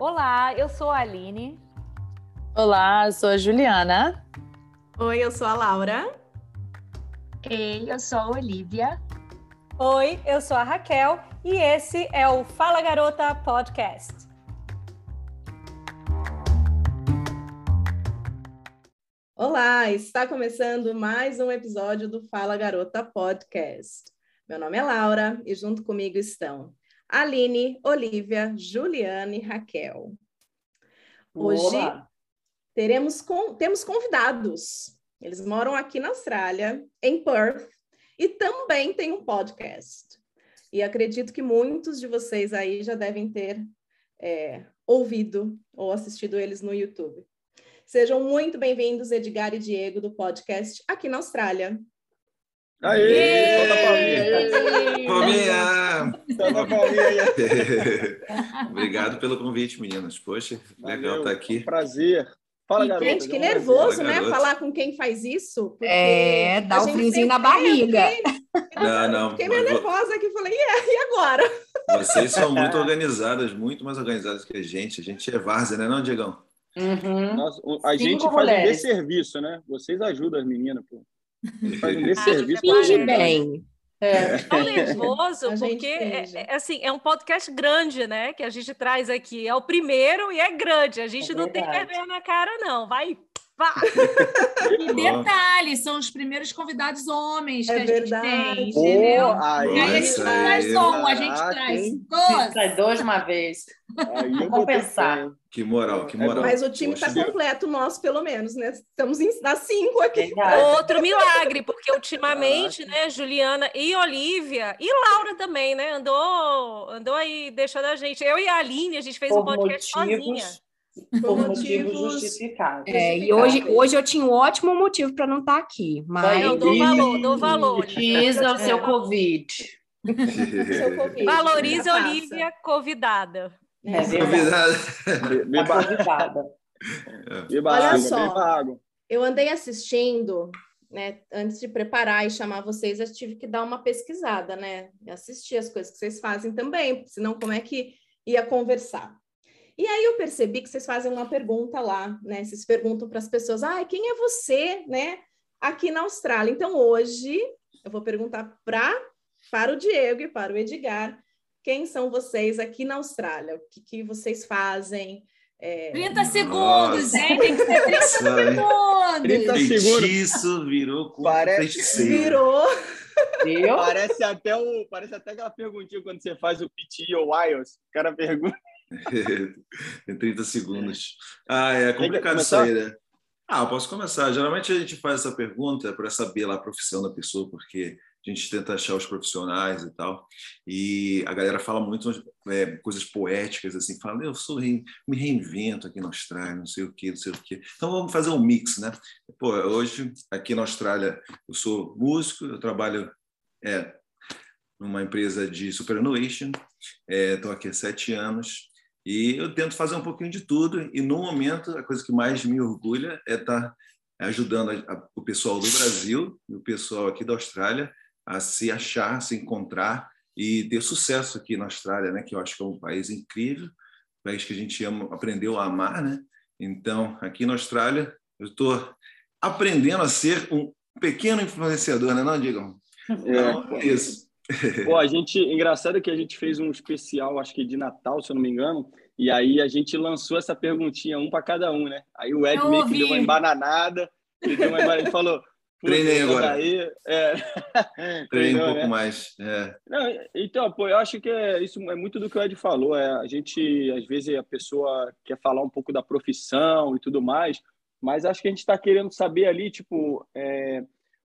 Olá, eu sou a Aline. Olá, eu sou a Juliana. Oi, eu sou a Laura. Ei, eu sou a Olivia. Oi, eu sou a Raquel e esse é o Fala Garota Podcast. Olá, está começando mais um episódio do Fala Garota Podcast. Meu nome é Laura e junto comigo estão Aline, Olivia, Juliana e Raquel. Hoje Olá. teremos com, temos convidados. Eles moram aqui na Austrália, em Perth, e também tem um podcast. E acredito que muitos de vocês aí já devem ter é, ouvido ou assistido eles no YouTube. Sejam muito bem-vindos, Edgar e Diego, do podcast aqui na Austrália. Aê! Solta a palminha! Solta a palminha! Obrigado pelo convite, meninas. Poxa, legal estar tá aqui. Um prazer. Fala, garota. Gente, que nervoso, né? Falar com quem faz isso. É, dá um friozinho na barriga. não, não. Fiquei meio nervosa aqui. Falei, e agora? Vocês são muito organizadas, muito mais organizadas que a gente. A gente é várzea, né, não, Diegão? Uhum. Nossa, a Cinco gente faz mulheres. um desserviço, né? Vocês ajudam as meninas, pô. Faz um desserviço. Finge bem. É. Tão nervoso, porque é, é, assim, é um podcast grande, né? Que a gente traz aqui. É o primeiro e é grande. A gente é não tem vergonha na cara, não. Vai e detalhe, são os primeiros convidados homens é que a verdade. gente tem, entendeu? Oh, aí, e aí a gente não traz um, a gente traz dois. Traz dois uma vez. Aí eu vou pensar. Que moral, que moral. Mas o time está completo, nós pelo menos, né? Estamos em, nas cinco aqui. Outro milagre, porque ultimamente, né, Juliana e Olivia, e Laura também, né, andou, andou aí deixando a gente. Eu e a Aline, a gente fez Por um podcast motivos. sozinha por motivos justificados. É, e hoje, hoje eu tinha um ótimo motivo para não estar tá aqui. Mas... Não, dou valor, dou valor. Utiliza o seu Covid. Valorize Olivia convidada. É convidada. Beba convidada. Olha só, eu andei assistindo, né? Antes de preparar e chamar vocês, eu tive que dar uma pesquisada, né? Assistir as coisas que vocês fazem também, senão como é que ia conversar? E aí eu percebi que vocês fazem uma pergunta lá, né? Vocês perguntam para as pessoas, ah, quem é você, né? Aqui na Austrália. Então hoje eu vou perguntar para para o Diego e para o Edgar, quem são vocês aqui na Austrália? O que, que vocês fazem? É... 30 segundos, hein? Tem que ser 30 segundos. 30 segundos. Isso virou Parece... Virou. Parece até, o, parece até aquela perguntinha quando você faz o PT ou IELTS. O cara pergunta. Tem 30 segundos. Ah, é complicado isso aí, né? Ah, posso começar. Geralmente a gente faz essa pergunta para saber lá a profissão da pessoa, porque a gente tenta achar os profissionais e tal. E a galera fala muito é, coisas poéticas, assim, fala, eu sou me reinvento aqui na Austrália, não sei o que, não sei o que. Então vamos fazer um mix, né? Pô, hoje, aqui na Austrália, eu sou músico, eu trabalho é, numa empresa de superannuation, estou é, aqui há sete anos, e eu tento fazer um pouquinho de tudo, e no momento, a coisa que mais me orgulha é estar tá ajudando a, a, o pessoal do Brasil e o pessoal aqui da Austrália a se achar, se encontrar e ter sucesso aqui na Austrália, né? Que eu acho que é um país incrível, um país que a gente ama, aprendeu a amar, né? Então, aqui na Austrália, eu estou aprendendo a ser um pequeno influenciador, né, não, Digam? É, então, é isso. Pô, a gente, engraçado que a gente fez um especial, acho que de Natal, se eu não me engano, e aí a gente lançou essa perguntinha, um para cada um, né? Aí o Ed meio que deu uma embananada, ele, deu uma embananada, ele falou. Treinei agora. Aí, é... Treinei um pouco né? mais. É. Não, então, pô, eu acho que é, isso é muito do que o Ed falou. É, a gente, às vezes, a pessoa quer falar um pouco da profissão e tudo mais, mas acho que a gente está querendo saber ali, tipo, é,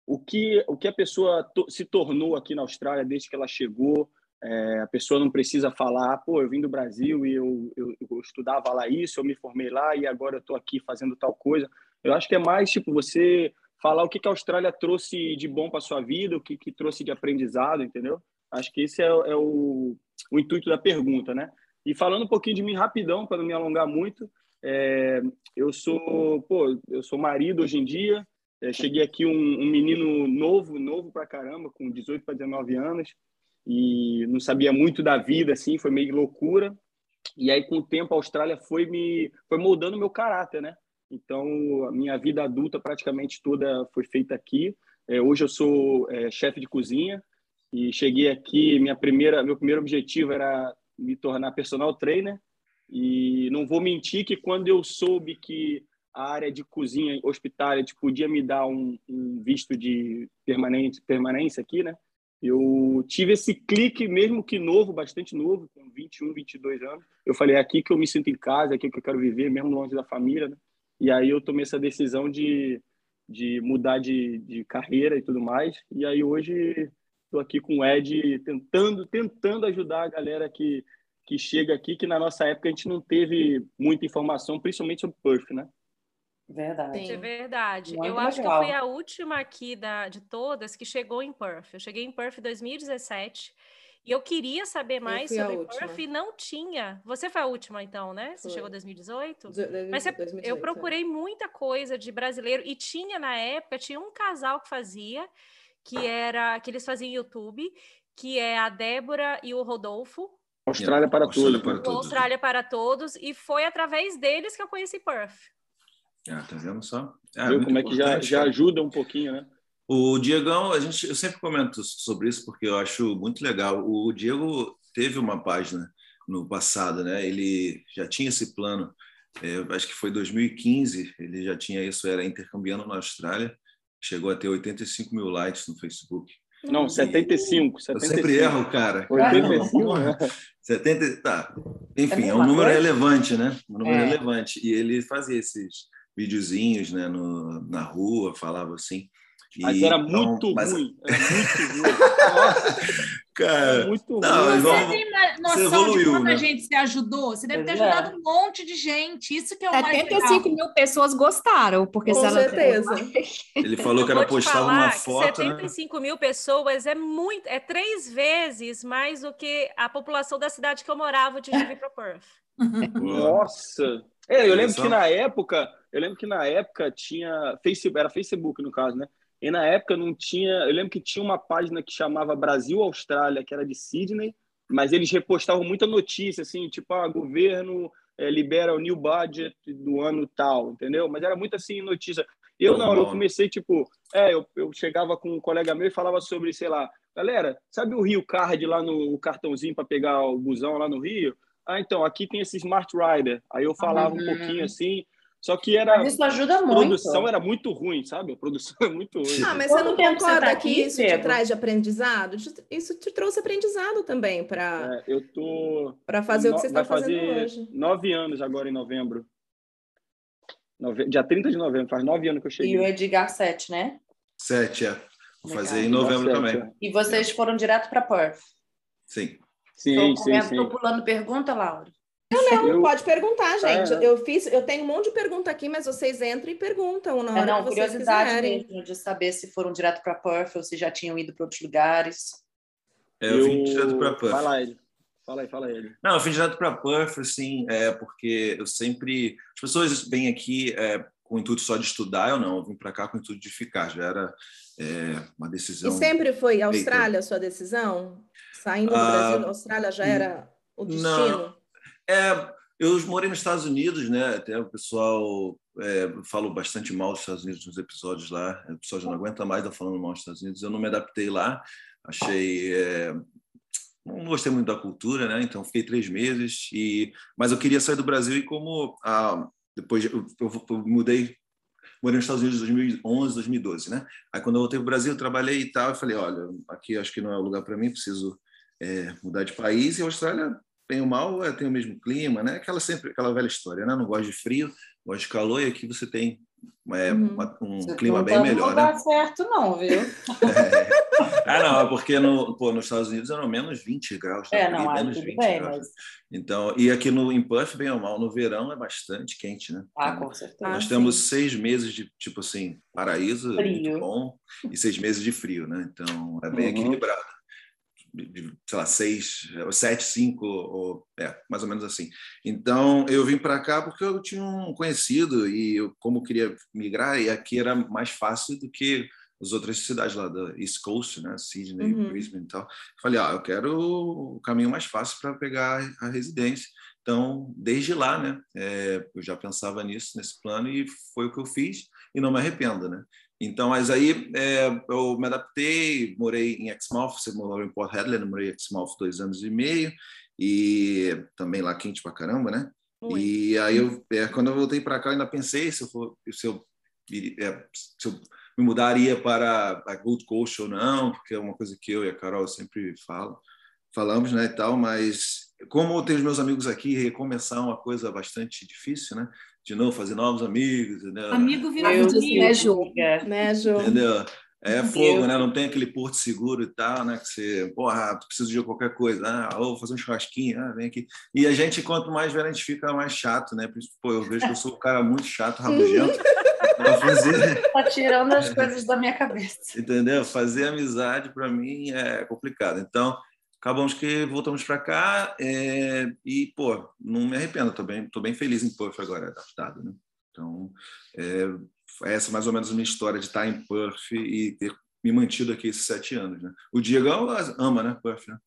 o que, o que a pessoa to, se tornou aqui na Austrália desde que ela chegou. É, a pessoa não precisa falar, pô, eu vim do Brasil e eu, eu, eu estudava lá isso, eu me formei lá e agora eu estou aqui fazendo tal coisa. Eu acho que é mais tipo você falar o que, que a Austrália trouxe de bom para sua vida, o que, que trouxe de aprendizado, entendeu? Acho que esse é, é o, o intuito da pergunta, né? E falando um pouquinho de mim rapidão, para não me alongar muito, é, eu sou, pô, eu sou marido hoje em dia, é, cheguei aqui um, um, menino novo, novo pra caramba, com 18 para 19 anos, e não sabia muito da vida, assim, foi meio loucura. e aí, com o tempo, a Austrália foi me foi moldando meu caráter, né? Então, a minha vida adulta praticamente toda foi feita aqui. É, hoje eu sou é, chefe de cozinha e cheguei aqui. Minha primeira, meu primeiro objetivo era me tornar personal trainer. E não vou mentir que quando eu soube que a área de cozinha hospitality podia me dar um, um visto de permanente, permanência aqui, né? Eu tive esse clique, mesmo que novo, bastante novo, com 21, 22 anos. Eu falei, é aqui que eu me sinto em casa, é aqui que eu quero viver, mesmo longe da família, né? E aí eu tomei essa decisão de, de mudar de, de carreira e tudo mais. E aí hoje estou aqui com o Ed tentando, tentando ajudar a galera que, que chega aqui, que na nossa época a gente não teve muita informação, principalmente sobre Perth, né? Verdade. Sim, é verdade. Muito eu legal. acho que eu fui a última aqui da, de todas que chegou em Perth. Eu cheguei em Perth em 2017 e eu queria saber mais sobre Perth e não tinha. Você foi a última, então, né? Você foi. chegou em 2018? Mas você, 2018, eu é. procurei muita coisa de brasileiro e tinha na época, tinha um casal que fazia, que era que eles faziam YouTube, que é a Débora e o Rodolfo. Austrália para Austrália todos. Para todos. Austrália para todos. E foi através deles que eu conheci Perth. Ah, tá vendo só? É, Viu como é que já, já ajuda um pouquinho, né? O Diegão, a gente, eu sempre comento sobre isso porque eu acho muito legal. O Diego teve uma página no passado, né? Ele já tinha esse plano. É, acho que foi 2015. Ele já tinha isso. Era intercambiando na Austrália. Chegou a ter 85 mil likes no Facebook. Não, 75, 75. Eu sempre erro, cara. 85, né? 70, tá. Enfim, é, é um número relevante, né? Um número é. relevante. E ele fazia esses videozinhos né, no, na rua, falava assim. Mas era então, muito mas... ruim. Era muito ruim. Cara, era muito ruim. Não, você tem noção evoluiu, de quanta né? gente você ajudou? Você deve ter é. ajudado um monte de gente. Isso que é o 75 mais mil pessoas gostaram, porque Com certeza. Ele falou que era postar uma foto. 75 né? mil pessoas é muito, é três vezes mais do que a população da cidade que eu morava de para Perth. Nossa! É, eu lembro que na época, eu lembro que na época tinha Facebook, era Facebook no caso, né? E na época não tinha, eu lembro que tinha uma página que chamava Brasil Austrália, que era de Sydney, mas eles repostavam muita notícia assim, tipo, ah, governo é, libera o new budget do ano tal, entendeu? Mas era muito assim notícia. Eu não, eu comecei tipo, é, eu, eu chegava com um colega meu e falava sobre, sei lá, galera, sabe o Rio Card lá no cartãozinho para pegar o busão lá no Rio? ah, então, aqui tem esse Smart Rider. Aí eu falava uhum. um pouquinho assim, só que era. Mas isso ajuda a muito. produção era muito ruim, sabe? A produção é muito ruim. Ah, mas você não concorda tá que isso te traz de aprendizado? Isso te trouxe aprendizado também para. É, eu tô. Para fazer no... o que você está fazendo hoje. Nove anos agora em novembro. Nove... Dia 30 de novembro, faz nove anos que eu cheguei. E o Edgar, sete, né? Sete, é. Vou Legal. fazer em novembro sete, também. É. E vocês foram direto para Perth? Sim. Sim, sim, Estou pulando pergunta, Laura. Não, não, eu... pode perguntar, gente. É. Eu fiz, eu tenho um monte de pergunta aqui, mas vocês entram e perguntam na é, hora é, não, que vocês curiosidade quiserem. mesmo de saber se foram direto para Perth ou se já tinham ido para outros lugares. É, eu, eu vim direto para Perth. Fala aí. Fala aí, fala aí. Não, eu vim direto para Perth, assim, é porque eu sempre as pessoas vêm aqui é, com o intuito só de estudar, eu não, eu vim para cá com o intuito de ficar. Já era é, uma decisão. E sempre foi Austrália a sua decisão? Saindo do ah, Brasil, Austrália já era o destino? Não. É, eu morei nos Estados Unidos, né? Até o pessoal é, bastante mal dos Estados Unidos nos episódios lá. O pessoal já não aguenta mais estar falando mal dos Estados Unidos. Eu não me adaptei lá. Achei é, não gostei muito da cultura, né? Então fiquei três meses e mas eu queria sair do Brasil e como ah, depois eu, eu, eu, mudei morei nos Estados Unidos em 2011, 2012, né? Aí quando eu voltei para o Brasil, eu trabalhei e tal, eu falei, olha, aqui acho que não é o lugar para mim, preciso é, mudar de país. E a Austrália, bem ou mal, é, tem o mesmo clima, né? Aquela sempre aquela velha história, né? Não gosto de frio, gosto de calor e aqui você tem é, uhum. um você clima bem melhor, não né? Não dá certo não, viu? É. Ah, não, é porque no, pô, nos Estados Unidos eram menos 20 graus. Né? É, não, menos 20 bem, graus. Mas... Então, e aqui no em Puff, bem ou mal, no verão é bastante quente, né? Ah, com certeza. Nós ah, temos sim. seis meses de, tipo assim, paraíso, frio. muito bom, e seis meses de frio, né? Então, é bem uhum. equilibrado de, sei lá, seis, sete, cinco, ou, é, mais ou menos assim. Então, eu vim para cá porque eu tinha um conhecido e eu, como queria migrar, e aqui era mais fácil do que as outras cidades lá da East Coast, né, Sydney, uhum. Brisbane e tal. Falei, ah, eu quero o caminho mais fácil para pegar a residência. Então, desde lá, né, é, eu já pensava nisso, nesse plano, e foi o que eu fiz, e não me arrependo, né? Então, mas aí é, eu me adaptei, morei em Exmouth, você morou em Port Hedland, morei em Exmouth dois anos e meio, e também lá quente pra caramba, né? Oi. E aí, eu, é, quando eu voltei para cá, eu ainda pensei se eu, for, se eu, é, se eu me mudaria para a Gold Coast ou não, porque é uma coisa que eu e a Carol sempre falam, falamos, né, e tal, mas como tem os meus amigos aqui, recomeçar é uma coisa bastante difícil, né? De novo, fazer novos amigos, entendeu? Amigo vira amigo, né, Ju? Né, Ju? Entendeu? É fogo, né? Não tem aquele porto seguro e tal, né? Que você, porra, preciso de qualquer coisa. Ah, vou fazer um churrasquinho, ah, vem aqui. E a gente, quanto mais velho a gente fica, mais chato, né? Pô, eu vejo que eu sou um cara muito chato, rabugento. fazer... Tá tirando as coisas da minha cabeça. Entendeu? Fazer amizade, para mim, é complicado. Então, acabamos que voltamos para cá é, e, pô, não me arrependo, tô bem, tô bem feliz em Perth agora, adaptado, né? Então, é, essa é mais ou menos a minha história de estar em Perth e ter me mantido aqui esses sete anos, né? O Diego ama, né, Perth, né?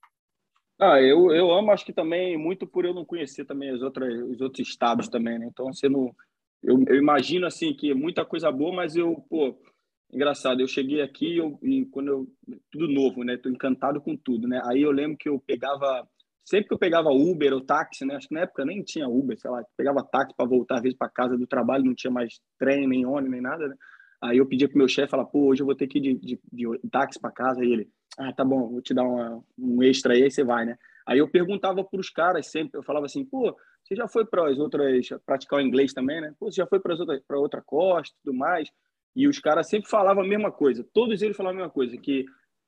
Ah, eu, eu amo, acho que também, muito por eu não conhecer também as outras, os outros estados também, né? Então, você não... Eu, eu imagino, assim, que muita coisa boa, mas eu, pô, engraçado, eu cheguei aqui eu, e quando eu tudo novo, né? Tô encantado com tudo, né? Aí eu lembro que eu pegava sempre que eu pegava Uber ou táxi, né? Acho que na época nem tinha Uber, sei lá, pegava táxi para voltar às vezes para casa do trabalho, não tinha mais trem, nem ônibus, nem nada, né? Aí eu pedia pro meu chefe, falar, pô, hoje eu vou ter que ir de, de, de táxi para casa. Aí ele, ah, tá bom, vou te dar uma, um extra aí, aí você vai, né? Aí eu perguntava para os caras sempre, eu falava assim, pô, você já foi para as outras, praticar o inglês também, né? Pô, você já foi para outra costa, tudo mais? E os caras sempre falavam a mesma coisa, todos eles falavam a mesma coisa, que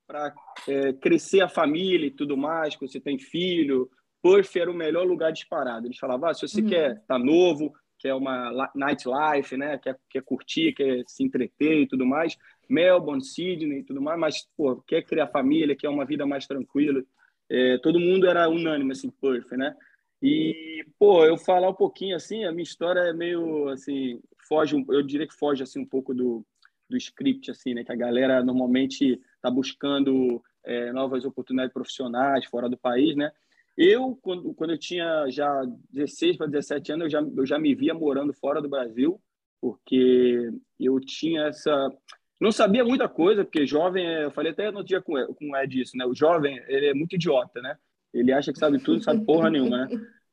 para é, crescer a família e tudo mais, que você tem filho, Perth era o melhor lugar disparado. Eles falavam, ah, se você uhum. quer estar tá novo, quer uma nightlife, né, quer, quer curtir, quer se entreter e tudo mais, Melbourne, Sydney e tudo mais, mas pô, quer criar família, quer uma vida mais tranquila. É, todo mundo era unânime, assim, Perth, né? E, pô, eu falar um pouquinho, assim, a minha história é meio, assim, foge, eu diria que foge assim um pouco do, do script, assim, né? Que a galera normalmente está buscando é, novas oportunidades profissionais fora do país, né? Eu, quando, quando eu tinha já 16 para 17 anos, eu já, eu já me via morando fora do Brasil, porque eu tinha essa... Não sabia muita coisa, porque jovem, eu falei até no dia com, com o Ed isso, né? O jovem, ele é muito idiota, né? Ele acha que sabe tudo, sabe porra nenhuma, né?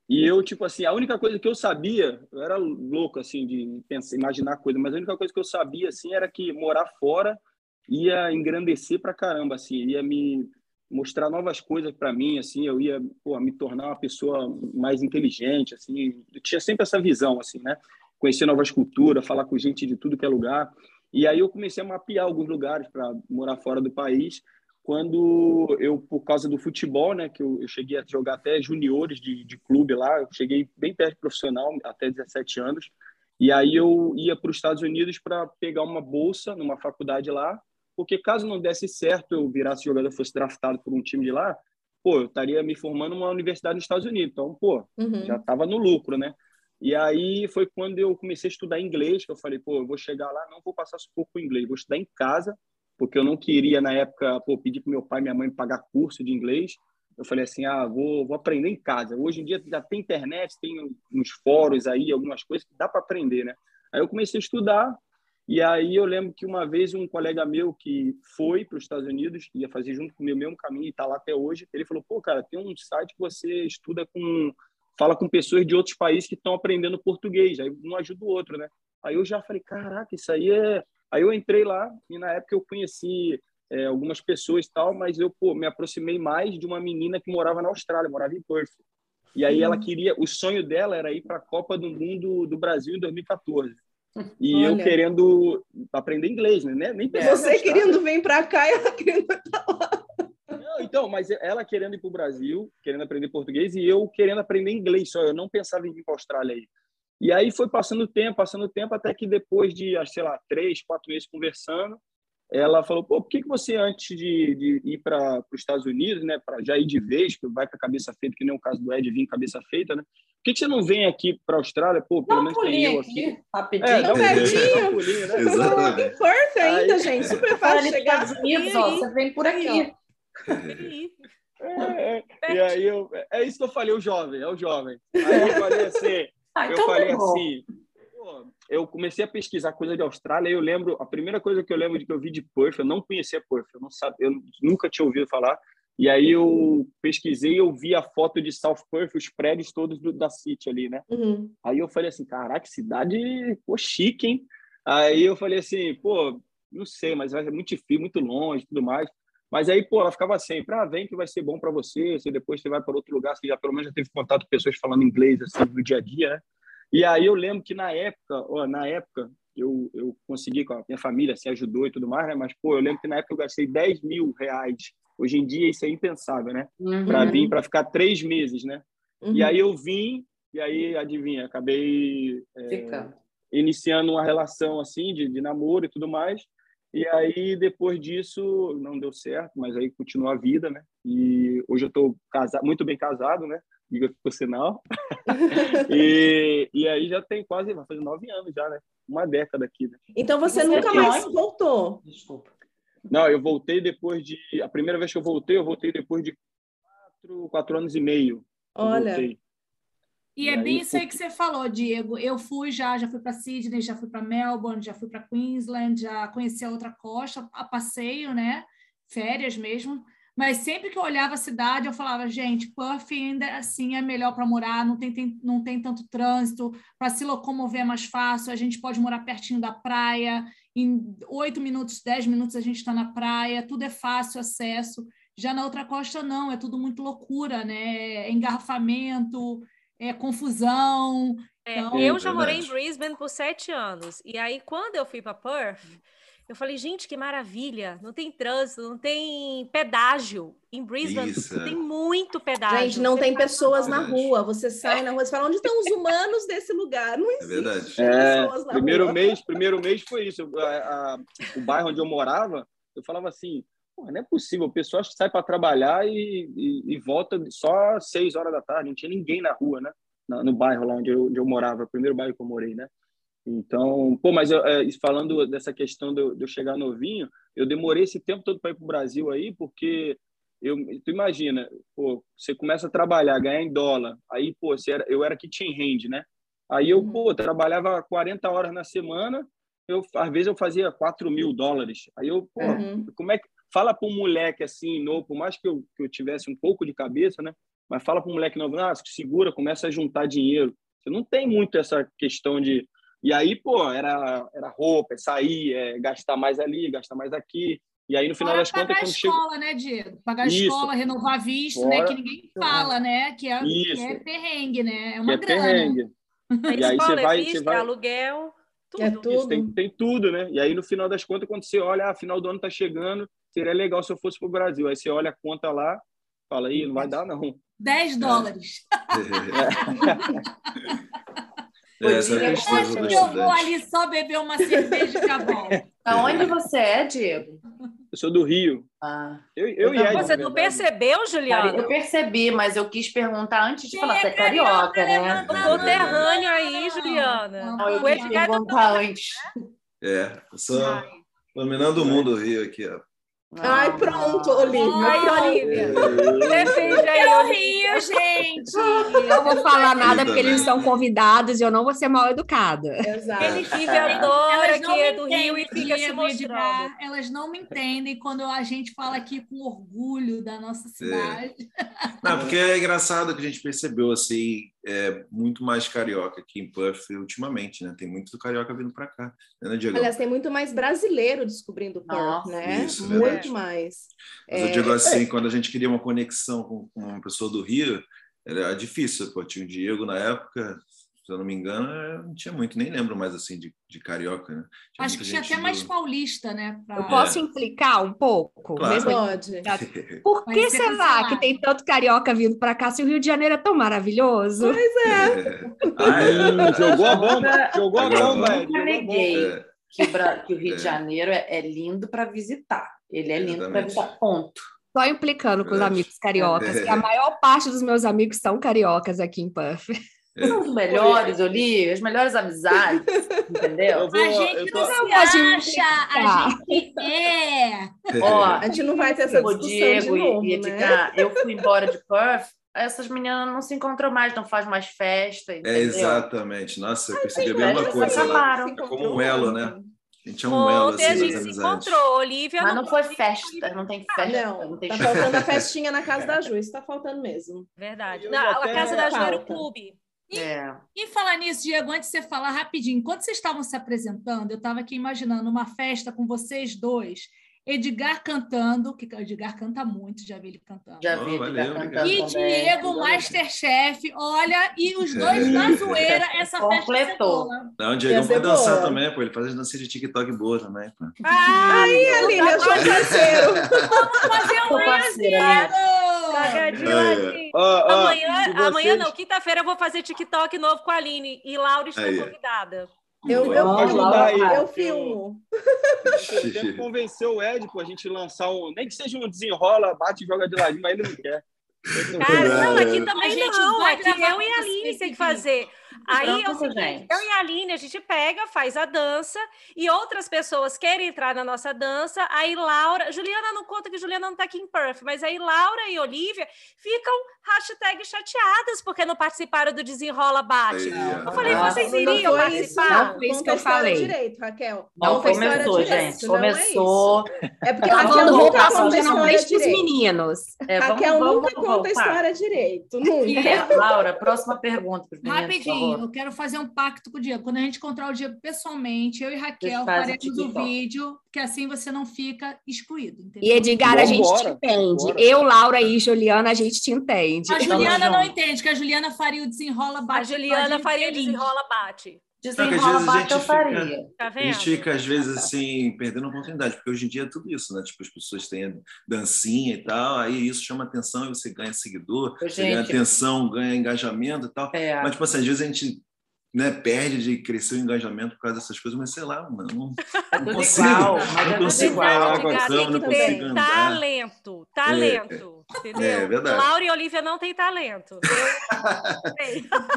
E eu, tipo assim, a única coisa que eu sabia, eu era louco, assim, de pensar, imaginar coisa, mas a única coisa que eu sabia, assim, era que morar fora ia engrandecer pra caramba, assim, ia me mostrar novas coisas para mim, assim, eu ia, pô, me tornar uma pessoa mais inteligente, assim, eu tinha sempre essa visão, assim, né? Conhecer novas culturas, falar com gente de tudo que é lugar. E aí eu comecei a mapear alguns lugares para morar fora do país quando eu, por causa do futebol, né, que eu, eu cheguei a jogar até juniores de, de clube lá, eu cheguei bem perto de profissional, até 17 anos, e aí eu ia para os Estados Unidos para pegar uma bolsa numa faculdade lá, porque caso não desse certo, eu virasse jogador, fosse draftado por um time de lá, pô, eu estaria me formando numa universidade nos Estados Unidos, então, pô, uhum. já estava no lucro, né? E aí foi quando eu comecei a estudar inglês, que eu falei, pô, eu vou chegar lá, não vou passar sufoco com inglês, vou estudar em casa, porque eu não queria, na época, pô, pedir para meu pai e minha mãe pagar curso de inglês. Eu falei assim, ah, vou, vou aprender em casa. Hoje em dia já tem internet, tem uns fóruns aí, algumas coisas que dá para aprender, né? Aí eu comecei a estudar, e aí eu lembro que uma vez um colega meu que foi para os Estados Unidos, ia fazer junto com o mesmo caminho e está lá até hoje, ele falou, pô, cara, tem um site que você estuda com... fala com pessoas de outros países que estão aprendendo português, aí um ajuda o outro, né? Aí eu já falei, caraca, isso aí é Aí eu entrei lá e na época eu conheci é, algumas pessoas e tal, mas eu pô, me aproximei mais de uma menina que morava na Austrália, morava em Perth. E aí ela uhum. queria, o sonho dela era ir para a Copa do Mundo do Brasil em 2014. E Olha. eu querendo aprender inglês, né? Nem Você querendo vir para cá e ela querendo estar lá. Não, então, mas ela querendo ir para o Brasil, querendo aprender português, e eu querendo aprender inglês só. Eu não pensava em vir para a Austrália aí. E aí foi passando o tempo, passando o tempo, até que depois de, sei lá, três, quatro meses conversando, ela falou, pô, por que, que você, antes de, de ir para os Estados Unidos, né, para já ir de vez, que vai com a cabeça feita, que nem o caso do Ed vir cabeça feita, né? Por que, que você não vem aqui para a Austrália? Pô, pelo menos tem eu aqui. aqui. Rapidinho, é, dá um pertinho. Um pulinho, né? Exatamente. Perto ainda, aí, gente. Super fácil chegar. Estados Unidos, ó, você vem por aqui. É, é. E aí eu, é isso que eu falei, o jovem, é o jovem. Aí eu falei assim, ah, então eu falei tá assim, eu comecei a pesquisar coisa de Austrália e eu lembro, a primeira coisa que eu lembro de que eu vi de Perth, eu não conhecia Perth, eu não sabia, eu nunca tinha ouvido falar. E aí eu pesquisei, eu vi a foto de South Perth, os prédios todos do, da City ali, né? Uhum. Aí eu falei assim, caraca, cidade, pô, chique, hein? Aí eu falei assim, pô, não sei, mas é muito difícil, muito longe, tudo mais. Mas aí, pô, ela ficava sempre, ah, vem que vai ser bom para você, se depois você vai para outro lugar, você já pelo menos já teve contato com pessoas falando inglês, assim, no dia a dia, né? E aí eu lembro que na época, ó, na época, eu, eu consegui com a minha família, se ajudou e tudo mais, né? Mas, pô, eu lembro que na época eu gastei 10 mil reais. Hoje em dia isso é impensável, né? Uhum. Para vir, para ficar três meses, né? Uhum. E aí eu vim, e aí, adivinha, acabei é, iniciando uma relação, assim, de, de namoro e tudo mais. E aí, depois disso, não deu certo, mas aí continuou a vida, né? E hoje eu estou casado, muito bem casado, né? diga por sinal. e, e aí já tem quase, vai fazer nove anos já, né? Uma década aqui, né? Então você, você nunca mais voltou? Desculpa. Não, eu voltei depois de. A primeira vez que eu voltei, eu voltei depois de quatro, quatro anos e meio. Olha. E, e é bem isso aí que você falou, Diego. Eu fui já, já fui para Sydney, já fui para Melbourne, já fui para Queensland, já conheci a outra costa, a passeio, né? Férias mesmo. Mas sempre que eu olhava a cidade, eu falava, gente, Perth ainda assim é melhor para morar, não tem, tem, não tem tanto trânsito, para se locomover é mais fácil, a gente pode morar pertinho da praia, em oito minutos, dez minutos a gente está na praia, tudo é fácil acesso. Já na outra costa, não, é tudo muito loucura, né? É engarrafamento, é confusão. É, então... Eu já morei em Brisbane por sete anos, e aí quando eu fui para Perth eu falei, gente, que maravilha! Não tem trânsito, não tem pedágio. Em Brisbane Isso. tem muito pedágio. Gente, não você tem pessoas na rua. Você sai na rua e fala, onde estão os humanos desse lugar? Não é existe. É verdade. É, primeiro rua. mês, primeiro mês foi isso. A, a, o bairro onde eu morava, eu falava assim, não é possível. O pessoal sai para trabalhar e, e, e, volta só às seis horas da tarde. Não tinha ninguém na rua, né? No, no bairro lá onde eu, onde eu morava, o primeiro bairro que eu morei, né? Então, pô, mas eu, é, falando dessa questão de eu, de eu, chegar novinho, eu demorei esse tempo todo para ir para o Brasil aí, porque eu, tu imagina, pô, você começa a trabalhar, ganhar em dólar, aí, pô, você era, eu era kitchen hand, né? Aí eu, pô, trabalhava 40 horas na semana, eu, às vezes eu fazia 4 mil dólares. Aí eu, pô, uhum. como é que. Fala para um moleque assim, novo, por mais que eu, que eu tivesse um pouco de cabeça, né? Mas fala para um moleque novo, ah, segura, começa a juntar dinheiro. Você não tem muito essa questão de e aí, pô, era, era roupa, é sair, é gastar mais ali, gastar mais aqui. E aí, no final Fora das contas, quando chega... escola, né, Diego? Pagar a escola, renovar visto, Fora... né? Que ninguém fala, né? Que é, que é perrengue, né? É uma que é grana. Perrengue. e aí você vai, visto, você vai... aluguel, tudo. É tudo. tem, tem tudo, né? E aí, no final das contas, quando você olha, ah, final do ano tá chegando, seria legal se eu fosse pro Brasil. Aí você olha a conta lá, fala, aí, não vai dar, não. 10 dólares. É. Essa é a questão eu vou ali só beber uma cerveja e acabou. Aonde você é, Diego? Eu sou do Rio. Ah. Eu, eu então, Você não percebeu, Juliana? Eu percebi, mas eu quis perguntar antes de Quem falar. Você é carioca, carioca né? O conterrâneo aí, Juliana. Não, eu quis perguntar antes. É, eu sou dominando o mundo Rio aqui, ó. Ai, pronto, Olivia. Ai, Olivia. Defende aí, eu rio, gente. Eu não vou falar nada porque eles estão convidados e eu não vou ser mal educada. Exato. Ele que adora que é do Rio e fica se mostrando. Elas não me entendem quando a gente fala aqui com orgulho da nossa é. cidade. É. Não, porque é engraçado que a gente percebeu assim, é muito mais carioca aqui em Perth ultimamente, né? Tem muito carioca vindo para cá, né, Diego? Aliás, tem muito mais brasileiro descobrindo Perth, né? Isso, muito verdade. mais. Mas é... eu digo assim, quando a gente queria uma conexão com, com uma pessoa do Rio, era difícil. Pô, tinha o Diego na época, se eu não me engano, é, não tinha muito, nem lembro mais assim de, de carioca, né? Tinha Acho que tinha até do... mais paulista, né? Pra... Eu posso é. implicar um pouco? Claro. Mesmo... Pode. Por que será que tem tanto carioca vindo para cá se o Rio de Janeiro é tão maravilhoso? Pois é. é. Ah, é. Jogou a bomba, jogou a bomba. Eu neguei é. que, que, o Rio de Janeiro é, lindo para visitar. Ele é lindo para visitar, ponto. Só implicando com os amigos cariocas, que a maior parte dos meus amigos são cariocas aqui em Puff. É. São os melhores, Oli, as melhores amizades, entendeu? Vou, a gente tô... não se acha, a gente é. Ó, a gente não vai ter essa discussão Diego de novo, e, né? eu fui embora de Perth, essas meninas não se encontram mais, não faz mais festa, é, entendeu? É, exatamente. Nossa, eu percebi a mesma coisa lá. É como um elo, né? A gente é um elo, assim, a gente se encontrou, Olivia. Mas não, não foi festa, não tem festa. Não, não tem tá faltando a festinha na casa da Ju, isso tá faltando mesmo. Verdade. Não, a casa da Ju era o clube. E, é. e falar nisso, Diego, antes de você falar rapidinho, enquanto vocês estavam se apresentando, eu estava aqui imaginando uma festa com vocês dois Edgar cantando, que Edgar canta muito, já vi ele cantando. Já vi oh, Edgar cantando. E Diego, Masterchef, olha, e os dois na zoeira, essa Completou. festa Não, o Diego pode dançar boa. também, pô. Ele faz dança de TikTok boa também, pô. Ai, Aline, eu sou parceiro. Vamos fazer um parceiro. Cagadinho, Amanhã, amanhã não, quinta-feira eu vou fazer TikTok novo com a Aline e Laura está aí. convidada. Eu, eu, eu, eu filmo. Eu tento convencer o Ed, pô, a gente lançar um. Nem que seja um desenrola, bate e joga de ladinho, mas ele não quer. Cara, não, aqui também a gente não. Aqui eu e a Aline tem que fazer. Aí é o seguinte, eu e a Aline, a gente pega, faz a dança, e outras pessoas querem entrar na nossa dança, aí Laura, Juliana não conta que Juliana não tá aqui em Perth, mas aí Laura e Olivia ficam hashtag chateadas porque não participaram do Desenrola Bate. eu falei, vocês iriam participar? Não foi isso que eu falei. direito, Raquel. Não, não começou, gente. Começou. É, é porque a Raquel nunca conta a história direito. meninos. É, Raquel vamos, nunca vamos, conta a história direito. Nunca. Laura, próxima pergunta. Rapidinho eu quero fazer um pacto com o Diego. Quando a gente encontrar o Diego pessoalmente, eu e Raquel faremos o vídeo, que assim você não fica excluído. Entendeu? E Edgar, a gente te entende. Bora. Eu, Laura e Juliana, a gente te entende. A Juliana não entende, que a Juliana faria o desenrola bate. A Juliana faria o desenrola bate. Desenrola bate eu faria. Tá a gente fica, às vezes, assim, perdendo a oportunidade, porque hoje em dia é tudo isso, né? Tipo, as pessoas têm dancinha e tal, aí isso chama atenção e você ganha seguidor, gente, você ganha atenção, ganha engajamento e tal. É. Mas, tipo assim, às vezes a gente né, perde de crescer o engajamento por causa dessas coisas, mas sei lá, mano, não, é não consigo, igual, não consigo falar com a não consigo andar. Talento, talento, é, entendeu? É, verdade. Laura e Olivia não têm talento.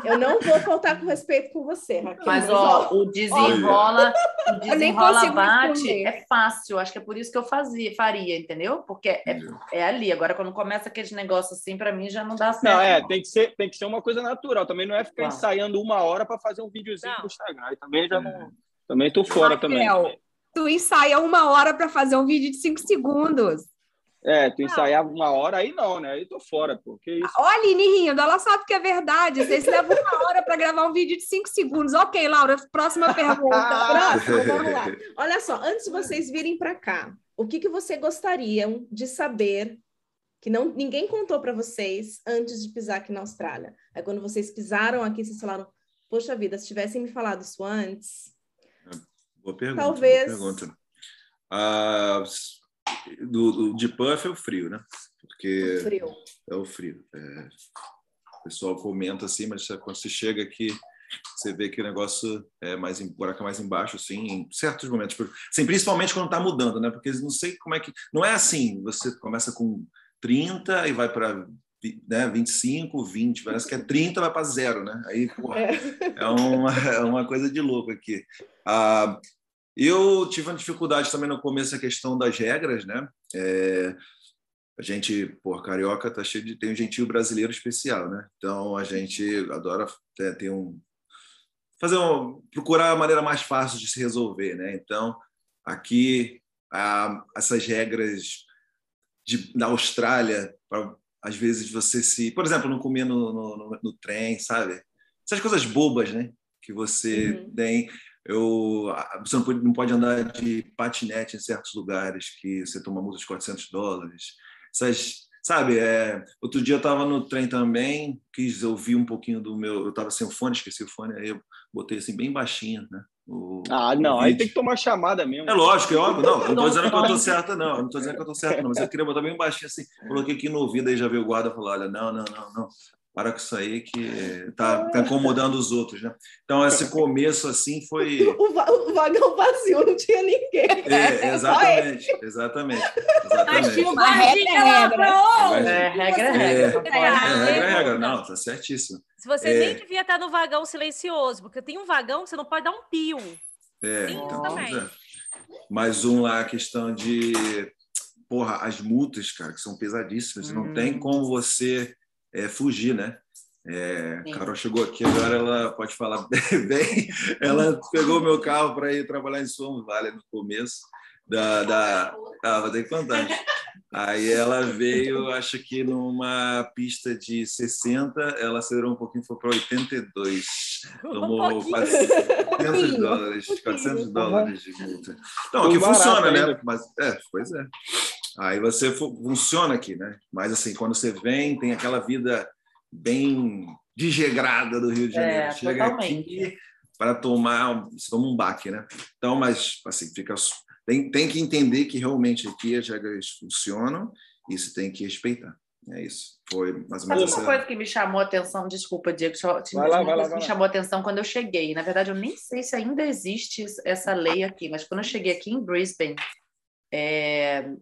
Eu, eu não vou faltar com respeito com você, Raquel. Mas, ó, o desenrola, o desenrola bate é fácil, acho que é por isso que eu fazia, faria, entendeu? Porque é, é ali, agora quando começa aqueles negócios assim, para mim já não dá certo. Não, é, tem que ser, tem que ser uma coisa natural, também não é ficar ensaiando uma hora para fazer um videozinho não. pro Instagram. E também já não. Também tô fora Raquel, também. Tu ensaia uma hora para fazer um vídeo de cinco segundos. É, tu ensaiava uma hora, aí não, né? Aí tô fora, porque isso. Olha, Aline rindo, ela sabe que é verdade. Vocês levam uma hora para gravar um vídeo de cinco segundos. Ok, Laura, próxima pergunta. Próxima, vamos lá. Olha só, antes de vocês virem para cá, o que, que você gostariam de saber que não ninguém contou para vocês antes de pisar aqui na Austrália? É quando vocês pisaram aqui, vocês falaram, Poxa vida, se tivessem me falado isso antes. Boa pergunta. Talvez. Boa pergunta. Ah, do, do, de Puff é o frio, né? Porque o frio. É o frio. É, o pessoal comenta assim, mas quando você chega aqui, você vê que o negócio é mais em, buraco é mais embaixo, assim, em certos momentos. Assim, principalmente quando está mudando, né? Porque não sei como é que. Não é assim, você começa com 30 e vai para né, 25, 20, parece que é 30, vai para zero, né? Aí, porra, é. é, uma, é uma coisa de louco aqui. Ah, eu tive uma dificuldade também no começo a questão das regras, né? É, a gente, por carioca, tá cheio de tem um gentil brasileiro especial, né? Então a gente adora é, ter um fazer um, procurar a maneira mais fácil de se resolver, né? Então aqui ah, essas regras de, da Austrália para às vezes você se. Por exemplo, não comer no, no, no trem, sabe? Essas coisas bobas, né? Que você uhum. tem. Eu, você não pode, não pode andar de patinete em certos lugares que você toma multa de 400 dólares. Essas, sabe, é, outro dia eu estava no trem também, quis ouvir um pouquinho do meu. Eu estava sem o fone, esqueci o fone, aí eu botei assim bem baixinho, né? O, ah, não, aí tem que tomar chamada mesmo. É lógico, é óbvio. Não, não estou dizendo que eu estou certa, não. Não estou dizendo que eu estou certa, não. Mas eu queria botar bem baixinho assim. Coloquei aqui no ouvido, aí já veio o guarda e falou: olha, não, não, não, não. Para com isso aí que está tá incomodando os outros, né? Então, esse começo, assim, foi... O, va o vagão vazio, não tinha ninguém. É, exatamente, exatamente, exatamente. tinha uma regra, é regra. É, regra, é regra. É, regra, é regra. Não, tá certíssimo. Se você é. nem devia estar no vagão silencioso, porque tem um vagão que você não pode dar um pio. É, então, também. É. Mais um lá, a questão de... Porra, as multas, cara, que são pesadíssimas. Hum. Não tem como você é, fugir, né? É, Carol chegou aqui agora, ela pode falar bem. Ela pegou meu carro para ir trabalhar em Somos Vale no começo da, da... Ah, ter que contar. Aí ela veio, acho que numa pista de 60, ela acelerou um pouquinho, foi para 82. Tomou um 400 dólares, 400 dólares de multa. Então, que funciona, né? Mas, é, pois é. Aí você funciona aqui, né? Mas assim, quando você vem, tem aquela vida bem desregrada do Rio de Janeiro. É, Chega totalmente. aqui para tomar, você toma um baque, né? Então, mas assim, fica tem, tem que entender que realmente aqui as regras funcionam e você tem que respeitar. É isso. Foi mais ou menos Mas uma essa... coisa que me chamou a atenção, desculpa, Diego, só, vai lá, vai lá, vai me chamou a atenção quando eu cheguei. Na verdade, eu nem sei se ainda existe essa lei aqui, mas quando eu cheguei aqui em Brisbane, é,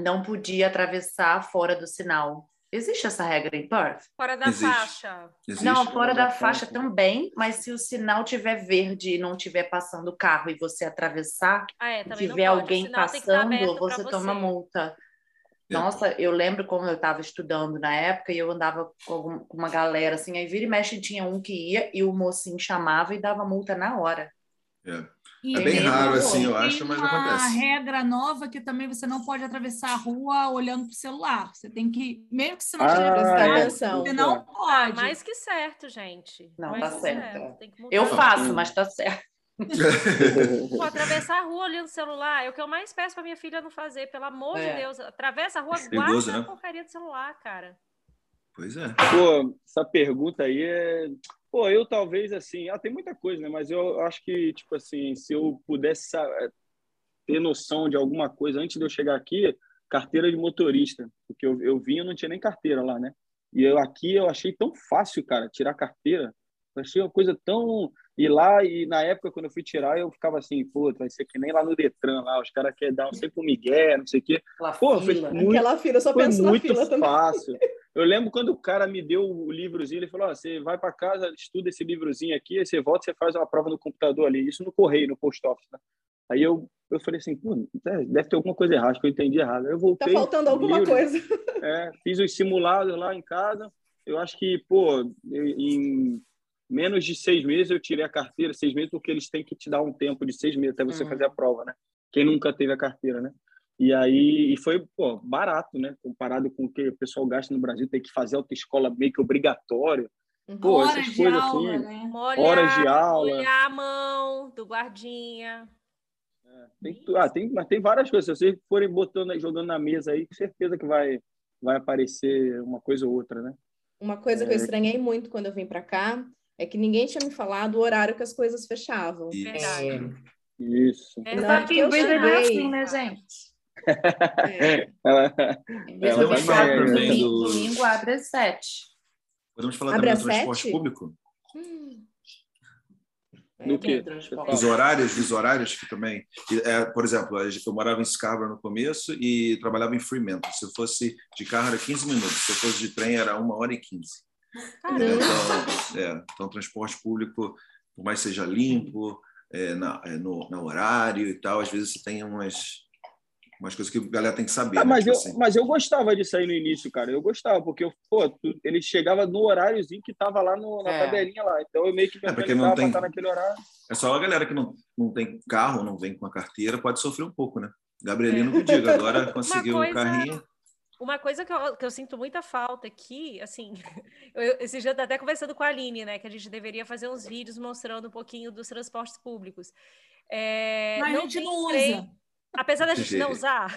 não podia atravessar fora do sinal. Existe essa regra em Perth? Fora da Existe. faixa. Existe. Não, fora da, da faixa, faixa também, mas se o sinal tiver verde e não tiver passando o carro e você atravessar, ah, é, tiver alguém passando, você, você toma multa. É. Nossa, eu lembro como eu estava estudando na época e eu andava com uma galera assim, aí vira e mexe tinha um que ia e o mocinho chamava e dava multa na hora. É. E é bem raro, assim, eu acho, mas acontece. uma regra nova que também você não pode atravessar a rua olhando para o celular. Você tem que, mesmo que você não esteja ah, atenção, você não pode. mais que certo, gente. Não, mais tá certo. certo. Eu faço, mas tá certo. Pô, atravessar a rua olhando o celular é o que eu mais peço para minha filha não fazer, pelo amor é. de Deus. Atravessa a rua, guarda né? a porcaria do celular, cara. Pois é. Pô, essa pergunta aí é Pô, eu talvez assim, ah, tem muita coisa, né? Mas eu acho que, tipo assim, se eu pudesse eh, ter noção de alguma coisa antes de eu chegar aqui, carteira de motorista, porque eu, eu vim, não tinha nem carteira lá, né? E eu aqui eu achei tão fácil, cara, tirar carteira. Eu achei uma coisa tão. E lá, e na época, quando eu fui tirar, eu ficava assim, pô, vai ser que nem lá no Detran, lá, os caras querem dar um sempre um migué, não sei o quê. Aquela pô, fila. Muito, Aquela fila, eu só penso muito na fila fácil. Eu lembro quando o cara me deu o livrozinho, ele falou: oh, você vai para casa, estuda esse livrozinho aqui, aí você volta, você faz uma prova no computador ali, isso no correio, no post office. Né? Aí eu, eu falei assim, pô, deve ter alguma coisa errada, que eu entendi errado. Aí eu voltei. Tá faltando alguma livro, coisa. É, fiz os simulados lá em casa. Eu acho que, pô, em menos de seis meses eu tirei a carteira, seis meses, porque eles têm que te dar um tempo de seis meses até você uhum. fazer a prova, né? Quem nunca teve a carteira, né? E aí e foi pô, barato, né? Comparado com o que o pessoal gasta no Brasil, tem que fazer autoescola meio que obrigatório. Pô, horas essas coisas aula, assim, né? molhar, horas de aula. Molhar a mão do guardinha. É, tem, ah, tem, mas tem várias coisas. Se vocês forem botando, jogando na mesa aí, com certeza que vai, vai aparecer uma coisa ou outra, né? Uma coisa é... que eu é. estranhei muito quando eu vim para cá é que ninguém tinha me falado o horário que as coisas fechavam. Verdade. É. Isso. É, Não, aqui em Brisbane assim, né, gente? É. ela, ela vai também do... Domingo abre às sete. Podemos falar abre também do transporte público? Hum. Do que? Os horários, os horários que também. É, por exemplo, eu morava em Scarborough no começo e trabalhava em Fremantle. Se eu fosse de carro era 15 minutos, se eu fosse de trem era uma hora e 15. Caramba. Então, é, então, transporte público, por mais seja limpo, é, na, é, no, no horário e tal, às vezes você tem umas umas coisas que a galera tem que saber. Ah, né? mas, tipo eu, assim. mas eu gostava disso aí no início, cara. Eu gostava, porque eu, pô, tu, ele chegava no horáriozinho que tava lá no, na é. tabelinha lá. Então eu meio que me é porque não tem... estar naquele horário. É só a galera que não, não tem carro, não vem com a carteira, pode sofrer um pouco, né? Gabrielino é. que diga, agora conseguiu o coisa... carrinho. Uma coisa que eu, que eu, sinto muita falta aqui, assim, eu, esse dia eu até conversando com a Aline, né, que a gente deveria fazer uns vídeos mostrando um pouquinho dos transportes públicos. É, Mas a gente não usa. Apesar da gente não usar.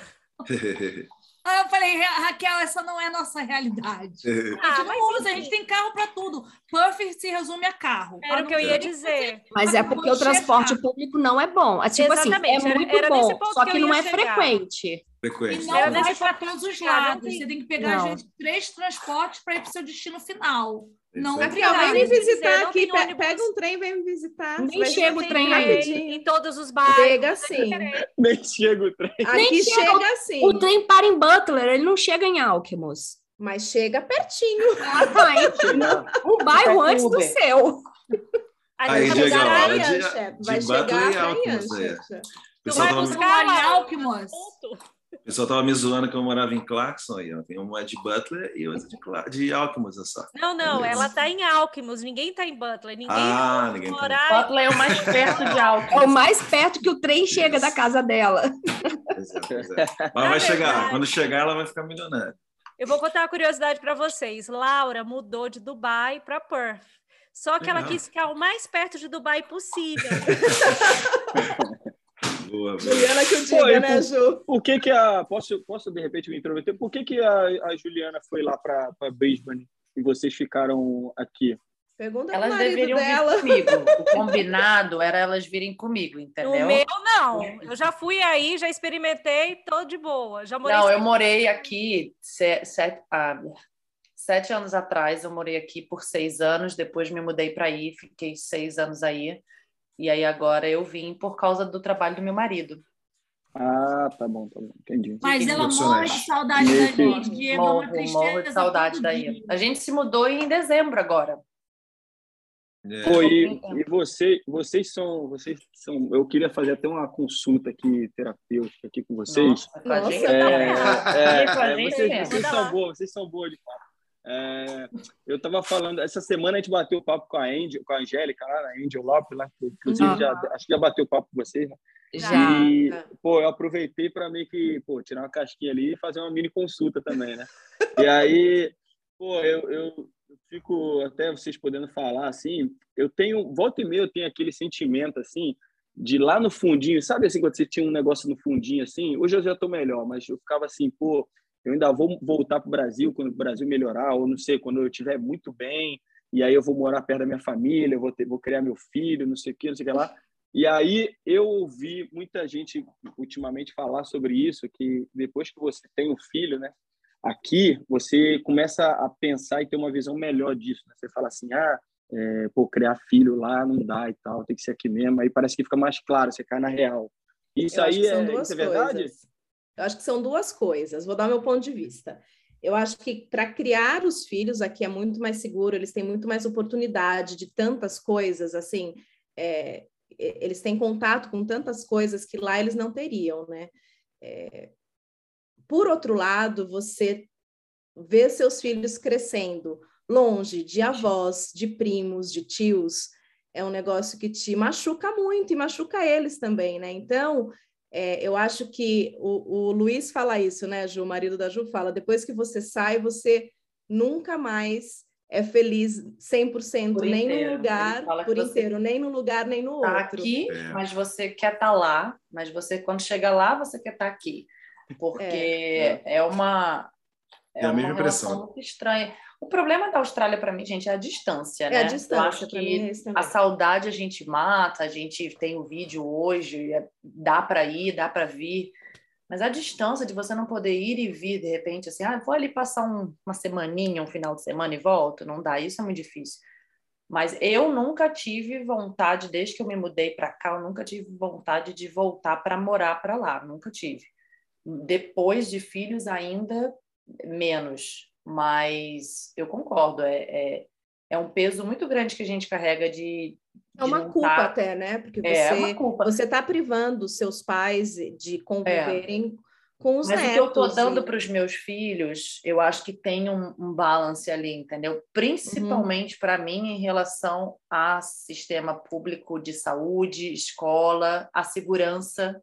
Aí eu falei, Raquel, essa não é a nossa realidade. Ah, a gente não usa, a gente tem carro para tudo. Puff se resume a carro. Era o que eu ia dizer. Mas é porque o transporte público não é bom. É tipo Exatamente. assim, é muito era, era bom, só que, que não é chegar. frequente. Frequência. E não vai para todos os lados. Você tem que pegar, às vezes, três transportes para ir para o seu destino final. Não aqui, ó, vem me visitar aqui, pe pega um trem, vem me visitar. Nem chega o trem aí. Em todos os bairros. Chega sim. Nem chega o trem. Aqui Nem chega assim. O trem para em Butler, ele não chega em Alkimos. Mas chega pertinho. Ah, tá, um bairro antes do seu. Aí, Diego, vai chegar, vai chegar em Alkimos. Tu vai buscar em Alkimos. O pessoal estava me zoando que eu morava em Clarkson aí, ó. Tem uma de Butler e outra de, Cla de Alkimos, é só. Não, não, Beleza. ela está em Alkimos, ninguém está em Butler. Ninguém ah, ninguém morar tá Butler é o mais perto de Alkimos. É o mais perto que o trem chega da casa dela. Pois é, pois é. Mas vai chegar, quando chegar ela vai ficar milionária. Eu vou contar uma curiosidade para vocês. Laura mudou de Dubai para Perth. Só que Legal. ela quis ficar o mais perto de Dubai possível. boa. Juliana que eu diga, Pô, né, Ju? Por que que a... Posso, posso, de repente, me intrometer? Por que que a, a Juliana foi lá para Brisbane e vocês ficaram aqui? Pergunta elas deveriam dela. vir comigo. O combinado era elas virem comigo, entendeu? O meu não. Eu já fui aí, já experimentei, tô de boa. Já morei não, eu morei aqui sete, ah, sete anos atrás. Eu morei aqui por seis anos. Depois me mudei para aí, fiquei seis anos aí. E aí agora eu vim por causa do trabalho do meu marido. Ah, tá bom, tá bom, entendi. Mas ela morre de saudade da gente, Diego. Morro, morro de saudade daí. A gente se mudou em dezembro agora. É. Pô, e, e você, vocês são, vocês são. Eu queria fazer até uma consulta aqui terapêutica aqui com vocês. Nossa, é, é, é, vocês, vocês são boas, vocês são boas de fato. É, eu estava falando, essa semana a gente bateu papo com a Angel, com a Angélica, lá, a Angel Lopes, lá, inclusive uhum. já, acho que já bateu papo com vocês. Né? Já. E, pô, eu aproveitei para meio que pô, tirar uma casquinha ali e fazer uma mini consulta também, né? E aí, pô, eu, eu, fico até vocês podendo falar assim, eu tenho, volta e meia eu tenho aquele sentimento assim, de lá no fundinho, sabe assim, quando você tinha um negócio no fundinho assim, hoje eu já estou melhor, mas eu ficava assim, pô, eu ainda vou voltar para o Brasil quando o Brasil melhorar, ou não sei, quando eu estiver muito bem, e aí eu vou morar perto da minha família, vou, ter, vou criar meu filho, não sei o que, não sei o que lá. E aí eu ouvi muita gente ultimamente falar sobre isso, que depois que você tem um filho, né, aqui você começa a pensar e ter uma visão melhor disso. Né? Você fala assim, ah, é, pô, criar filho lá não dá e tal, tem que ser aqui mesmo. Aí parece que fica mais claro, você cai na real. Isso Eu aí é, isso é verdade? Eu acho que são duas coisas. Vou dar meu ponto de vista. Eu acho que para criar os filhos aqui é muito mais seguro, eles têm muito mais oportunidade de tantas coisas, assim, é, eles têm contato com tantas coisas que lá eles não teriam, né? É, por outro lado, você vê seus filhos crescendo longe de avós, de primos, de tios, é um negócio que te machuca muito e machuca eles também, né? Então, é, eu acho que o, o Luiz fala isso, né, Ju? O marido da Ju fala: depois que você sai, você nunca mais é feliz 100%, por nem inteiro. no lugar, por inteiro, nem no lugar, nem no tá outro. aqui, é. mas você quer estar tá lá, mas você, quando chega lá, você quer estar tá aqui. Porque é, é uma. É, é uma relação muito estranha. O problema da Austrália, para mim, gente, é a distância, né? É a distância. Eu acho que é a saudade a gente mata, a gente tem o vídeo hoje, é, dá para ir, dá para vir. Mas a distância de você não poder ir e vir, de repente, assim, ah, vou ali passar um, uma semaninha, um final de semana e volto, não dá, isso é muito difícil. Mas eu nunca tive vontade, desde que eu me mudei para cá, eu nunca tive vontade de voltar para morar para lá, nunca tive. Depois de filhos, ainda menos mas eu concordo, é, é, é, um peso muito grande que a gente carrega de. É uma culpa tá... até, né? Porque é, você é você está privando seus pais de conviverem com os Mas netos. o que eu estou dando e... para os meus filhos, eu acho que tem um, um balance ali, entendeu? Principalmente uhum. para mim em relação a sistema público de saúde, escola, a segurança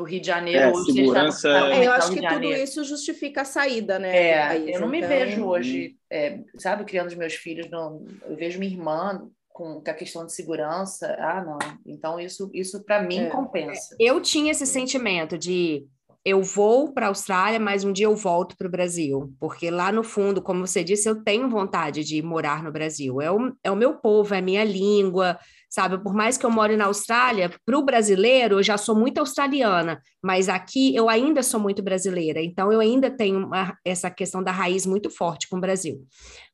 Tipo, Rio de Janeiro, é, hoje segurança... É, eu acho que tudo isso justifica a saída, né? É, país, eu não então... me vejo hoje, é, sabe, criando os meus filhos, não, eu vejo minha irmã com a questão de segurança, ah, não. Então, isso, isso para mim é. compensa. Eu tinha esse sentimento de eu vou para a Austrália, mas um dia eu volto para o Brasil, porque lá no fundo, como você disse, eu tenho vontade de morar no Brasil. É o, é o meu povo, é a minha língua, sabe? Por mais que eu more na Austrália, para o brasileiro, eu já sou muito australiana, mas aqui eu ainda sou muito brasileira, então eu ainda tenho uma, essa questão da raiz muito forte com o Brasil.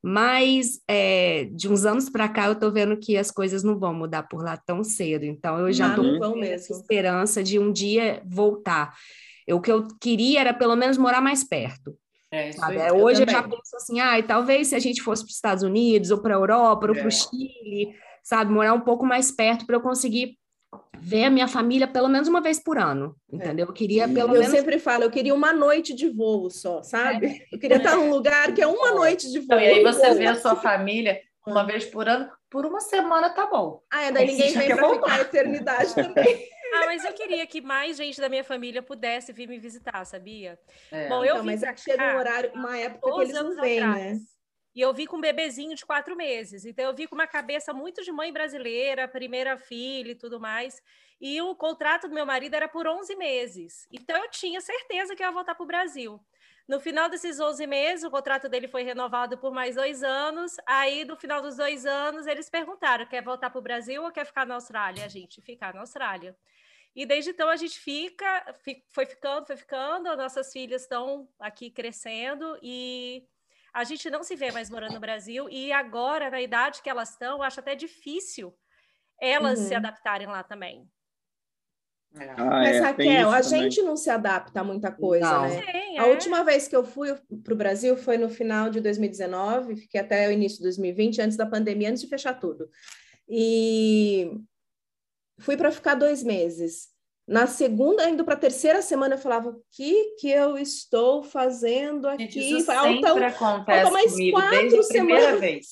Mas é, de uns anos para cá, eu estou vendo que as coisas não vão mudar por lá tão cedo, então eu já estou com essa esperança de um dia voltar. Eu, o que eu queria era pelo menos morar mais perto. É, é Hoje eu, eu, já penso assim, ah, talvez se a gente fosse para os Estados Unidos ou para a Europa ou para o é. Chile, sabe, morar um pouco mais perto para eu conseguir ver a minha família pelo menos uma vez por ano, é. entendeu? Eu queria pelo eu menos... Eu sempre falo, eu queria uma noite de voo só, sabe? É. Eu queria estar num lugar que é uma noite de voo. Então, e aí você vê a sua família uma vez por ano, por uma semana tá bom. Ah, é, daí ninguém vem para ficar a eternidade também. Ah, mas eu queria que mais gente da minha família pudesse vir me visitar, sabia? É. Bom, eu então, mas aqui chega um horário, uma época que eles não vêm, né? E eu vi com um bebezinho de quatro meses. Então, eu vi com uma cabeça muito de mãe brasileira, primeira filha e tudo mais. E o contrato do meu marido era por 11 meses. Então, eu tinha certeza que eu ia voltar para o Brasil. No final desses 11 meses, o contrato dele foi renovado por mais dois anos. Aí, no final dos dois anos, eles perguntaram: quer voltar para o Brasil ou quer ficar na Austrália? A gente ficar na Austrália. E desde então a gente fica, foi ficando, foi ficando, nossas filhas estão aqui crescendo e a gente não se vê mais morando no Brasil. E agora, na idade que elas estão, acho até difícil elas uhum. se adaptarem lá também. É. Ah, Mas, é, Raquel, a também. gente não se adapta a muita coisa, não. né? Sim, é. A última vez que eu fui para o Brasil foi no final de 2019, fiquei até o início de 2020, antes da pandemia, antes de fechar tudo. E Fui para ficar dois meses. Na segunda, indo para a terceira semana, eu falava: o que, que eu estou fazendo aqui? Gente, isso falta, sempre acontece mais comigo, desde a primeira vez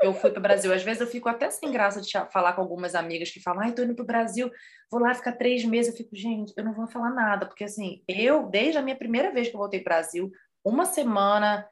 que eu fui para o Brasil. Às vezes eu fico até sem graça de falar com algumas amigas que falam: ai, estou indo para o Brasil, vou lá ficar três meses. Eu fico, gente, eu não vou falar nada, porque assim, eu, desde a minha primeira vez que eu voltei para o Brasil, uma semana,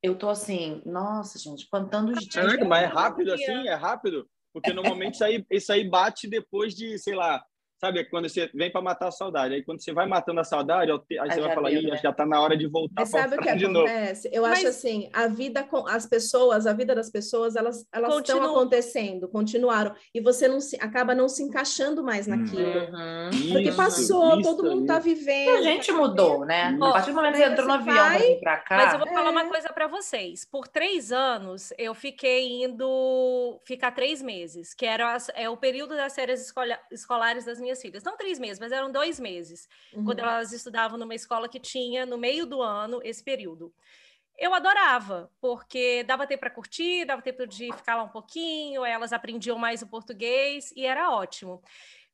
eu tô assim, nossa, gente, contando os dias. mas é rápido assim? É rápido? Porque normalmente isso aí, isso aí bate depois de, sei lá, Sabe, quando você vem para matar a saudade. Aí quando você vai matando a saudade, aí você vai falar, né? já está na hora de voltar Mas sabe o que acontece? Novo. Eu Mas... acho assim, a vida com as pessoas, a vida das pessoas, elas elas estão acontecendo, continuaram, e você não se, acaba não se encaixando mais naquilo. Uhum. Porque passou, isso, todo mundo está vivendo. a gente mudou, né? a partir do momento que você entrou no avião vai... para cá. Mas eu vou falar uma é. coisa para vocês. Por três anos, eu fiquei indo ficar três meses, que era é o período das séries escolares das minhas minhas filhas. Não três meses, mas eram dois meses, uhum. quando elas estudavam numa escola que tinha, no meio do ano, esse período. Eu adorava, porque dava tempo para curtir, dava tempo de ficar lá um pouquinho, elas aprendiam mais o português e era ótimo.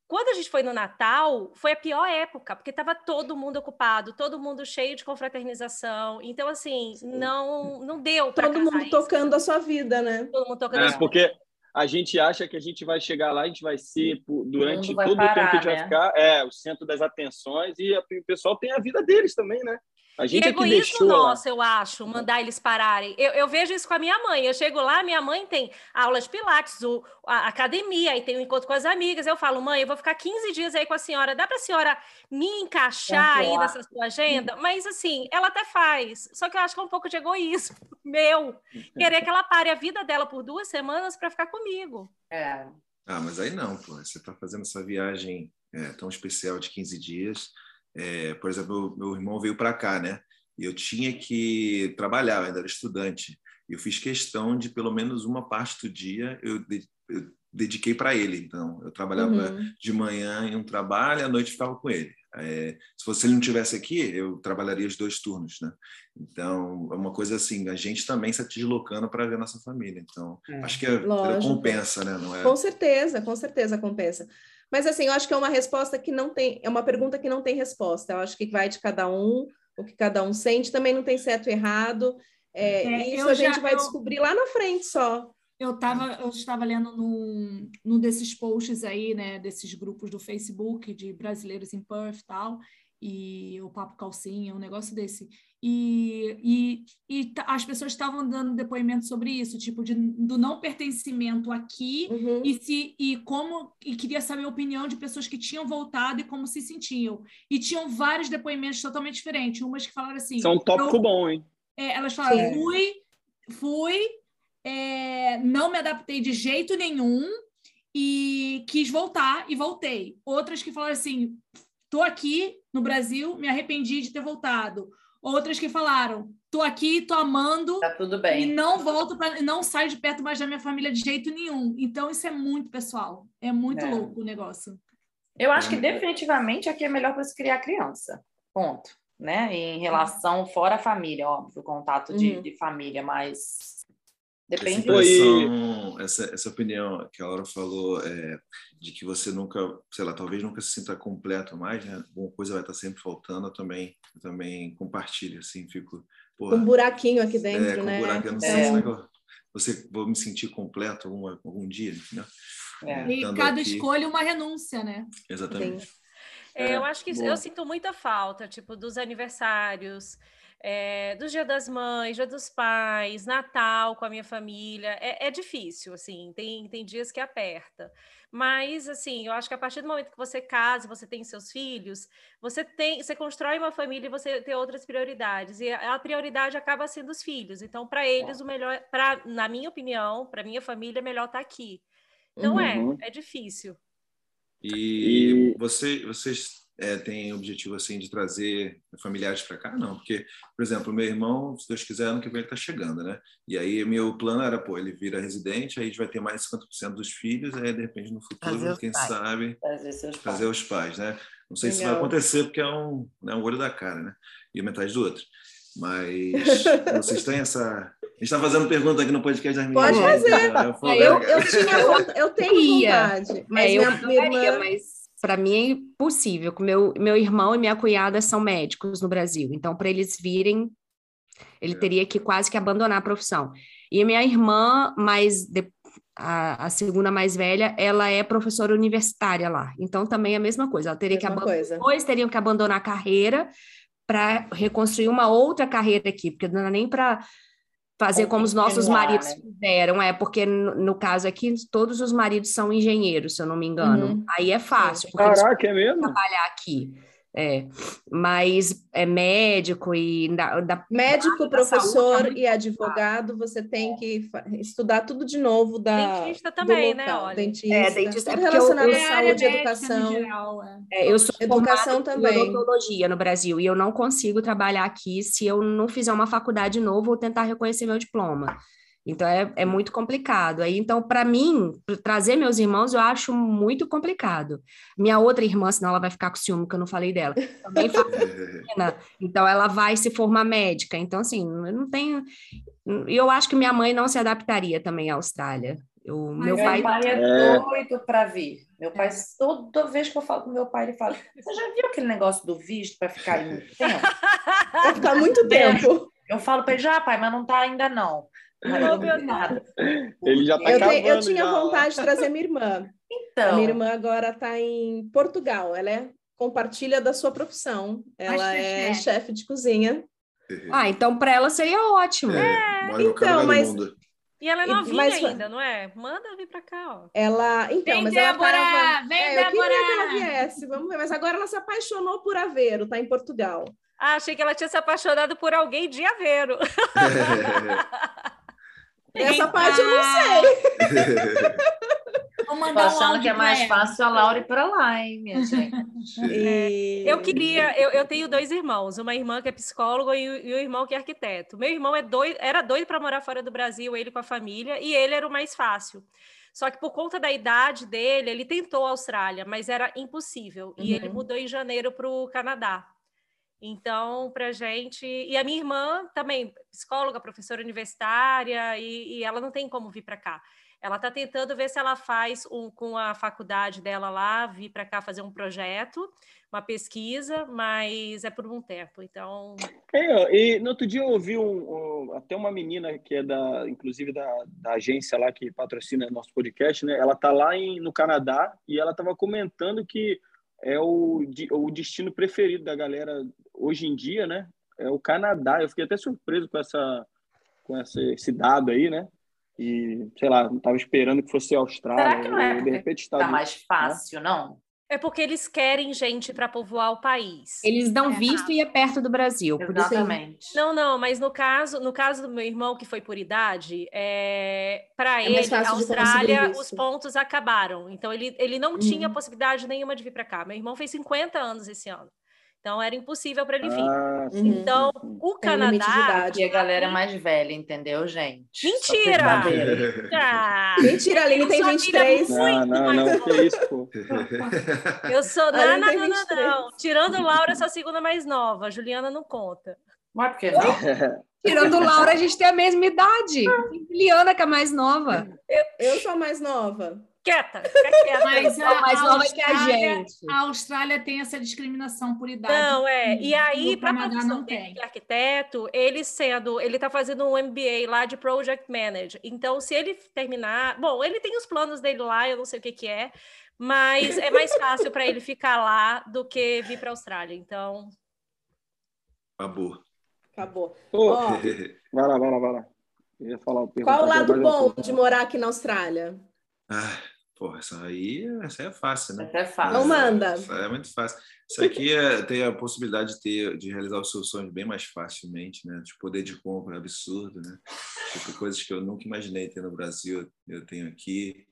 Quando a gente foi no Natal, foi a pior época, porque estava todo mundo ocupado, todo mundo cheio de confraternização. Então, assim, não não deu para Todo mundo isso. tocando a sua vida, né? Todo mundo tocando é, a sua porque... vida a gente acha que a gente vai chegar lá, a gente vai ser durante todo o tempo que a gente né? vai ficar é, o centro das atenções e a, o pessoal tem a vida deles também, né? A gente e é egoísmo deixou, nosso, eu acho, mandar eles pararem. Eu, eu, vejo isso com a minha mãe. Eu chego lá, minha mãe tem aulas de pilates, o, a academia, aí tem um encontro com as amigas. Eu falo, mãe, eu vou ficar 15 dias aí com a senhora. Dá para a senhora me encaixar aí nessa sua agenda? Mas, assim, ela até faz. Só que eu acho que é um pouco de egoísmo meu. Querer que ela pare a vida dela por duas semanas para ficar comigo. É. Ah, mas aí não, pô. Você está fazendo essa viagem é, tão especial de 15 dias é, por exemplo, meu, meu irmão veio para cá, né? E eu tinha que trabalhar, eu ainda era estudante. Eu fiz questão de pelo menos uma parte do dia eu, de, eu dediquei para ele. Então, eu trabalhava uhum. de manhã em um trabalho, à noite ficava com ele. É, se fosse ele não tivesse aqui, eu trabalharia os dois turnos, né? Então, é uma coisa assim, a gente também se deslocando para ver nossa família. Então, é, acho que é, compensa, né? É... Com certeza, com certeza compensa. Mas assim, eu acho que é uma resposta que não tem, é uma pergunta que não tem resposta. Eu acho que vai de cada um, o que cada um sente, também não tem certo e errado. É, é, isso a gente vai eu, descobrir lá na frente só. Eu, tava, eu estava lendo num, num desses posts aí, né, desses grupos do Facebook de brasileiros em Perth e tal, e o papo calcinha, um negócio desse. E, e, e as pessoas estavam dando depoimento sobre isso, tipo, de, do não pertencimento aqui uhum. e se e como e queria saber a opinião de pessoas que tinham voltado e como se sentiam. E tinham vários depoimentos totalmente diferentes. Umas que falaram assim. São é um tópico eu, bom, hein? É, elas falaram, Sim. fui, fui, é, não me adaptei de jeito nenhum e quis voltar e voltei. Outras que falaram assim, tô aqui no Brasil, me arrependi de ter voltado Outras que falaram: tô aqui, tô amando. Tá tudo bem. E não volto para não saio de perto mais da minha família de jeito nenhum. Então isso é muito pessoal. É muito é. louco o negócio. Eu acho que definitivamente aqui é melhor para se criar criança. Ponto. Né? Em relação fora a família, óbvio, contato de, uhum. de família, mas Depende. Essa, essa, essa opinião que a Laura falou é, de que você nunca, sei lá, talvez nunca se sinta completo mais, né? Alguma coisa vai estar sempre faltando, eu também, eu também compartilho, assim, fico... Porra, um buraquinho aqui dentro, é, né? Um buraquinho, não sei, é. você vou me sentir completo algum, algum dia, né? É. E cada aqui... escolha uma renúncia, né? Exatamente. É, eu acho que eu sinto muita falta, tipo, dos aniversários, é, do Dia das Mães, Dia dos Pais, Natal com a minha família. É, é, difícil, assim, tem, tem dias que aperta. Mas, assim, eu acho que a partir do momento que você casa, você tem seus filhos, você tem, você constrói uma família e você tem outras prioridades. E a, a prioridade acaba sendo os filhos. Então, para eles, o melhor, pra, na minha opinião, para minha família, é melhor estar tá aqui. Não é, uhum. é, é difícil. E você, vocês é, tem objetivo assim de trazer familiares para cá? Não, porque, por exemplo, meu irmão, se Deus quiser, ano que vem ele está chegando, né? E aí meu plano era, pô, ele vira residente, aí a gente vai ter mais 50% dos filhos, aí de repente no futuro, quem sabe, trazer, trazer os pais, né? Não sei Legal. se vai acontecer, porque é um, né, um olho da cara, né? E metade do outro. Mas vocês têm essa. A gente está fazendo pergunta aqui no podcast das meninas. Pode fazer. Eu, eu, eu, tinha, eu tenho vontade, mas é, eu minha, minha irmã... mas para mim é impossível. Meu, meu irmão e minha cunhada são médicos no Brasil, então para eles virem, ele é. teria que quase que abandonar a profissão. E minha irmã, mais de, a, a, segunda mais velha, ela é professora universitária lá, então também é a mesma coisa. Ela teria mesma que abandonar, dois teriam que abandonar a carreira para reconstruir uma outra carreira aqui, porque não dá nem para fazer como os nossos maridos né? fizeram, é porque no, no, caso aqui todos os maridos são engenheiros, se eu não me engano. Uhum. Aí é fácil. Caraca, é mesmo? Trabalhar aqui. É, mas é médico e da, da médico, da professor saúde, e advogado, você tem que estudar tudo de novo da dentista também, né? Olha. Dentista, é, dentista tudo é relacionado à saúde, e educação. Geral, é. É, eu sou educação também. Em odontologia no Brasil e eu não consigo trabalhar aqui se eu não fizer uma faculdade nova ou tentar reconhecer meu diploma. Então é, é muito complicado. Aí, então, para mim, trazer meus irmãos, eu acho muito complicado. Minha outra irmã, senão ela vai ficar com ciúme, que eu não falei dela, também faz medicina, então ela vai se formar médica. Então, assim, eu não tenho. Eu acho que minha mãe não se adaptaria também à Austrália. Eu, meu, pai... pai é, é doido para vir. Meu pai, toda vez que eu falo com meu pai, ele fala: Você já viu aquele negócio do visto para ficar aí muito tempo? Vai ficar muito tempo. Eu falo para ele: Já, pai, mas não está ainda não. Ele já tá eu, te, eu tinha já. vontade de trazer minha irmã. Então. A minha irmã agora está em Portugal. Ela é compartilha da sua profissão. Ela é, é chefe de cozinha. Ah, então para ela seria ótimo. É, é. então, mas e ela é novinha mas, ainda, não é? Manda vir para cá, ó. Ela, então, vem mas Débora, ela tava... Vem, é, eu queria que ela viesse, vamos ver. Mas agora ela se apaixonou por Aveiro, tá em Portugal. Ah, achei que ela tinha se apaixonado por alguém de Aveiro. Essa parte eu não sei. Vou mandar Tô achando um que é mais fácil a Laura ir para lá, hein, minha gente? É, eu queria, eu, eu tenho dois irmãos, uma irmã que é psicóloga e, e um irmão que é arquiteto. Meu irmão é doido, era doido para morar fora do Brasil, ele com a família, e ele era o mais fácil. Só que por conta da idade dele, ele tentou a Austrália, mas era impossível. E uhum. ele mudou em janeiro para o Canadá. Então, para gente. E a minha irmã também, psicóloga, professora universitária, e, e ela não tem como vir para cá. Ela está tentando ver se ela faz com a faculdade dela lá, vir para cá fazer um projeto, uma pesquisa, mas é por um tempo. Então. É, e no outro dia eu ouvi um, um, até uma menina que é da, inclusive da, da agência lá que patrocina nosso podcast, né? Ela está lá em, no Canadá e ela estava comentando que é o, o destino preferido da galera hoje em dia, né? É o Canadá. Eu fiquei até surpreso com essa com essa, esse dado aí, né? E, sei lá, não estava esperando que fosse a Austrália. Será que não é de repente está mais fácil, né? não? É porque eles querem gente para povoar o país. Eles dão é visto e é perto do Brasil. Exatamente. Não, não, mas no caso, no caso do meu irmão que foi por idade, é... para é ele, a Austrália, os pontos acabaram. Então ele, ele não uhum. tinha possibilidade nenhuma de vir para cá. Meu irmão fez 50 anos esse ano. Então era impossível para ele vir. Ah, então, o Canadá. E a galera é mais velha, entendeu, gente? Mentira! ah, Mentira, a Aline tem 23. Não, não, não, que isso, pô. Eu sou. Não, não, não, não, não. Tirando Laura, essa segunda mais nova. Juliana não conta. Mas por que não? Tirando Laura, a gente tem a mesma idade. Juliana, que é a mais nova. Eu, eu sou a mais nova quieta, quieta. Mas a, mais nova que a gente. A Austrália tem essa discriminação por idade. Não, é. E aí, para a não tem. de arquiteto, ele sendo, ele está fazendo um MBA lá de Project Manager. Então, se ele terminar, bom, ele tem os planos dele lá, eu não sei o que que é, mas é mais fácil para ele ficar lá do que vir para a Austrália. Então, acabou. Acabou. Oh. Oh. vai lá, vai lá, vai lá. Falar, Qual o lado bom de morar aqui na Austrália? Ah, Pô, essa aí essa é fácil, né? Essa é fácil. Não manda. é muito fácil. Isso aqui é, tem a possibilidade de, ter, de realizar os seus sonhos bem mais facilmente, né? De poder de compra absurdo, né? Tipo, coisas que eu nunca imaginei ter no Brasil, eu tenho aqui.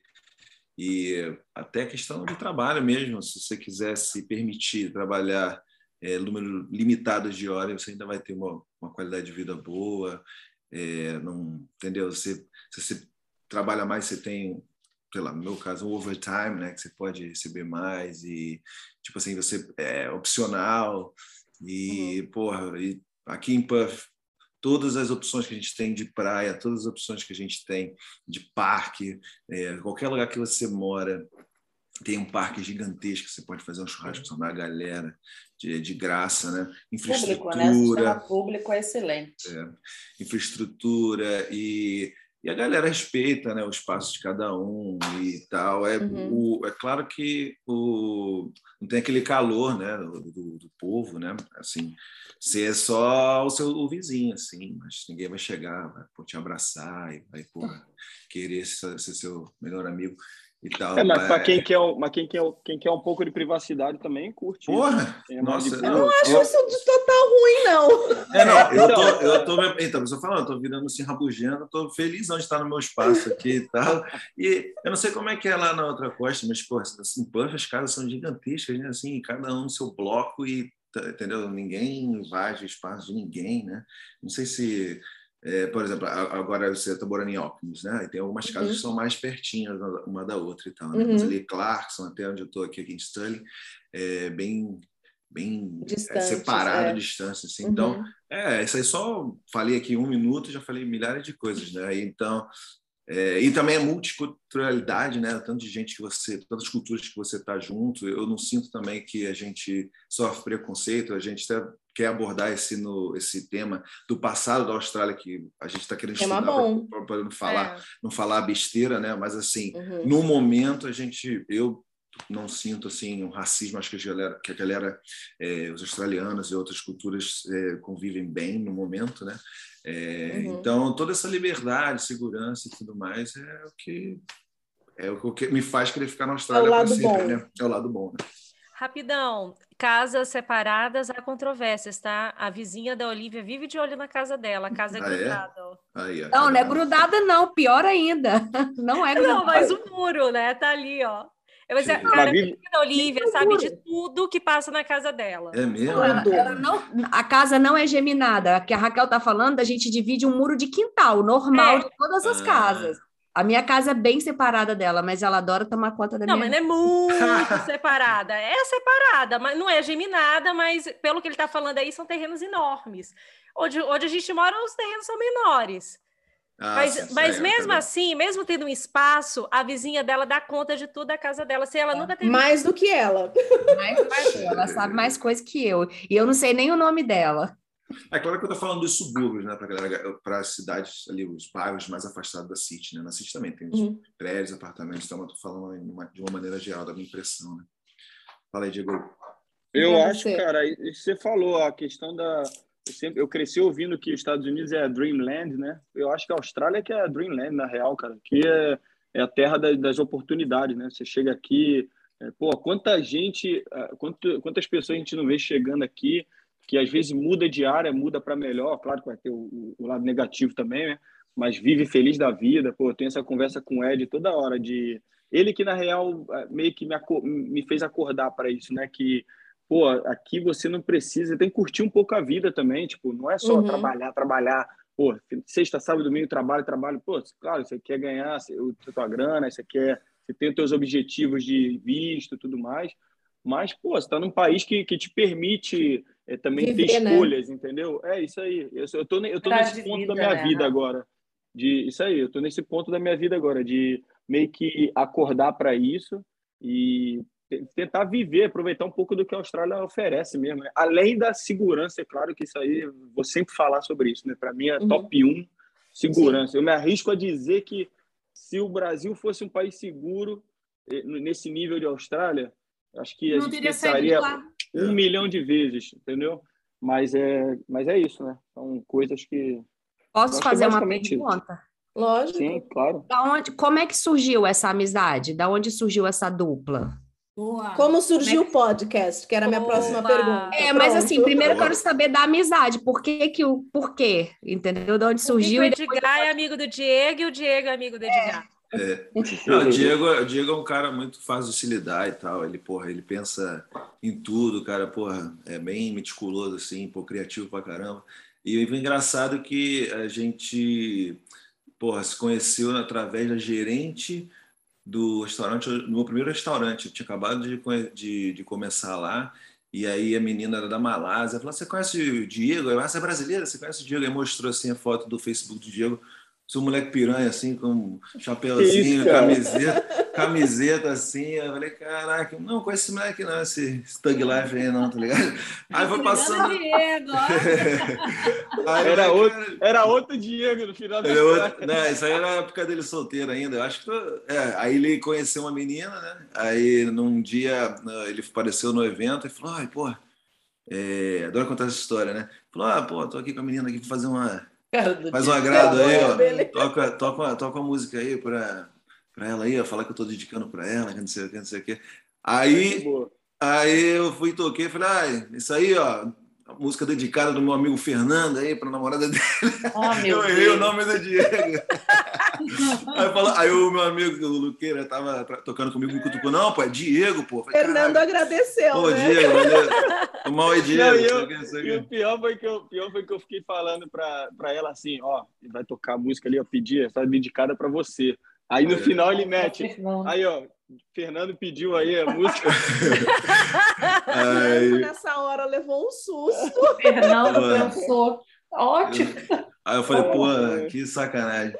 E até questão de trabalho mesmo, se você quiser se permitir trabalhar é, número limitado de horas, você ainda vai ter uma, uma qualidade de vida boa. É, não, entendeu? Você, se você trabalha mais, você tem sei lá, no meu caso, um overtime, né, que você pode receber mais e, tipo assim, você é opcional e, uhum. porra, e aqui em Puff, todas as opções que a gente tem de praia, todas as opções que a gente tem de parque, é, qualquer lugar que você mora, tem um parque gigantesco, você pode fazer um churrasco com a galera de, de graça, né? Infraestrutura. Público, né? público é excelente. É, infraestrutura e e a galera respeita né, o espaço de cada um e tal. É, uhum. o, é claro que o, não tem aquele calor né, do, do, do povo, né? Assim, se é só o seu o vizinho, assim, mas ninguém vai chegar, vai te abraçar e vai porra, querer ser, ser seu melhor amigo e tal. É, mas para quem quer, mas quem quer, quem quer um pouco de privacidade também curte. Porra! É nossa, eu não acho eu... isso de total ruim, não. É, não, eu tô, eu tô, então, eu tô falando, eu tô virando assim, rabugendo, tô feliz de estar no meu espaço aqui e tal. E eu não sei como é que é lá na outra costa, mas, pô, assim, Puff, as casas são gigantescas, né? Assim, cada um no seu bloco e, tá, entendeu? Ninguém invade o espaço de ninguém, né? Não sei se é, por exemplo, agora você está morando em Auckland, né? E tem algumas casas uhum. que são mais pertinhas uma da outra e tal. Né? Uhum. ali Clarkson, até onde eu estou aqui, aqui em Sterling, é bem bem é, separado, é. distância, assim. Então, uhum. Então, é, isso aí só falei aqui um minuto, já falei milhares de coisas, né? Então, é, e também a multiculturalidade, né? Tanto de gente que você, tantas culturas que você está junto. Eu não sinto também que a gente sofre preconceito. A gente até quer abordar esse no esse tema do passado da Austrália que a gente está querendo tema estudar para não falar, é. não falar besteira, né? Mas assim, uhum. no momento a gente, eu não sinto assim um racismo. Acho que a galera, que a galera é, os australianos e outras culturas é, convivem bem no momento, né? É, uhum. Então, toda essa liberdade, segurança e tudo mais é o que é o que me faz querer ficar na Austrália é para sempre, bom. né? É o lado bom, né? Rapidão, casas separadas há controvérsias, tá? A vizinha da Olivia vive de olho na casa dela, a casa é ah, é? grudada. É? Aí, não, não é grudada não, pior ainda. Não é grudada. Não, mas o muro, né? Tá ali, ó. Eu vou dizer, cara, vive... a Olivia sabe de tudo que passa na casa dela. É mesmo? Ela, ela não, a casa não é geminada. A que a Raquel tá falando, a gente divide um muro de quintal, normal é. de todas as ah. casas. A minha casa é bem separada dela, mas ela adora tomar conta da não, minha. Não, mas não é muito separada. É separada, mas não é geminada, mas pelo que ele está falando aí, são terrenos enormes. Onde, onde a gente mora, os terrenos são menores. Ah, mas mas mesmo assim, mesmo tendo um espaço, a vizinha dela dá conta de tudo da casa dela. Se ela é. nunca teve. Mais do que ela. Mais do que ela sabe mais coisa que eu. E eu não sei nem o nome dela. É claro que eu estou falando dos subúrbios, né? Para as cidades ali, os bairros mais afastados da City, né? Na City também tem os uhum. prédios, apartamentos, então eu estou falando de uma maneira geral, da minha impressão, né? Fala aí, Diego. Eu acho, cara, você falou a questão da. Eu, sempre, eu cresci ouvindo que os Estados Unidos é a Dreamland, né? Eu acho que a Austrália é que é a Dreamland, na real, cara. Que é, é a terra das, das oportunidades, né? Você chega aqui, é, pô, quanta gente, é, quanto, quantas pessoas a gente não vê chegando aqui, que às vezes muda de área, muda para melhor, claro que vai ter o, o, lado negativo também, né? Mas vive feliz da vida, pô, eu tenho essa conversa com o Ed toda hora de ele que na real é, meio que me, me fez acordar para isso, né? Que pô, aqui você não precisa, tem que curtir um pouco a vida também, tipo, não é só uhum. trabalhar, trabalhar, pô, sexta, sábado, domingo, trabalho, trabalho, pô, claro, você quer ganhar a tua grana, você quer, você tem os teus objetivos de visto, tudo mais, mas, pô, você está num país que, que te permite é, também Viver, ter né? escolhas, né? entendeu? É isso aí, eu, eu tô, eu tô nesse ponto vida, da minha né? vida agora, de, isso aí, eu tô nesse ponto da minha vida agora, de meio que acordar para isso e tentar viver, aproveitar um pouco do que a Austrália oferece mesmo. Né? Além da segurança, é claro que isso aí, vou sempre falar sobre isso, né? Para mim é uhum. top 1 segurança. Sim. Eu me arrisco a dizer que se o Brasil fosse um país seguro, eh, nesse nível de Austrália, acho que a Não gente pensaria um milhão de vezes, entendeu? Mas é, mas é isso, né? São coisas que. Posso fazer uma pergunta? Lógico. Sim, claro. Da onde, como é que surgiu essa amizade? Da onde surgiu essa dupla? Boa. Como surgiu o podcast? Que era a minha Boa. próxima pergunta. É, Pronto. mas assim, primeiro eu quero saber da amizade. Por que que o porquê? Entendeu? De onde surgiu? O Edgar depois... é amigo do Diego e o Diego é amigo do Edgar. É. Não, o, Diego, o Diego é um cara muito fácil de se lidar e tal. Ele, porra, ele pensa em tudo, cara, porra, é bem meticuloso, assim, pô, criativo pra caramba. E o engraçado é que a gente, porra, se conheceu através da gerente do restaurante, no meu primeiro restaurante. Eu tinha acabado de, de, de, começar lá. E aí a menina era da Malásia. Falou: Você conhece o Diego? Eu, ah, você é brasileira? Você conhece o Diego? Aí mostrou assim a foto do Facebook do Diego. Sou um moleque piranha, assim, com chapéuzinho, Isso, camiseta, camiseta, assim. Eu falei, caraca, não conheço esse moleque, não, esse Stug Life aí, não, tá ligado? Aí foi passando. Diego, aí, era, outro, era outro Diego no final da outro... Não, isso aí era a época dele solteiro ainda. Eu acho que. Tô... É, aí ele conheceu uma menina, né? Aí num dia ele apareceu no evento e falou: ai, pô, é... adoro contar essa história, né? Falou: ah, pô, tô aqui com a menina aqui pra fazer uma Faz um agrado aí, ó. Toca, toca, toca uma música aí para ela aí, ó, falar que eu tô dedicando para ela, que não sei o que, não sei o que. Aí, aí eu fui e toquei, falei, ah, isso aí, ó, a música dedicada do meu amigo Fernando aí para namorada dele. Oh, eu errei o nome do Diego. aí, aí, o meu amigo o Luqueira tava tocando comigo, me cutucou, não, pô, é Diego, pô. Falei, Fernando agradeceu. Pô, né? Diego, o mal é Diego. Não, e, eu, e o pior foi que eu, pior foi que eu fiquei falando para ela assim, ó, vai tocar a música ali, eu pedi, essa dedicada para você. Aí no final ele mete. Aí, ó, Fernando pediu aí a música. Fernando nessa hora levou um susto. Fernando pensou, ótimo. Aí eu falei, pô, que sacanagem.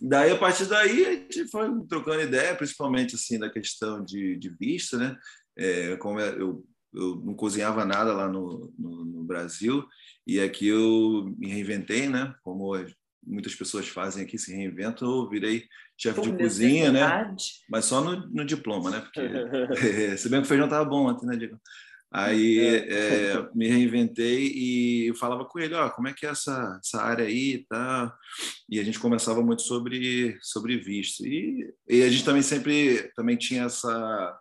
Daí, a partir daí, a gente foi trocando ideia, principalmente assim, da questão de, de vista, né? É, como é, eu, eu não cozinhava nada lá no, no, no Brasil, e aqui eu me reinventei, né? Como muitas pessoas fazem aqui, se reinventam, eu virei chefe de cozinha, né? Mas só no, no diploma, né? Porque se bem que o feijão estava bom ontem, né, Diego? Aí é. é, me reinventei e eu falava com ele, ó, como é que é essa, essa área aí, tá? E a gente conversava muito sobre sobre visto e, e a gente também sempre também tinha essa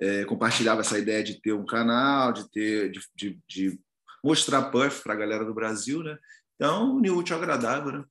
é, compartilhava essa ideia de ter um canal, de ter de, de, de mostrar puff para a galera do Brasil, né? Então, unir útil agradável, né?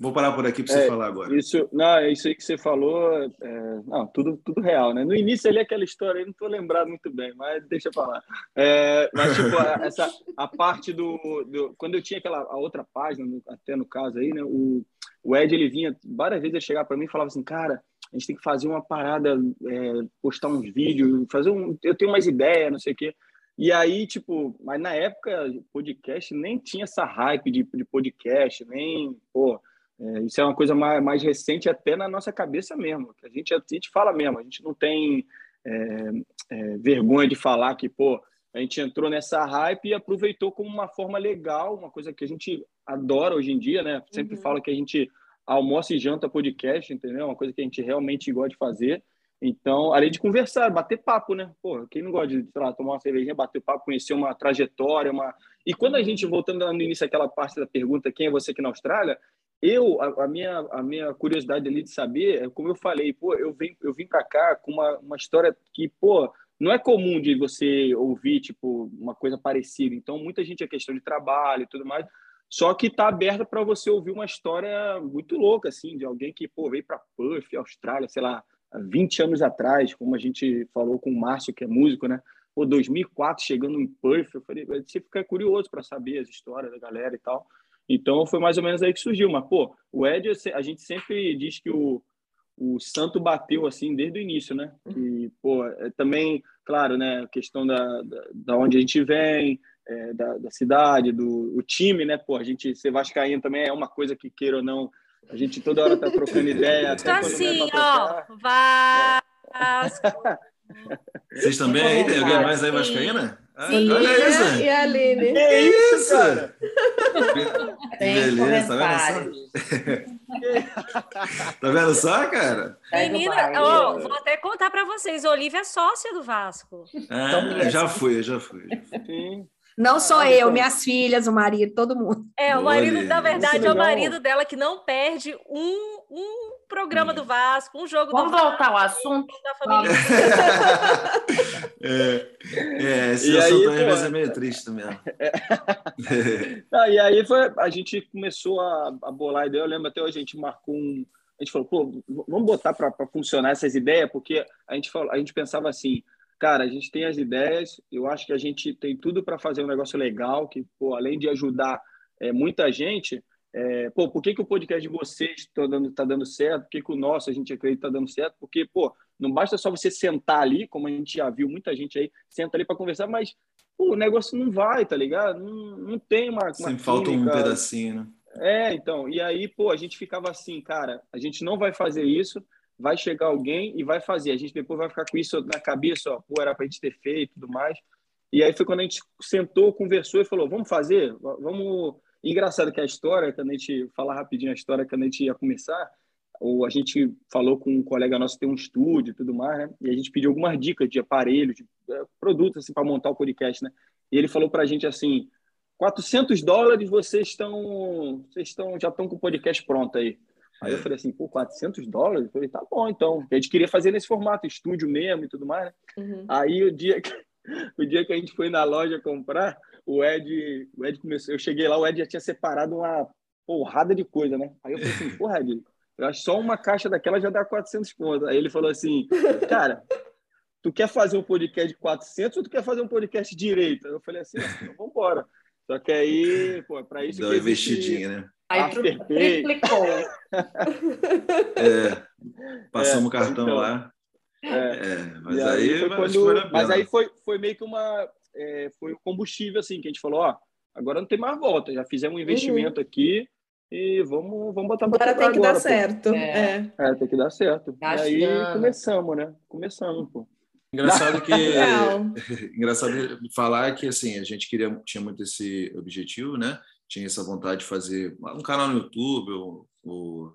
Vou parar por aqui para você é, falar agora. Isso, não, é isso aí que você falou, é, não, tudo, tudo real, né? No início ali aquela história, aí não estou lembrado muito bem, mas deixa eu falar. É, mas tipo essa a parte do, do, quando eu tinha aquela a outra página, até no caso aí, né? O, o Ed ele vinha várias vezes ele chegava para mim e falava assim, cara, a gente tem que fazer uma parada, é, postar uns vídeos, fazer um, eu tenho umas ideias, não sei o quê. E aí, tipo, mas na época, podcast nem tinha essa hype de, de podcast, nem, pô, é, isso é uma coisa mais, mais recente até na nossa cabeça mesmo. Que a, gente, a gente fala mesmo, a gente não tem é, é, vergonha de falar que, pô, a gente entrou nessa hype e aproveitou como uma forma legal, uma coisa que a gente adora hoje em dia, né? Sempre uhum. fala que a gente almoça e janta podcast, entendeu? Uma coisa que a gente realmente gosta de fazer. Então, além de conversar, bater papo, né? Pô, quem não gosta de, sei lá, tomar uma cervejinha, bater papo, conhecer uma trajetória, uma... E quando a gente, voltando no início aquela parte da pergunta, quem é você aqui na Austrália, eu, a, a minha, a minha curiosidade ali de saber, é como eu falei, pô, eu vim, eu vim para cá com uma, uma história que, pô, não é comum de você ouvir, tipo, uma coisa parecida. Então, muita gente é questão de trabalho e tudo mais, só que está aberta para você ouvir uma história muito louca, assim, de alguém que, pô, veio para Perth, Austrália, sei lá, há 20 anos atrás, como a gente falou com o Márcio, que é músico, né? Pô, 2004, chegando em Perth, eu falei, você fica curioso para saber as histórias da galera e tal. Então, foi mais ou menos aí que surgiu. Mas, pô, o Ed, a gente sempre diz que o, o santo bateu, assim, desde o início, né? E, pô, é também, claro, né, a questão da, da, da onde a gente vem, é, da, da, cidade, do o time, né? Pô, a gente ser vascaíno também é uma coisa que, queira ou não, a gente toda hora tá trocando ideia. Tá assim, ó, Vasco. Vocês também aí? Tem alguém mais aí vascaína? Ah, Sim, olha isso. E a Aline. Que isso? Beleza, tá vendo só? tá vendo só, cara? Menina, oh, vou até contar para vocês, Olivia é sócia do Vasco. Ah, já fui, já fui. Sim. Não só ah, eu, então. minhas filhas, o marido, todo mundo. É, o marido, Olha, na verdade, é o marido dela que não perde um, um programa do Vasco, um jogo Vamos do Vasco. Vamos voltar ao assunto? Da família. é, é, esse e assunto aí, pô, é meio triste mesmo. É. ah, e aí foi, a gente começou a, a bolar ideia, eu lembro até hoje a gente marcou um... A gente falou, pô, vamos botar para funcionar essas ideias, porque a gente, falou, a gente pensava assim, cara, a gente tem as ideias, eu acho que a gente tem tudo para fazer um negócio legal, que, pô, além de ajudar é, muita gente, é, pô, por que, que o podcast de vocês está dando, tá dando certo? Por que, que o nosso a gente acredita está dando certo? Porque, pô, não basta só você sentar ali, como a gente já viu muita gente aí, senta ali para conversar, mas pô, o negócio não vai, tá ligado? Não, não tem uma. uma Sempre falta um pedacinho, né? É, então, e aí, pô, a gente ficava assim, cara, a gente não vai fazer isso, vai chegar alguém e vai fazer. A gente depois vai ficar com isso na cabeça, ó, pô, era para a gente ter feito e tudo mais. E aí foi quando a gente sentou, conversou e falou, vamos fazer? Vamos... Engraçado que a história, quando a gente falar rapidinho a história, quando a gente ia começar, ou a gente falou com um colega nosso que tem um estúdio e tudo mais, né? E a gente pediu algumas dicas de aparelhos, de é, produtos assim para montar o podcast, né? E ele falou para a gente assim, 400 dólares vocês estão, vocês estão já estão com o podcast pronto aí. Aí eu falei assim, pô, 400 dólares? Eu falei, tá bom, então. A gente queria fazer nesse formato, estúdio mesmo e tudo mais, né? Uhum. Aí o dia, que, o dia que a gente foi na loja comprar, o Ed, o Ed começou, eu cheguei lá, o Ed já tinha separado uma porrada de coisa, né? Aí eu falei assim, porra, Ed, eu acho que só uma caixa daquela já dá 400 contas. Aí ele falou assim, cara, tu quer fazer um podcast de 400 ou tu quer fazer um podcast direito? Eu falei assim, então vamos embora. Só que aí, pô, para isso. Dá uma investidinha, né? Aí triplicou. é, passamos o é, cartão então, lá. É, é mas aí, aí quando, mas aí foi, foi meio que uma é, foi o combustível assim que a gente falou, ó, agora não tem mais volta, já fizemos um investimento uhum. aqui e vamos vamos botar agora tem que agora, dar pô. certo. É. é. tem que dar certo. e aí começamos, né? Começamos, pô. Engraçado que engraçado falar que assim a gente queria tinha muito esse objetivo, né? Tinha essa vontade de fazer um canal no YouTube, o, o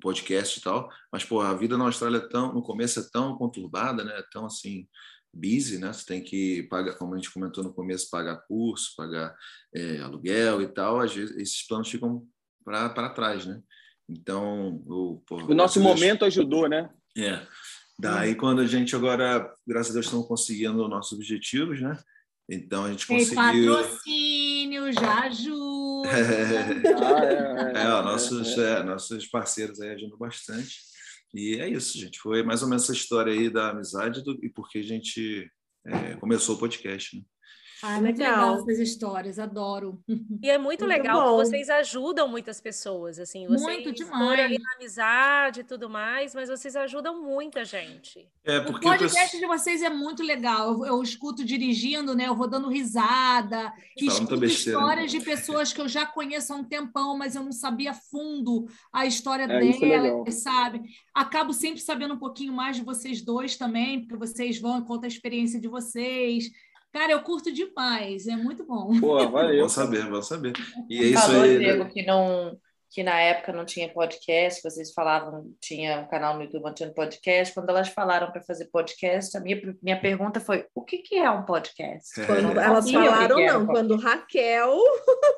podcast e tal, mas pô, a vida na Austrália é tão, no começo é tão conturbada, né? É tão assim busy, né? Você tem que pagar, como a gente comentou no começo, pagar curso, pagar é, aluguel e tal. Às vezes esses planos ficam para trás, né? Então, o, pô, o nosso momento ajudou, né? É. Daí, quando a gente agora, graças a Deus, estamos conseguindo nossos objetivos, né? Então a gente conseguiu. patrocínio, já ajuda. É, é, nossos, é, nossos parceiros aí ajudam bastante. E é isso, gente. Foi mais ou menos essa história aí da amizade do, e porque a gente é, começou o podcast. Né? Ah, muito legal. legal essas histórias, adoro. E é muito, muito legal bom. vocês ajudam muitas pessoas, assim, vocês muito demais. ali na amizade e tudo mais, mas vocês ajudam muita gente. É porque o podcast eu... de vocês é muito legal. Eu, eu, escuto dirigindo, né? Eu vou dando risada, escuto besteira, né? histórias né? de pessoas que eu já conheço há um tempão, mas eu não sabia fundo a história é, delas, é sabe? Acabo sempre sabendo um pouquinho mais de vocês dois também, porque vocês vão e contam a experiência de vocês. Cara, eu curto demais, é muito bom. Pô, valeu. Vou saber, vou saber. E é isso falou, aí. Diego, que não, que na época não tinha podcast, vocês falavam, tinha um canal no YouTube tinha podcast. Quando elas falaram para fazer podcast, a minha, minha pergunta foi: o que, que é um podcast? Quando elas falaram, não, quando Raquel.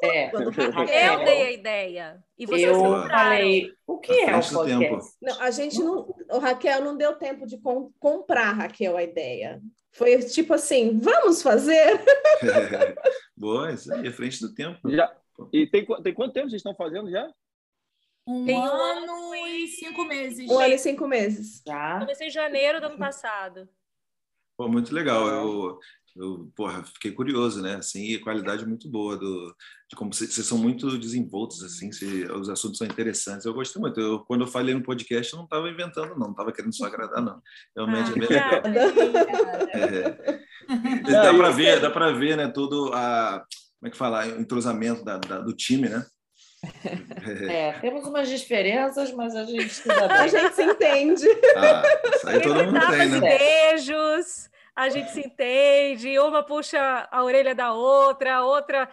É, quando Raquel eu dei a ideia. E vocês eu falei: o que é um podcast? Não, a gente não. O Raquel não deu tempo de com, comprar, Raquel, a ideia. Foi tipo assim: vamos fazer? Boa, isso aí, à frente do tempo. Já, e tem, tem quanto tempo vocês estão fazendo já? Um tem ano e cinco meses. Um ano e cinco meses. Já. Comecei em janeiro do ano passado. Pô, muito legal. Eu, eu porra, fiquei curioso, né? Assim, a qualidade muito boa do, de como vocês, vocês são muito desenvoltos, assim, se, os assuntos são interessantes. Eu gostei muito. Eu, quando eu falei no podcast, eu não estava inventando, não, não estava querendo só agradar, não. Realmente ah, é bem É. Dá para ver, dá para ver, né? Todo a como é que fala, o entrosamento da, da, do time, né? É, temos umas diferenças, mas a gente se. A gente se entende. Ah, isso aí todo mundo tem, né? Beijos, a gente se entende, uma puxa a orelha da outra, a outra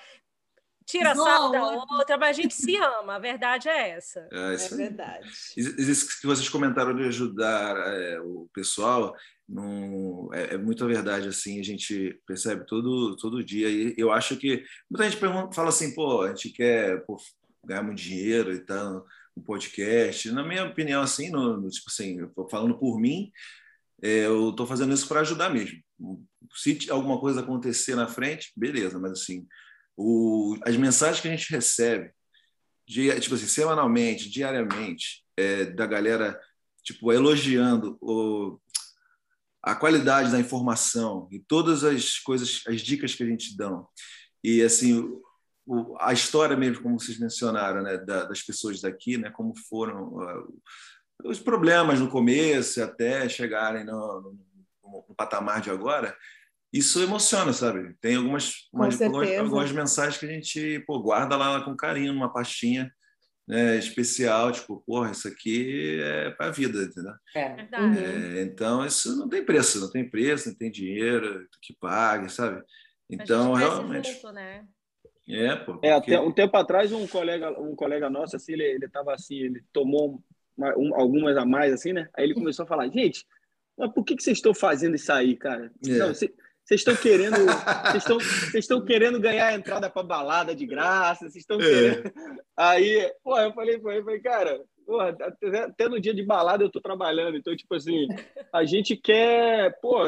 tira sarro da outra, mas a gente se ama, a verdade é essa. É, é verdade. Isso que vocês comentaram de ajudar é, o pessoal, não, é, é muita verdade, assim, a gente percebe todo, todo dia. E eu acho que muita gente pergunta, fala assim, pô, a gente quer pô, ganhar muito dinheiro e tal, um podcast. Na minha opinião, assim, no, no tipo assim, falando por mim, é, eu estou fazendo isso para ajudar mesmo. Se alguma coisa acontecer na frente, beleza, mas assim, o, as mensagens que a gente recebe, dia, tipo assim, semanalmente, diariamente, é, da galera tipo elogiando o, a qualidade da informação e todas as coisas, as dicas que a gente dá. E assim, o, a história mesmo, como vocês mencionaram, né, da, das pessoas daqui, né, como foram uh, os problemas no começo até chegarem no, no, no, patamar de agora, isso emociona, sabe? Tem algumas, umas, algumas, algumas, mensagens que a gente pô, guarda lá com carinho numa pastinha né, especial, tipo, porra, isso aqui é para a vida, entendeu? É. é. então, isso não tem preço, não tem preço, não tem dinheiro que pague, sabe? Então, realmente. Junto, né? É, pô. Porque... É, até um tempo atrás, um colega, um colega nosso, assim, ele, ele tava assim, ele tomou uma, um, algumas a mais, assim, né? Aí ele começou a falar, gente, mas por que, que vocês estão fazendo isso aí, cara? É. Não, vocês estão querendo, vocês estão, querendo ganhar a entrada para balada de graça, vocês estão é. querendo. Aí, pô, eu falei, eu falei, cara, porra, até, até, no dia de balada eu tô trabalhando, então tipo assim, a gente quer, pô,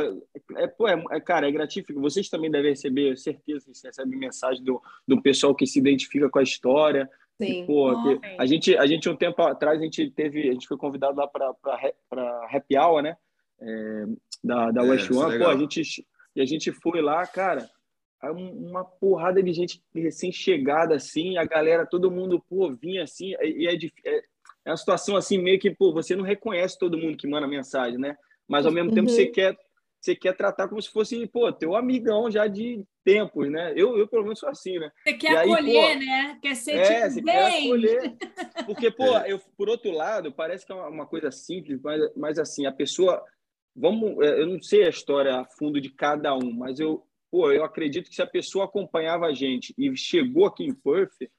é, pô, é, é cara, é gratificante. Vocês também devem receber, certeza, vocês recebem mensagem do, do pessoal que se identifica com a história. Sim. pô, oh, a gente, a gente um tempo atrás a gente teve, a gente foi convidado lá para para Happy Hour, né? É, da, da é, West One, pô, a gente e a gente foi lá, cara, uma porrada de gente recém-chegada, assim, a galera, todo mundo, pô, vinha assim, e é, é, é uma situação assim, meio que, pô, você não reconhece todo mundo que manda mensagem, né? Mas ao mesmo uhum. tempo você quer você quer tratar como se fosse, pô, teu amigão já de tempos, né? Eu, eu pelo menos sou assim, né? Você quer aí, acolher, pô, né? Quer ser é, tipo, você bem. quer acolher. Porque, pô, é. eu, por outro lado, parece que é uma coisa simples, mas, mas assim, a pessoa vamos, é, eu não sei a história a fundo de cada um, mas eu, pô, eu acredito que se a pessoa acompanhava a gente e chegou aqui em Perth,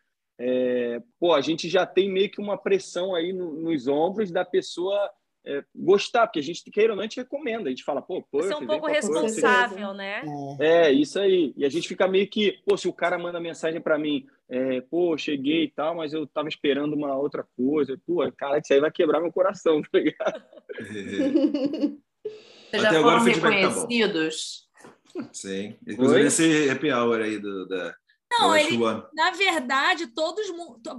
é, pô, a gente já tem meio que uma pressão aí no, nos ombros da pessoa é, gostar, porque a gente, queira ou não, a gente recomenda, a gente fala, pô, Perth, Você é um pouco responsável, né? É, isso aí. E a gente fica meio que, pô, se o cara manda mensagem para mim, é, pô, cheguei e tal, mas eu tava esperando uma outra coisa, pô, cara, isso aí vai quebrar meu coração, tá ligado? Vocês já foram reconhecidos? Tá Sim. Inclusive esse happy hour aí do, da, não, ele, na verdade, todos,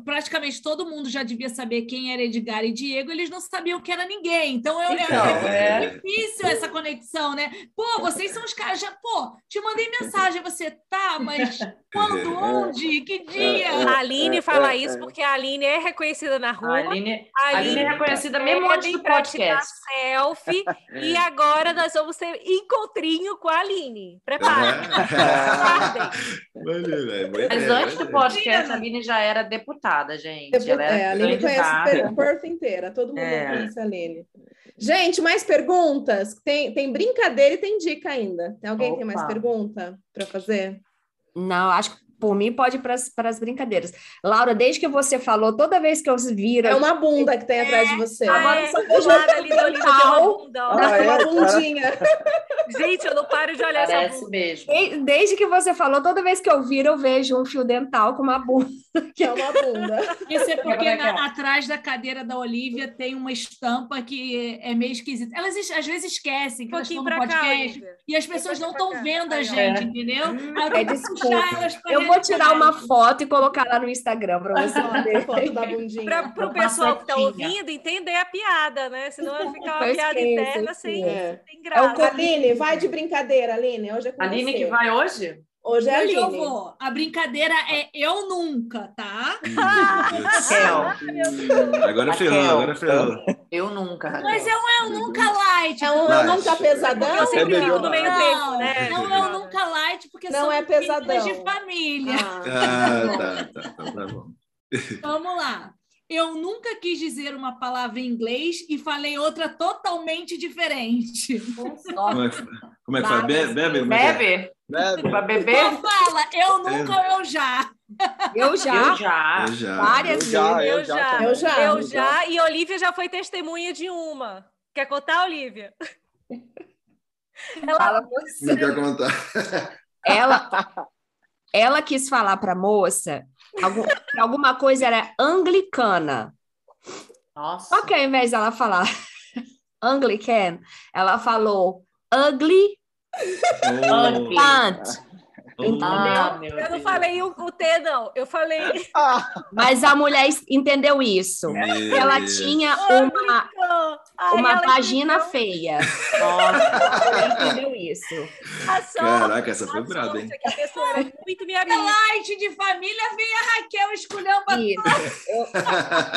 praticamente todo mundo já devia saber quem era Edgar e Diego, eles não sabiam que era ninguém. Então, eu, então, é, é, difícil essa conexão, né? Pô, vocês são os caras, já, pô, te mandei mensagem, você tá, mas quando, onde, que dia? A Aline fala isso porque a Aline é reconhecida na rua. A Aline, a Aline é reconhecida mesmo antes do podcast. selfie, e agora nós vamos ter encontrinho com a Aline. Mas antes do podcast, a Aline já era deputada, gente. Ela era é, a Aline conhece o Perth inteira, todo mundo é. conhece a Aline. Gente, mais perguntas? Tem, tem brincadeira e tem dica ainda. Tem alguém Opa. que tem mais pergunta para fazer? Não, acho que por mim pode ir para as brincadeiras. Laura, desde que você falou, toda vez que eu viro. É uma bunda que tem é, atrás de você. Agora só vejo ali do Olívia uma bunda. Ah, é, uma bundinha. Gente, eu não paro de olhar Parece essa bunda. mesmo. Desde que você falou, toda vez que eu viro, eu vejo um fio dental com uma bunda. Que é uma bunda. Isso é porque na, atrás da cadeira da Olivia tem uma estampa que é meio esquisita. Elas às vezes esquecem que um elas estão no podcast cá, e as pessoas não estão vendo a gente, é. entendeu? É, desculpa. Eu vou tirar uma foto e colocar lá no Instagram para você ver. foto da bundinha. Para o pessoal que está ouvindo entender a piada, né? Senão vai ficar uma piada interna sem, é. sem graça. É o Aline, vai de brincadeira, Aline. Hoje é com Aline você. que vai hoje? Hoje é Hoje eu vou. A brincadeira é eu nunca, tá? Raquel. agora ferrou, agora ferrou. Eu nunca. Raquel. Mas é um eu nunca light. É um eu nunca pesadão. Eu sempre fico no meio tempo, né? Não, é um nunca light, porque não são é pesadão. de família. Ah, tá, tá, tá, tá bom. Vamos lá. Eu nunca quis dizer uma palavra em inglês e falei outra totalmente diferente. Como é, como é que fala? Bebe? Bebe? Bebe? Bebe. Pra beber? Então fala, eu nunca ou eu já. Eu já. Eu já. Eu já. Várias eu já, eu, já. Eu já. Eu já. E Olivia já foi testemunha de uma. Quer contar, Olivia? Ela... Fala você. Não quer contar. Ela, ela quis falar para a moça algum, alguma coisa era anglicana. Nossa. Só que ao invés dela falar Anglican, ela falou ugly oh. pant. Ah, eu não falei o, o, T, não. Eu falei. Mas a mulher entendeu isso. Meu ela Deus. tinha uma, Ai, uma vagina entendeu. feia. Nossa, ela entendeu isso. Caraca, essa foi brada, hein? Que a pessoa era muito minha amiga. Light de família, vem a Raquel escolhendo isso. Eu...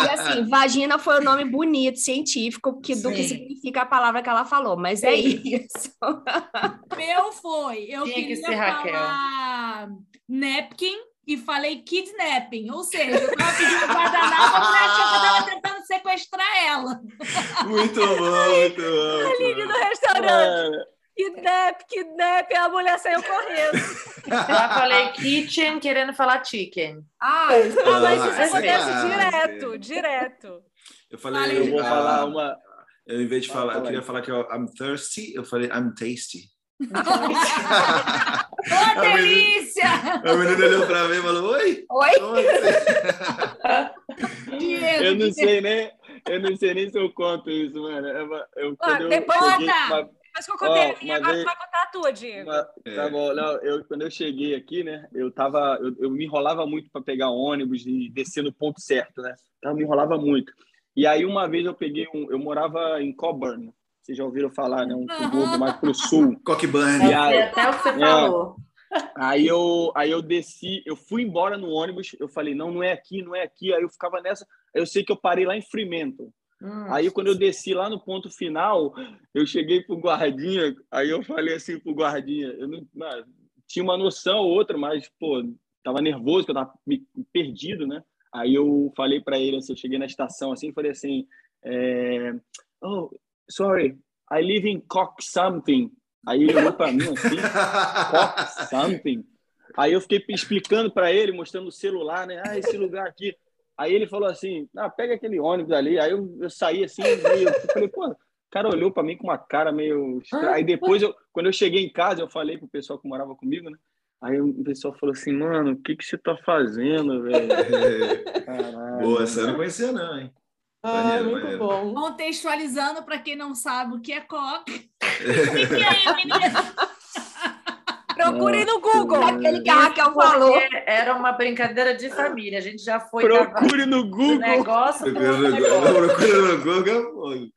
E assim, vagina foi o um nome bonito, científico, que, do que significa a palavra que ela falou, mas é Sim. é isso. Meu foi. Eu Tinha queria que ser falar... Raquel napkin e falei kidnapping, ou seja, eu estava pedindo guardanapo, a mulher achou que eu estava tentando sequestrar ela. Muito bom, muito bom. A Lili no restaurante. Kidnap, kidnap, a mulher saiu correndo. Eu falei kitchen querendo falar chicken. Ah, ah mas isso ah, acontece é direto, direto. Eu falei, eu vou ah, falar uma. Eu, em vez de falar, eu queria falar que eu, I'm thirsty, eu falei I'm tasty. Ô, delícia! A menina olhou pra mim e falou: Oi? Oi? Diego, eu não sei nem, eu não sei nem se eu conto isso, mano. Eu, eu, ah, eu depois cheguei, uma... Depois que eu contei oh, a agora aí, tu vai contar a tua, Diego. Uma, tá bom, não, eu, quando eu cheguei aqui, né, eu tava, eu, eu me enrolava muito para pegar ônibus e descer no ponto certo, né? Então, eu me enrolava muito. E aí, uma vez eu peguei um, eu morava em Coburn, vocês já ouviram falar, né? Um subúrbio mais para o sul. Cockburn. É, até o que você é, falou. Aí eu, aí eu desci, eu fui embora no ônibus, eu falei, não, não é aqui, não é aqui. Aí eu ficava nessa, eu sei que eu parei lá em Fremantle. Hum, aí quando eu desci lá no ponto final, eu cheguei pro guardinha, aí eu falei assim pro guardinha, eu não, não tinha uma noção ou outra, mas pô, tava nervoso, que eu tava me, perdido, né? Aí eu falei para ele, assim, eu cheguei na estação assim, falei assim, é, oh, sorry, I live in Cock something. Aí ele olhou para mim assim, Cock something. Aí eu fiquei explicando para ele, mostrando o celular, né? Ah, esse lugar aqui. Aí ele falou assim, ah, pega aquele ônibus ali. Aí eu, eu saí assim, meio, eu falei, pô, o cara olhou para mim com uma cara meio estranha. Aí depois, eu, quando eu cheguei em casa, eu falei pro pessoal que morava comigo, né? Aí o pessoal falou assim, mano, o que, que você tá fazendo, velho? Boa, essa eu não conhecia não, hein? Ah, maneiro, muito maneiro. bom. Contextualizando para quem não sabe o que é coque. o que é, menina? Procure no Google. Aquele que a Raquel falou. Era uma brincadeira de família. A gente já foi. Procure no Google. Negócio Procure no Google. Procure no Google.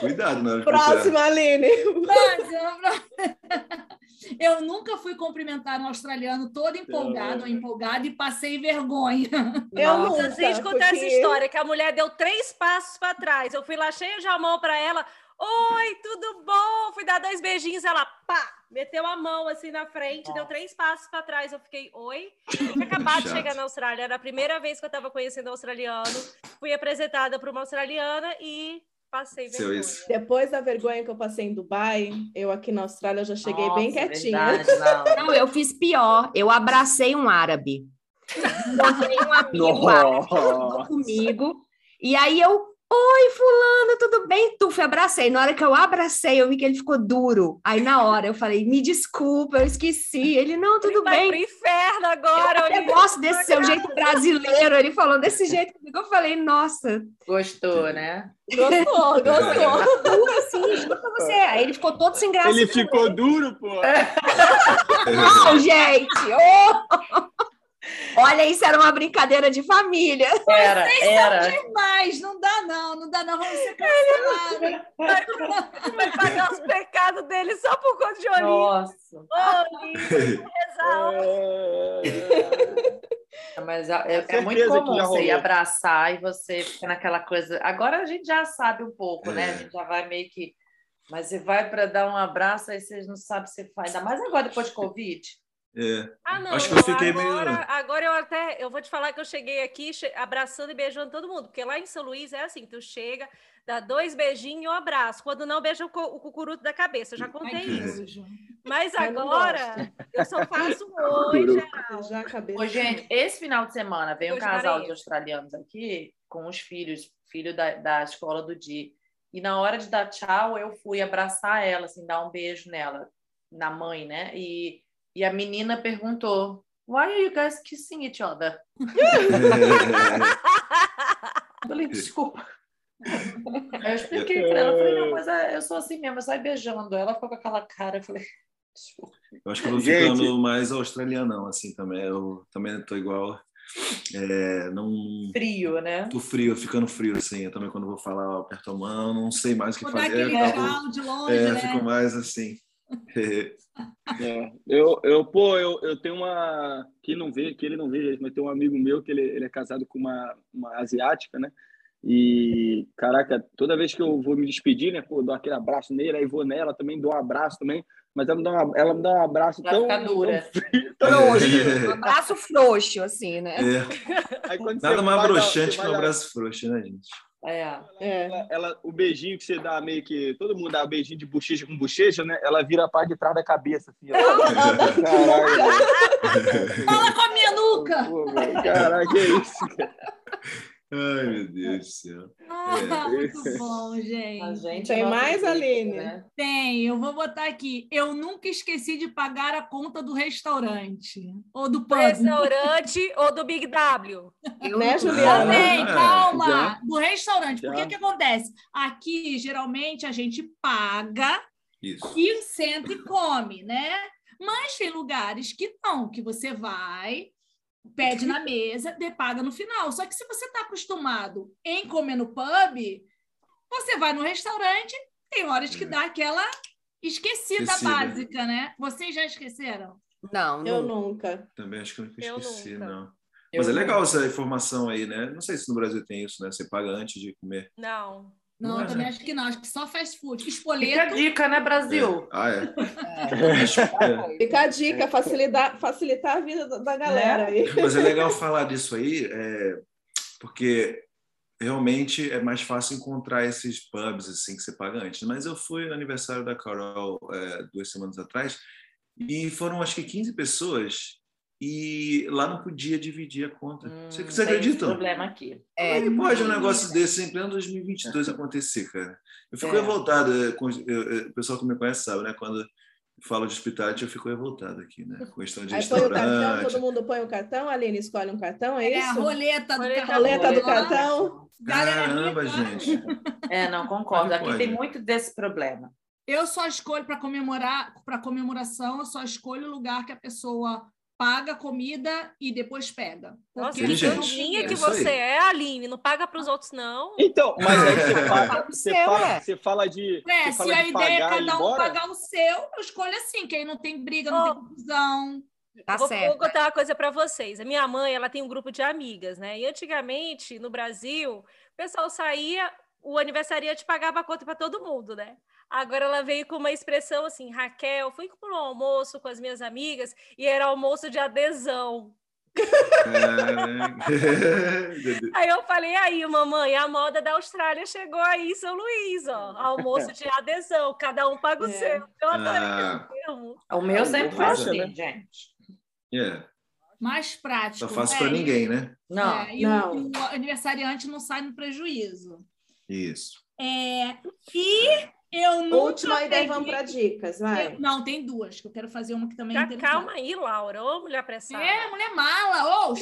Cuidado na hora Próxima, Aline. Próxima. Eu nunca fui cumprimentar um australiano todo empolgado ou empolgado e passei vergonha. Eu Nossa, nunca. Você escutar porque... essa história que a mulher deu três passos para trás. Eu fui lá cheio de amor para ela. Oi, tudo bom? Fui dar dois beijinhos, ela pá, meteu a mão assim na frente, deu três passos para trás. Eu fiquei, oi. Eu tinha acabado de chegar na Austrália, era a primeira vez que eu estava conhecendo um australiano. Fui apresentada para uma australiana e passei vergonha. Depois da vergonha que eu passei em Dubai, eu aqui na Austrália já cheguei Nossa, bem quietinha. Verdade, não. não, eu fiz pior. Eu abracei um árabe. Botei um amigo árabe comigo. E aí eu Oi, fulano, tudo bem? Tuf, abracei. Na hora que eu abracei, eu vi que ele ficou duro. Aí na hora eu falei, me desculpa, eu esqueci. Ele, não, tudo ele bem. Vai pro inferno agora. Eu, eu gosto desse seu jeito brasileiro. Ele falou desse jeito comigo. Eu falei, nossa. Gostou, né? Gostou, gostou. Duro assim, juro pra você. Aí ele ficou todo sem graça. Ele ficou duro, pô. Não, gente. Oh! Olha, isso era uma brincadeira de família. Era, Vocês era. são demais, não dá não, não dá não, vamos ser cancelados. Vai, vai pagar os pecados dele só por conta de Olívia. Nossa. Olívia, é, Mas é, é muito comum você ir abraçar e você fica naquela coisa. Agora a gente já sabe um pouco, né? A gente já vai meio que. Mas você vai para dar um abraço, aí vocês não sabem se faz. Ainda mais agora, depois de Covid. É. Ah, não. Acho que eu fiquei agora, meio. Agora eu até. Eu vou te falar que eu cheguei aqui abraçando e beijando todo mundo, porque lá em São Luís é assim: tu chega, dá dois beijinhos e um abraço. Quando não, beija o, o cucuruto da cabeça. Eu já contei Ai, isso. Mas agora eu só faço hoje. Já acabei. Ô, gente, esse final de semana veio um casal de australianos aqui com os filhos, filho da, da escola do dia. E na hora de dar tchau, eu fui abraçar ela, assim, dar um beijo nela, na mãe, né? E e a menina perguntou: Why are you guys kissing each other? falei, desculpa. Eu expliquei para ela, falei, não, mas é, eu sou assim mesmo, eu saio beijando. Ela ficou com aquela cara, eu falei, desculpa. Eu acho que eu vou ficando Gente. mais australianão, assim, também. Eu também estou igual. É, não frio, né? Tô frio, ficando frio assim. Eu também quando vou falar, eu aperto a mão, não sei mais o que vou fazer. Aquele de longe, é, né? fico mais assim. É, eu, eu, pô, eu, eu tenho uma. Que não vê, que ele não vê, mas tem um amigo meu que ele, ele é casado com uma, uma asiática, né? E, caraca, toda vez que eu vou me despedir, né? Pô, dou aquele abraço nele, aí vou nela também, dou um abraço também. Mas ela me dá, uma, ela me dá um abraço Vai tão. dura. Tão, tão um abraço frouxo, assim, né? É. Nada mais broxante que um abraço frouxo, né, gente? É. é. Ela, ela, o beijinho que você dá meio que. Todo mundo dá um beijinho de bochecha com bochecha, né? Ela vira a parte de trás da cabeça, assim. Fala com a minha nuca! Caraca, que é isso, cara. Ai, meu Deus do céu. Ah, é. Muito bom, gente. gente Tem mais, Aline? Né? Tem, eu vou botar aqui. Eu nunca esqueci de pagar a conta do restaurante. Ou do pub. Restaurante ou do Big W. Eu, né, Juliana? Também, calma. Já. Do restaurante. Já. Porque que acontece? Aqui, geralmente, a gente paga Isso. e senta e come, né? Mas tem lugares que não, que você vai, pede na mesa, paga no final. Só que se você está acostumado em comer no pub, você vai no restaurante, tem horas que é. dá aquela esquecida, esquecida. básica, né? Vocês já esqueceram? Não, eu nunca. Também acho que eu nunca esqueci, eu nunca. não. Mas eu é legal essa informação aí, né? Não sei se no Brasil tem isso, né? Você paga antes de comer. Não. Não, eu também acho que não. Acho que só fast food. Espoleto. Fica a dica, né, Brasil? É. Ah, é. é. Fica a dica, facilitar, facilitar a vida da galera. Aí. Mas é legal falar disso aí, é, porque realmente é mais fácil encontrar esses pubs assim que você paga antes. Mas eu fui no aniversário da Carol é, duas semanas atrás e foram acho que 15 pessoas e lá não podia dividir a conta. Hum, você, você acredita? problema aqui. É, Como é pode um negócio desse em pleno 2022 acontecer, cara? Eu fico é. revoltado. Com, eu, o pessoal que me conhece sabe, né? Quando falo de hospitalidade, eu fico revoltado aqui, né? Com questão de Aí põe o cartão, todo mundo põe o cartão, a Aline escolhe um cartão, é, é isso? É a roleta do cartão. Roleta do cartão. Caramba, gente. É, não, concordo. Aqui tem muito desse problema. Eu só escolho para comemorar, para comemoração, eu só escolho o lugar que a pessoa paga comida e depois pega. Nossa, que linha que você é, Aline, não paga para os outros, não. Então, mas aí você fala, você fala, você fala de. É, se a ideia é cada um pagar o seu, eu escolho assim, que aí não tem briga, não oh. tem confusão. Tá vou, vou, contar uma coisa para vocês. A minha mãe, ela tem um grupo de amigas, né? E antigamente, no Brasil, o pessoal saía, o aniversariante pagava a conta para todo mundo, né? Agora ela veio com uma expressão assim, Raquel, fui para um almoço com as minhas amigas e era almoço de adesão. aí eu falei, aí, mamãe, a moda da Austrália chegou aí em São Luís, ó. Almoço de adesão, cada um paga o é. seu. Eu adorei ah. O meu sempre foi assim, né? gente. É. Mais prático. Só fácil para ninguém, né? Não. É, e não. O, o aniversariante não sai no prejuízo. Isso. É, e eu nunca Última peguei... ideia, vamos para dicas, vai. Eu, não, tem duas, que eu quero fazer uma que também é Calma aí, Laura. Ô, mulher apressada. É, mulher mala. Ô!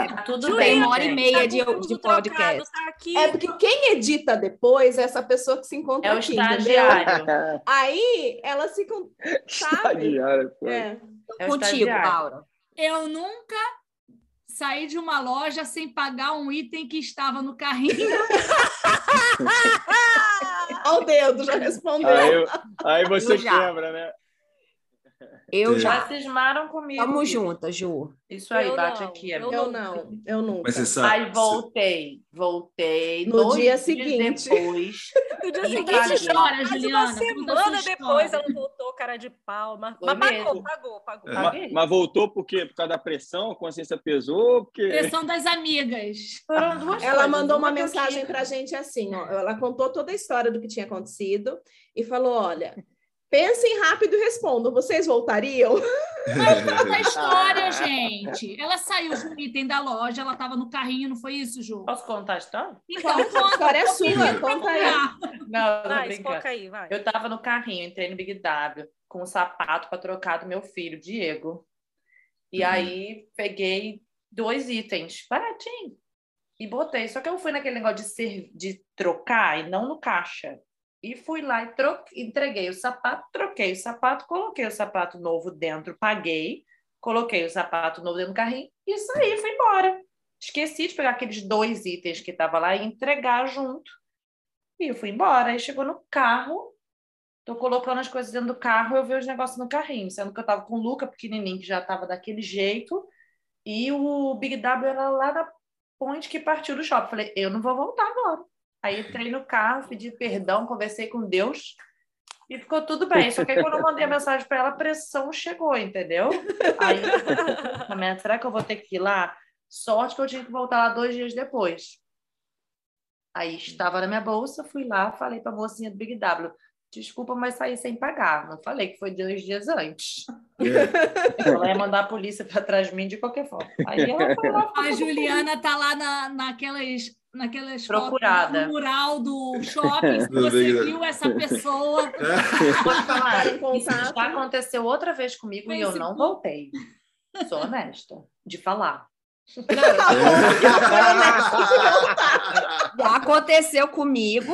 é, tudo bem, uma hora e meia tá de, de podcast. Tá é porque quem edita depois é essa pessoa que se encontra é aqui, o estagiário. aí, elas ficam, sabe? Estagiário, é. é Contigo, Laura. Eu nunca saí de uma loja sem pagar um item que estava no carrinho. Olha o dedo, já respondeu. Aí, aí você quebra, né? Eu já. Já cismaram comigo. Vamos juntas, Ju. Isso aí, eu bate não, aqui. Eu, eu não, eu nunca. Mas você sabe, aí voltei, voltei. No dia seguinte. Depois. no dia seguinte, chora, Juliana. Uma semana depois ela voltou, cara de pau. Mas, mas pagou, pagou, pagou. É. Mas, mas, voltou por quê? Por causa da pressão? A consciência pesou? Porque... Pressão das amigas. Foram duas ela coisas. mandou uma, uma mensagem pra gente assim, ó. Ela contou toda a história do que tinha acontecido e falou: olha Pensem rápido e respondam. Vocês voltariam? Mas a história, gente. Ela saiu com o item da loja, ela estava no carrinho, não foi isso, Ju? Posso contar a história? Então, conta. A história é sua, conta aí. Não, vai, aí, vai. Eu estava no carrinho, entrei no Big W com um sapato para trocar do meu filho, Diego. E uhum. aí peguei dois itens, baratinho, e botei. Só que eu fui naquele negócio de, ser, de trocar e não no caixa. E fui lá e entreguei o sapato, troquei o sapato, coloquei o sapato novo dentro, paguei, coloquei o sapato novo dentro do carrinho e saí, fui embora. Esqueci de pegar aqueles dois itens que estavam lá e entregar junto. E eu fui embora. Aí chegou no carro, tô colocando as coisas dentro do carro, eu vi os negócios no carrinho, sendo que eu tava com o Luca pequenininho, que já tava daquele jeito, e o Big W era lá da ponte que partiu do shopping. Falei, eu não vou voltar agora. Aí entrei no carro, pedi perdão, conversei com Deus e ficou tudo bem. Só que aí, quando eu mandei a mensagem para ela, a pressão chegou, entendeu? Aí, será que eu vou ter que ir lá? Sorte que eu tinha que voltar lá dois dias depois. Aí estava na minha bolsa, fui lá, falei para a mocinha do Big W: desculpa, mas saí sem pagar. Não falei que foi dois dias antes. É. Ela ia mandar a polícia para trás de mim de qualquer forma. Aí ela foi lá, a Juliana tá lá na, naquelas naquelas Procurada. fotos no mural do shopping, se você viu essa pessoa. Pode falar, isso já aconteceu outra vez comigo e eu não voltei. Sou honesta de falar. já aconteceu comigo.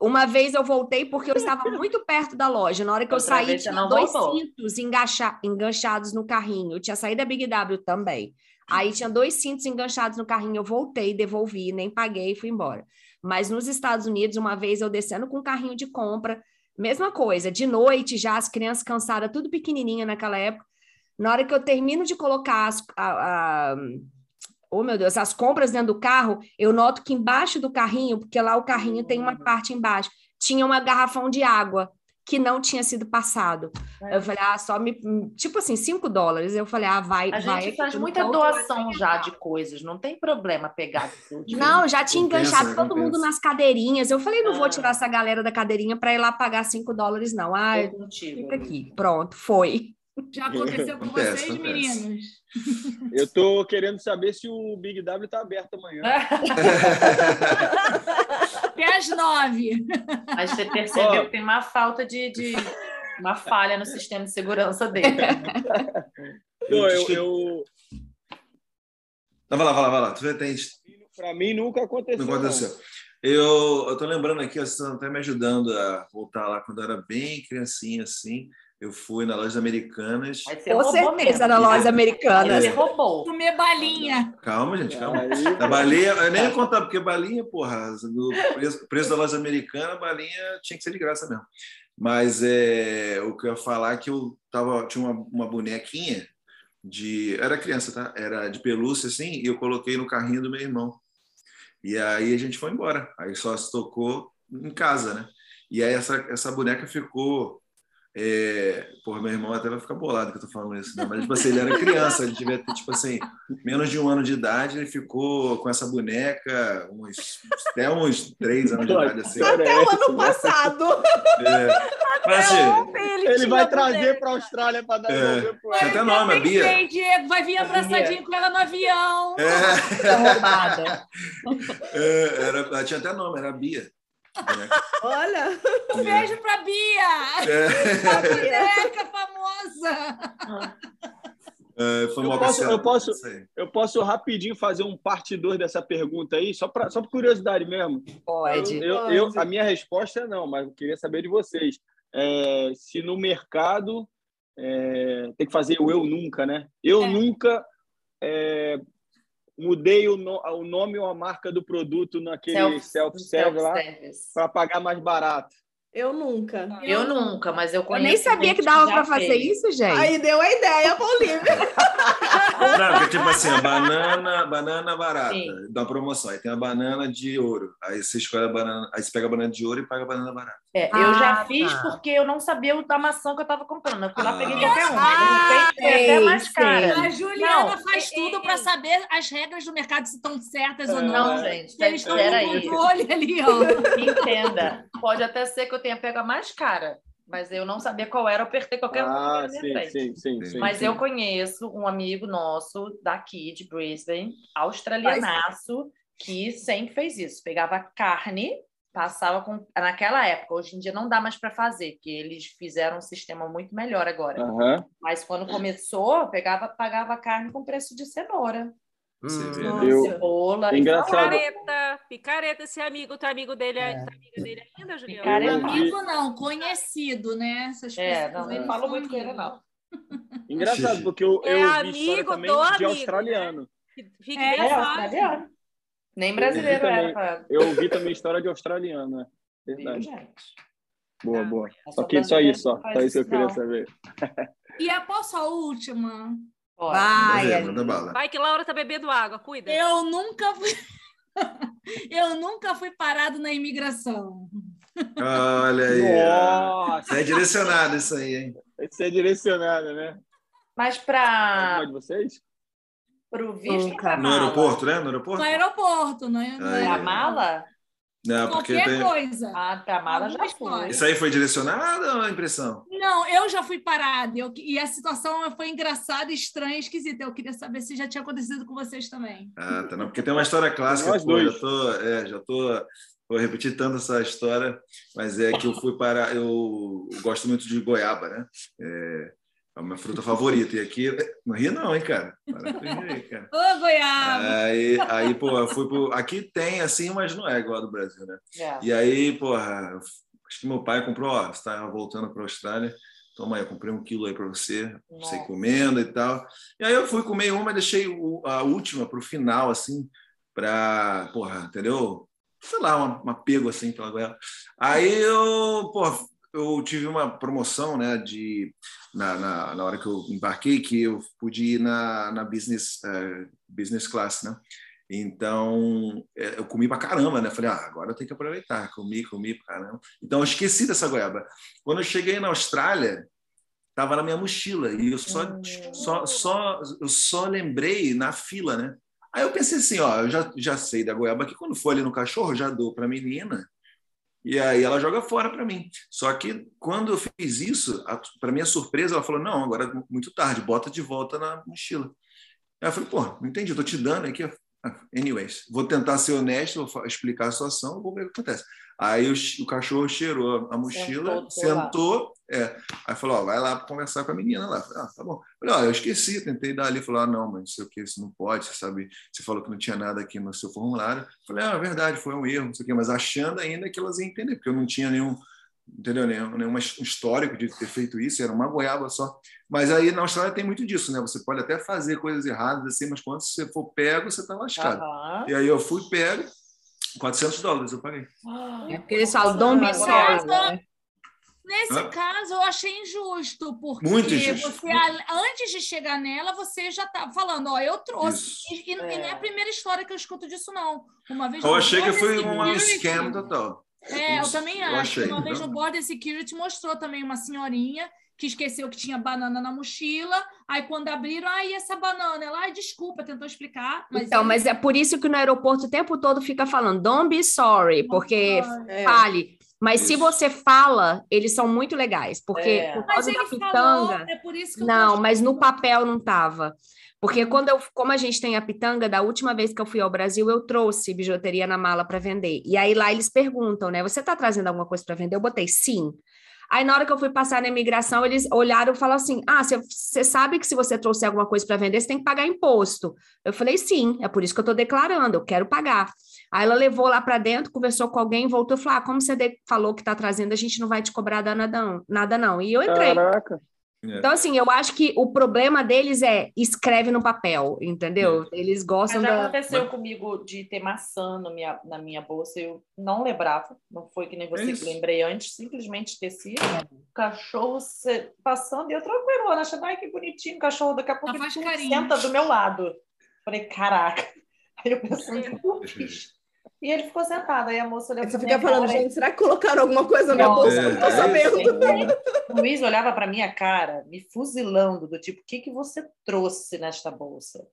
Uma vez eu voltei porque eu estava muito perto da loja. Na hora que outra eu saí, tinha dois voltou. cintos engancha... enganchados no carrinho. Eu tinha saído da Big W também. Aí tinha dois cintos enganchados no carrinho, eu voltei, devolvi, nem paguei e fui embora. Mas nos Estados Unidos, uma vez eu descendo com um carrinho de compra, mesma coisa, de noite já, as crianças cansadas, tudo pequenininha naquela época. Na hora que eu termino de colocar as, a, a, oh meu Deus, as compras dentro do carro, eu noto que embaixo do carrinho, porque lá o carrinho tem uma parte embaixo, tinha uma garrafão de água que não tinha sido passado. É. Eu falei, ah, só me. Tipo assim, 5 dólares. Eu falei, ah, vai. A vai, gente faz muita doação já de coisas, não tem problema pegar tudo. Não, já tinha enganchado todo mundo nas cadeirinhas. Eu falei, não vou ah. tirar essa galera da cadeirinha para ir lá pagar 5 dólares, não. Ah, fica aqui. Pronto, foi. Já aconteceu com acontece, vocês, acontece. meninos? Eu tô querendo saber se o Big W está aberto amanhã. Até às nove. Mas você percebeu oh. que tem uma falta de, de, uma falha no sistema de segurança dele. Pô, eu, eu... Não, vai lá, vai lá, vai lá. Tu Para mim nunca aconteceu. Não aconteceu. Não. Eu, eu tô lembrando aqui, você está até me ajudando a voltar lá quando eu era bem criancinha, assim. Eu fui na loja americanas. Com certeza na loja americanas. Você roubou. Comer balinha. Calma, gente, calma. A balinha, eu nem ia contar, porque balinha, porra, no preço, preço da loja americana, a balinha tinha que ser de graça mesmo. Mas é, o que eu ia falar é que eu tava, tinha uma, uma bonequinha de. Era criança, tá? Era de pelúcia, assim, e eu coloquei no carrinho do meu irmão. E aí a gente foi embora. Aí só se tocou em casa, né? E aí essa, essa boneca ficou é, porra, meu irmão até vai ficar bolado que eu tô falando isso, né? Mas, tipo assim, ele era criança, ele devia ter, tipo assim, menos de um ano de idade, ele ficou com essa boneca uns, até uns três anos de idade, assim. Até o ano passado. É. Mas, assim, ele, ele vai trazer para a Austrália para dar é. nome. Tinha até nome, a Bia. Sei, Diego, vai vir abraçadinho com ela no avião. É. roubada. É, era, tinha até nome, era a Olha! Um beijo para Bia! É. A boneca famosa! É, foi uma eu, posso, eu, posso, eu posso rapidinho fazer um parte 2 dessa pergunta aí, só, pra, só por curiosidade mesmo. Pode. Eu, pode. Eu, a minha resposta é não, mas eu queria saber de vocês. É, se no mercado é, tem que fazer o eu nunca, né? Eu é. nunca é, mudei o, no, o nome ou a marca do produto naquele self-service self lá para pagar mais barato. Eu nunca. Eu nunca, mas eu conheço. Eu nem sabia que dava para fazer isso, gente. Aí deu a ideia. Não, porque tipo assim, a banana, banana barata, Sim. da promoção. Aí tem a banana de ouro. Aí você escolhe a banana, aí você pega a banana de ouro e paga a banana barata. É, ah, eu já tá. fiz porque eu não sabia o da maçã que eu estava comprando. Eu fui lá, peguei qualquer um. Ah, é até mais cara. A Juliana não, faz é, tudo é, para saber as regras do mercado se estão certas ou não. Não, gente. Eles estão no controle ali, ó. Entenda. Pode até ser que eu tenha pego a mais cara mas eu não sabia qual era, eu apertei qualquer ah, um. Sim, sim, sim, sim, Mas sim. eu conheço um amigo nosso daqui de Brisbane, australianaço, que sempre fez isso. Pegava carne, passava com. Naquela época, hoje em dia não dá mais para fazer, porque eles fizeram um sistema muito melhor agora. Uhum. Mas quando começou, pegava, pagava carne com preço de cenoura. Hum, eu... Cebola. Engraçado. Picareta, picareta, esse amigo, tá amigo dele, é. tá amiga dele ainda, Juliana? Picareta. Amigo não, conhecido, né? Essas é, não, não falo muito com ele, não. Engraçado, porque eu, é eu vi história também de amigo, australiano. Né? Fique é, é australiano. Nem brasileiro eu era. Pra... Eu ouvi também história de australiano, né? Verdade. Boa, boa. Só, que, só isso, só. Só isso que eu queria saber. E após a última, Vai, manda bala. Vai que Laura tá bebendo água, cuida. Eu nunca fui. eu nunca fui parado na imigração. Olha aí. Nossa. É direcionado isso aí, hein? Isso é direcionado, né? Mas para. de vocês? Para o visto. No aeroporto, né? No aeroporto? No aeroporto, não é? A mala? Não, Qualquer tem... coisa. Ah, tá. Mala já foi. Isso aí foi direcionado ou é impressão? Não, eu já fui parada. Eu... E a situação foi engraçada, estranha, esquisita. Eu queria saber se já tinha acontecido com vocês também. Ah, tá. Não, porque tem uma história clássica. Nós pô. Já tô, é, já tô vou repetir tanto essa história, mas é que eu fui para. Eu gosto muito de goiaba, né? É, é a minha fruta favorita. E aqui, não ria não, hein, cara? Aí, cara. Ô, goiaba! Aí, aí, pô, eu fui pro... Aqui tem, assim, mas não é igual a do Brasil, né? É. E aí, porra, acho que meu pai comprou, ó, você tá voltando para a Austrália, toma aí, eu comprei um quilo aí para você, Nossa. você comendo e tal. E aí eu fui comer uma, deixei a última para o final, assim, para, porra, entendeu? Sei lá, um, um apego, assim, pela goiaba. Aí eu, porra, eu tive uma promoção, né, de na, na, na, hora que eu embarquei, que eu pude ir na, na business, uh, business class, né? Então, é, eu comi pra caramba, né? Falei, ah, agora eu tenho que aproveitar. Comi, comi pra caramba. Então, eu esqueci dessa goiaba. Quando eu cheguei na Austrália, estava na minha mochila e eu só, hum. só, só, eu só lembrei na fila, né? Aí eu pensei assim, ó, eu já, já sei da goiaba que quando for ali no cachorro, já dou para a menina e aí ela joga fora para mim. Só que quando eu fiz isso, para minha surpresa, ela falou: não, agora é muito tarde, bota de volta na mochila. Aí eu falei: pô, não entendi, eu tô te dando aqui. Anyways, vou tentar ser honesto, vou explicar a situação, vou ver o que acontece. Aí o, o cachorro cheirou a mochila, sentou, sentou é, aí falou, ó, vai lá conversar com a menina lá. Falei, ah, tá bom. Falei, ó, eu esqueci, tentei dar ali, falou, ah, não, mas não sei o que, isso não pode, você sabe, você falou que não tinha nada aqui no seu formulário. Falei, ah, é verdade, foi um erro, não sei o que, mas achando ainda que elas iam entender, porque eu não tinha nenhum, entendeu, nenhum, nenhum histórico de ter feito isso, era uma goiaba só. Mas aí na Austrália tem muito disso, né? Você pode até fazer coisas erradas assim, mas quando você for pego, você tá lascado. Uhum. E aí eu fui pego, 400 dólares eu paguei. É porque eles falam. Né? Nesse Hã? caso, eu achei injusto, porque Muito injusto. você, antes de chegar nela, você já estava falando, ó, eu trouxe. E, e, é. e, não é a primeira história que eu escuto disso, não. Uma vez eu achei que foi um scam total. É, eu também eu acho. Achei, uma vez no Border Security mostrou também uma senhorinha que esqueceu que tinha banana na mochila. Aí, quando abriram, aí essa banana? Ela, ai, desculpa, tentou explicar. Mas então, mas é por isso que no aeroporto o tempo todo fica falando, don't be sorry, porque é. fale. Mas isso. se você fala, eles são muito legais, porque é. por causa da pitanga. Falou, é por isso que não, mas no papel não tava. Porque quando eu, como a gente tem a pitanga, da última vez que eu fui ao Brasil, eu trouxe bijuteria na mala para vender. E aí lá eles perguntam, né? Você está trazendo alguma coisa para vender? Eu botei sim. Aí, na hora que eu fui passar na imigração, eles olharam e falaram assim: Ah, você sabe que se você trouxer alguma coisa para vender, você tem que pagar imposto. Eu falei: Sim, é por isso que eu estou declarando, eu quero pagar. Aí ela levou lá para dentro, conversou com alguém, voltou e falou: ah, como você falou que está trazendo, a gente não vai te cobrar nada não, nada não. E eu entrei. Caraca. É. Então, assim, eu acho que o problema deles é escreve no papel, entendeu? É. Eles gostam Mas já da... aconteceu comigo de ter maçã na minha, na minha bolsa, eu não lembrava, não foi que nem você é que lembrei antes, simplesmente esqueci. O cachorro passando e eu tranquilo, achando, ai que bonitinho o cachorro, daqui a pouco senta do meu lado. Falei, caraca. Aí eu é. E ele ficou sentado, aí a moça olhou Você fica falando, gente, será que colocaram alguma coisa na minha bolsa? Não tô sabendo. O Luiz olhava para minha cara, me fuzilando, do tipo, o que, que você trouxe nesta bolsa?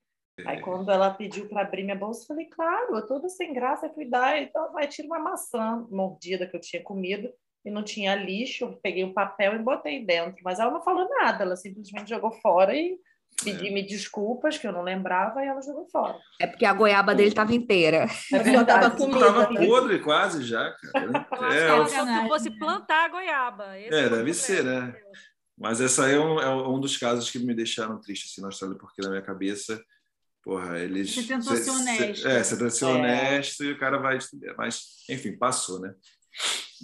Aí quando ela pediu para abrir minha bolsa, eu falei, claro, eu toda sem graça, fui dar, então vai tirar uma maçã mordida que eu tinha comido e não tinha lixo, eu peguei o um papel e botei dentro, mas ela não falou nada, ela simplesmente jogou fora e Pedi-me é. desculpas, que eu não lembrava, e ela jogou fora. É porque a goiaba dele estava inteira. É verdade. Tava comida. Tava podre quase já, cara. É, é, se fosse plantar a goiaba. Esse é, deve ser, né? Mas essa aí é um, é um dos casos que me deixaram triste assim, na Austrália, porque na minha cabeça, porra, eles... Você tentou ser honesto. É, você tentou ser é. honesto e o cara vai estudar. Mas, enfim, passou, né?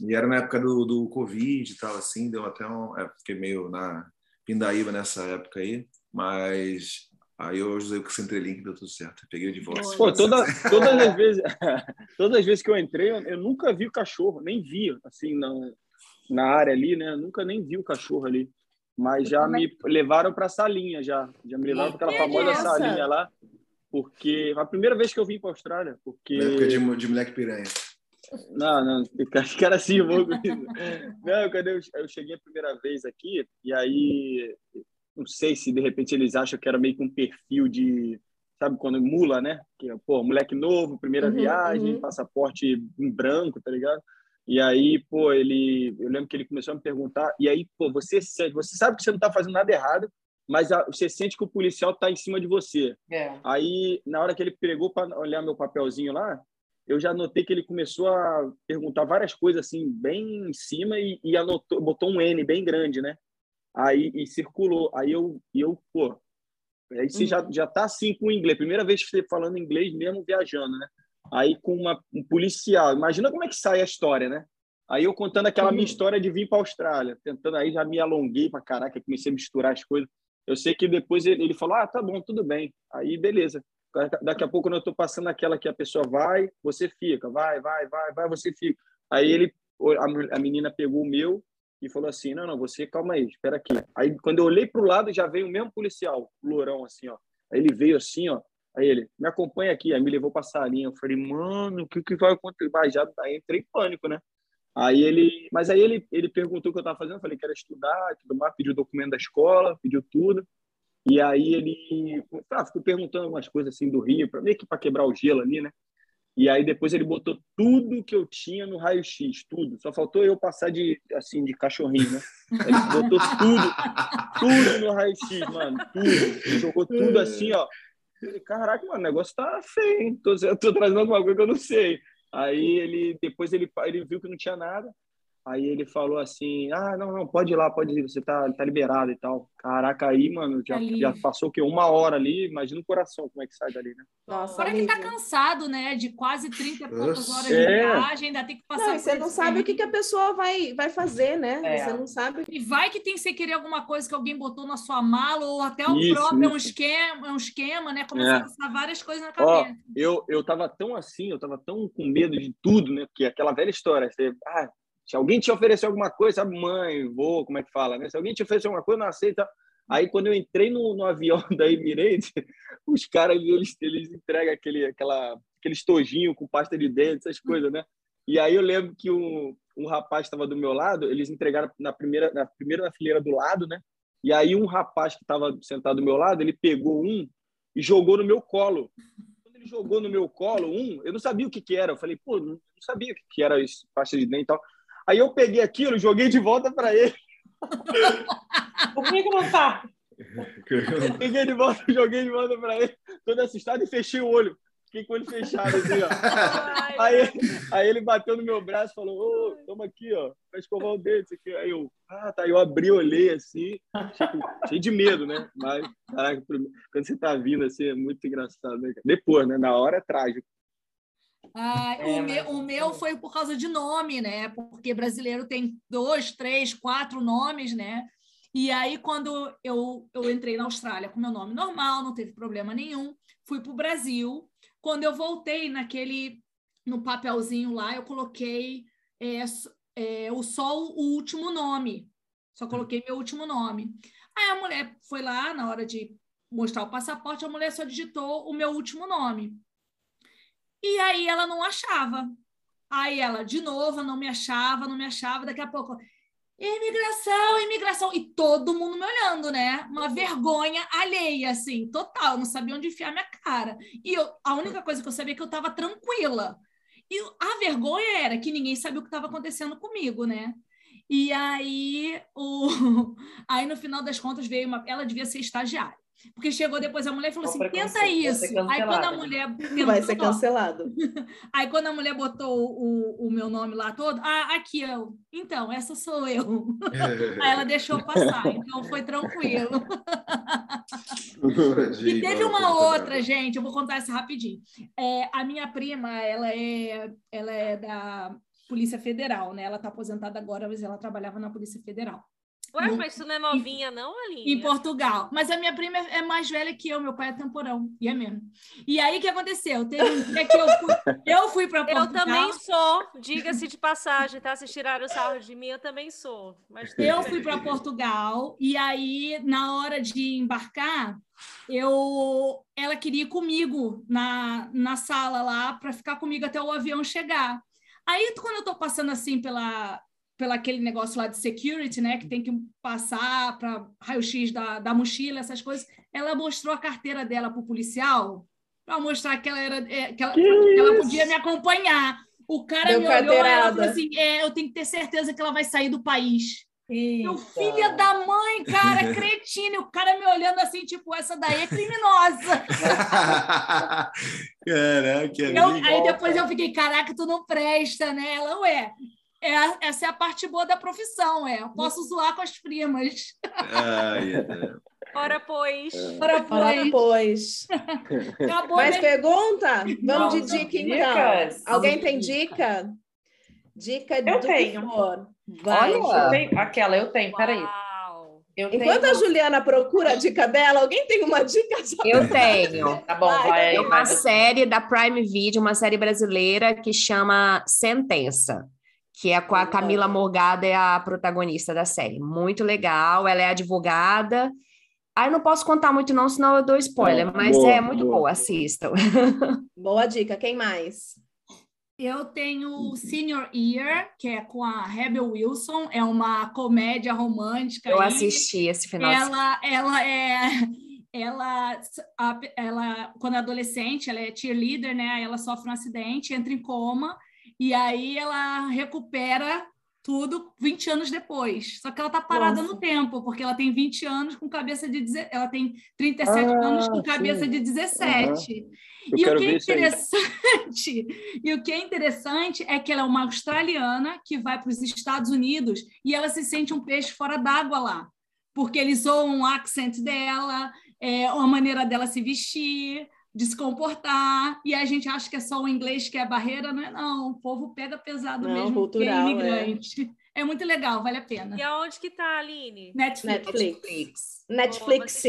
E era na época do, do Covid e tal, assim, deu até um... É, fiquei meio na pindaíba nessa época aí. Mas aí eu usei o Centrelink deu tudo certo. Peguei de volta. Pô, toda, todas, as vezes, todas as vezes que eu entrei, eu, eu nunca vi o cachorro, nem vi, assim, na, na área ali, né? Eu nunca nem vi o cachorro ali. Mas já me levaram para a salinha, já. Já me levaram para aquela famosa salinha lá. Porque a primeira vez que eu vim para a Austrália. Porque... Na época de, de moleque piranha. Não, não, cara assim, louco. Não, quando eu, eu cheguei a primeira vez aqui, e aí não sei se de repente eles acham que era meio que um perfil de, sabe, quando mula, né? Que, pô, moleque novo, primeira uhum, viagem, uhum. passaporte em branco, tá ligado? E aí, pô, ele, eu lembro que ele começou a me perguntar, e aí, pô, você você sabe que você não tá fazendo nada errado, mas a, você sente que o policial tá em cima de você. É. Aí, na hora que ele pegou para olhar meu papelzinho lá, eu já notei que ele começou a perguntar várias coisas assim, bem em cima e, e anotou, botou um N bem grande, né? Aí e circulou. Aí eu, eu pô, aí você uhum. já, já tá assim com o inglês, primeira vez que você falando inglês mesmo viajando, né? Aí com uma, um policial, imagina como é que sai a história, né? Aí eu contando aquela uhum. minha história de vir para a Austrália, tentando aí já me alonguei para caraca, comecei a misturar as coisas. Eu sei que depois ele, ele falou: "Ah, tá bom, tudo bem". Aí beleza. Daqui a pouco eu estou passando aquela que a pessoa vai, você fica, vai, vai, vai, vai, você fica. Aí ele a menina pegou o meu e falou assim: não, não, você calma aí, espera aqui. Aí quando eu olhei para o lado, já veio o mesmo policial, lourão, assim, ó. Aí ele veio assim, ó. Aí ele, me acompanha aqui. Aí me levou para a salinha. Eu falei, mano, o que, que vai acontecer? Mas já aí entrei em pânico, né? Aí ele, mas aí ele, ele perguntou o que eu estava fazendo. Eu falei que era estudar, tudo mais, pediu documento da escola, pediu tudo. E aí ele ah, ficou perguntando umas coisas assim do Rio, para meio que para quebrar o gelo ali, né? E aí depois ele botou tudo que eu tinha no raio-x, tudo. Só faltou eu passar de assim de cachorrinho, né? Ele botou tudo, tudo no raio-x, mano, tudo. Jogou tudo assim, ó. Falei, caraca, mano, o negócio tá feio, hein? Tô, tô trazendo alguma coisa que eu não sei. Aí ele depois ele ele viu que não tinha nada. Aí ele falou assim: Ah, não, não, pode ir lá, pode ir, você tá, tá liberado e tal. Caraca, aí, mano, já, já passou o quê? Uma hora ali, imagina o coração como é que sai dali, né? Nossa, Fora que tá cansado, né? De quase 30 e poucas horas de é. viagem, ainda tem que passar. Não, você não sabe o que, que a pessoa vai, vai fazer, né? É. Você não sabe. E vai que tem você querer alguma coisa que alguém botou na sua mala, ou até o isso, próprio, isso. É, um esquema, é um esquema, né? Começa é. a passar várias coisas na cabeça. Ó, eu, eu tava tão assim, eu tava tão com medo de tudo, né? Porque aquela velha história, você, ah, se alguém te oferecer alguma coisa, sabe, mãe, vô, como é que fala, né? Se alguém te oferecer alguma coisa, não aceita. Aí, quando eu entrei no, no avião da Emirates, os caras, eles, eles entregam aquele, aquela, aquele estojinho com pasta de dente, essas coisas, né? E aí eu lembro que um, um rapaz estava do meu lado, eles entregaram na primeira, na primeira fileira do lado, né? E aí um rapaz que estava sentado do meu lado, ele pegou um e jogou no meu colo. Quando ele jogou no meu colo um, eu não sabia o que, que era. Eu falei, pô, não sabia o que, que era isso, faixa de dente e tal. Aí eu peguei aquilo, joguei de volta para ele. Por que, que não tá? Peguei de volta, joguei de volta para ele, todo assustado e fechei o olho. Fiquei com o olho fechado, assim, ó. Ai, aí, aí ele bateu no meu braço e falou: Ô, toma aqui, ó, vai escovar o dente. Aqui. Aí eu, ah, tá. Eu abri, olhei assim, tipo, cheio de medo, né? Mas, caraca, quando você tá vindo assim, é muito engraçado, né? Depois, né? Na hora é trágico. Ah, é, o, meu, o meu foi por causa de nome, né? Porque brasileiro tem dois, três, quatro nomes, né? E aí, quando eu, eu entrei na Austrália com meu nome normal, não teve problema nenhum, fui para o Brasil. Quando eu voltei naquele no papelzinho lá, eu coloquei é, é, o só o último nome. Só coloquei meu último nome. Aí a mulher foi lá na hora de mostrar o passaporte, a mulher só digitou o meu último nome. E aí ela não achava. Aí ela, de novo, não me achava, não me achava. Daqui a pouco, imigração, imigração. E todo mundo me olhando, né? Uma vergonha alheia, assim, total. Eu não sabia onde enfiar minha cara. E eu, a única coisa que eu sabia é que eu estava tranquila. E a vergonha era que ninguém sabia o que estava acontecendo comigo, né? E aí, o... aí, no final das contas, veio uma. Ela devia ser estagiária. Porque chegou depois a mulher e falou assim: tenta isso. Aí quando a mulher. Tentou, vai ser cancelado. Aí quando a mulher botou o, o meu nome lá todo, ah, aqui eu. Então, essa sou eu. Aí ela deixou passar, então foi tranquilo. e teve uma outra, gente, eu vou contar essa rapidinho. É, a minha prima, ela é, ela é da Polícia Federal, né? Ela está aposentada agora, mas ela trabalhava na Polícia Federal. Ué, mas tu não é novinha, em, não, Aline? Em Portugal. Mas a minha prima é mais velha que eu, meu pai é temporão. E é mesmo. E aí o que aconteceu? Teve um dia que eu fui, eu fui para Portugal. Eu também sou, diga-se de passagem, tá? Se tiraram o sarro de mim, eu também sou. Mas eu fui para Portugal e aí, na hora de embarcar, eu ela queria ir comigo na, na sala lá para ficar comigo até o avião chegar. Aí, quando eu estou passando assim pela, pela aquele negócio lá de security, né, que tem que passar para raio-x da, da mochila, essas coisas, ela mostrou a carteira dela para o policial para mostrar que ela era é, que ela, que que ela podia me acompanhar. O cara Deu me olhou e falou assim: é, eu tenho que ter certeza que ela vai sair do país. Eita. Meu filho da mãe, cara, cretino. o cara me olhando assim, tipo, essa daí é criminosa. Caraca, eu, Aí depois eu fiquei, caraca, tu não presta, né? Ela, ué, é, essa é a parte boa da profissão, é. Eu posso zoar com as primas. Ai, Ora, pois. Ora, pois. Ora, pois. Acabou Mais mesmo. pergunta? Vamos Não, de dica, então. Alguém tem dica? Dica eu do tenho. Vai. Olha, eu tenho. Aquela, eu tenho, peraí. Eu Enquanto tenho... a Juliana procura a dica dela, alguém tem uma dica? Eu tenho. tá bom, vai. vai uma vai. série da Prime Video, uma série brasileira que chama Sentença que é com a Camila Morgada, é a protagonista da série. Muito legal, ela é advogada. Aí não posso contar muito não, senão eu dou spoiler, mas boa, é muito boa, boa assistam. Boa dica, quem mais? Eu tenho Senior Year, que é com a Rebel Wilson, é uma comédia romântica. Eu assisti esse final. Ela, ela é ela, ela, quando é adolescente, ela é cheerleader, né? Ela sofre um acidente, entra em coma e aí ela recupera tudo 20 anos depois. Só que ela está parada Nossa. no tempo, porque ela tem 20 anos com cabeça de... Ela tem 37 ah, anos com cabeça sim. de 17. Uhum. E o que é interessante, e o que é interessante é que ela é uma australiana que vai para os Estados Unidos e ela se sente um peixe fora d'água lá, porque eles zoam o accent dela, é, a maneira dela se vestir, de se comportar, e a gente acha que é só o inglês que é a barreira, não é não, o povo pega pesado não, mesmo, cultural, que é imigrante. É. é. muito legal, vale a pena. E aonde que tá, Aline? Netflix. Netflix. Netflix.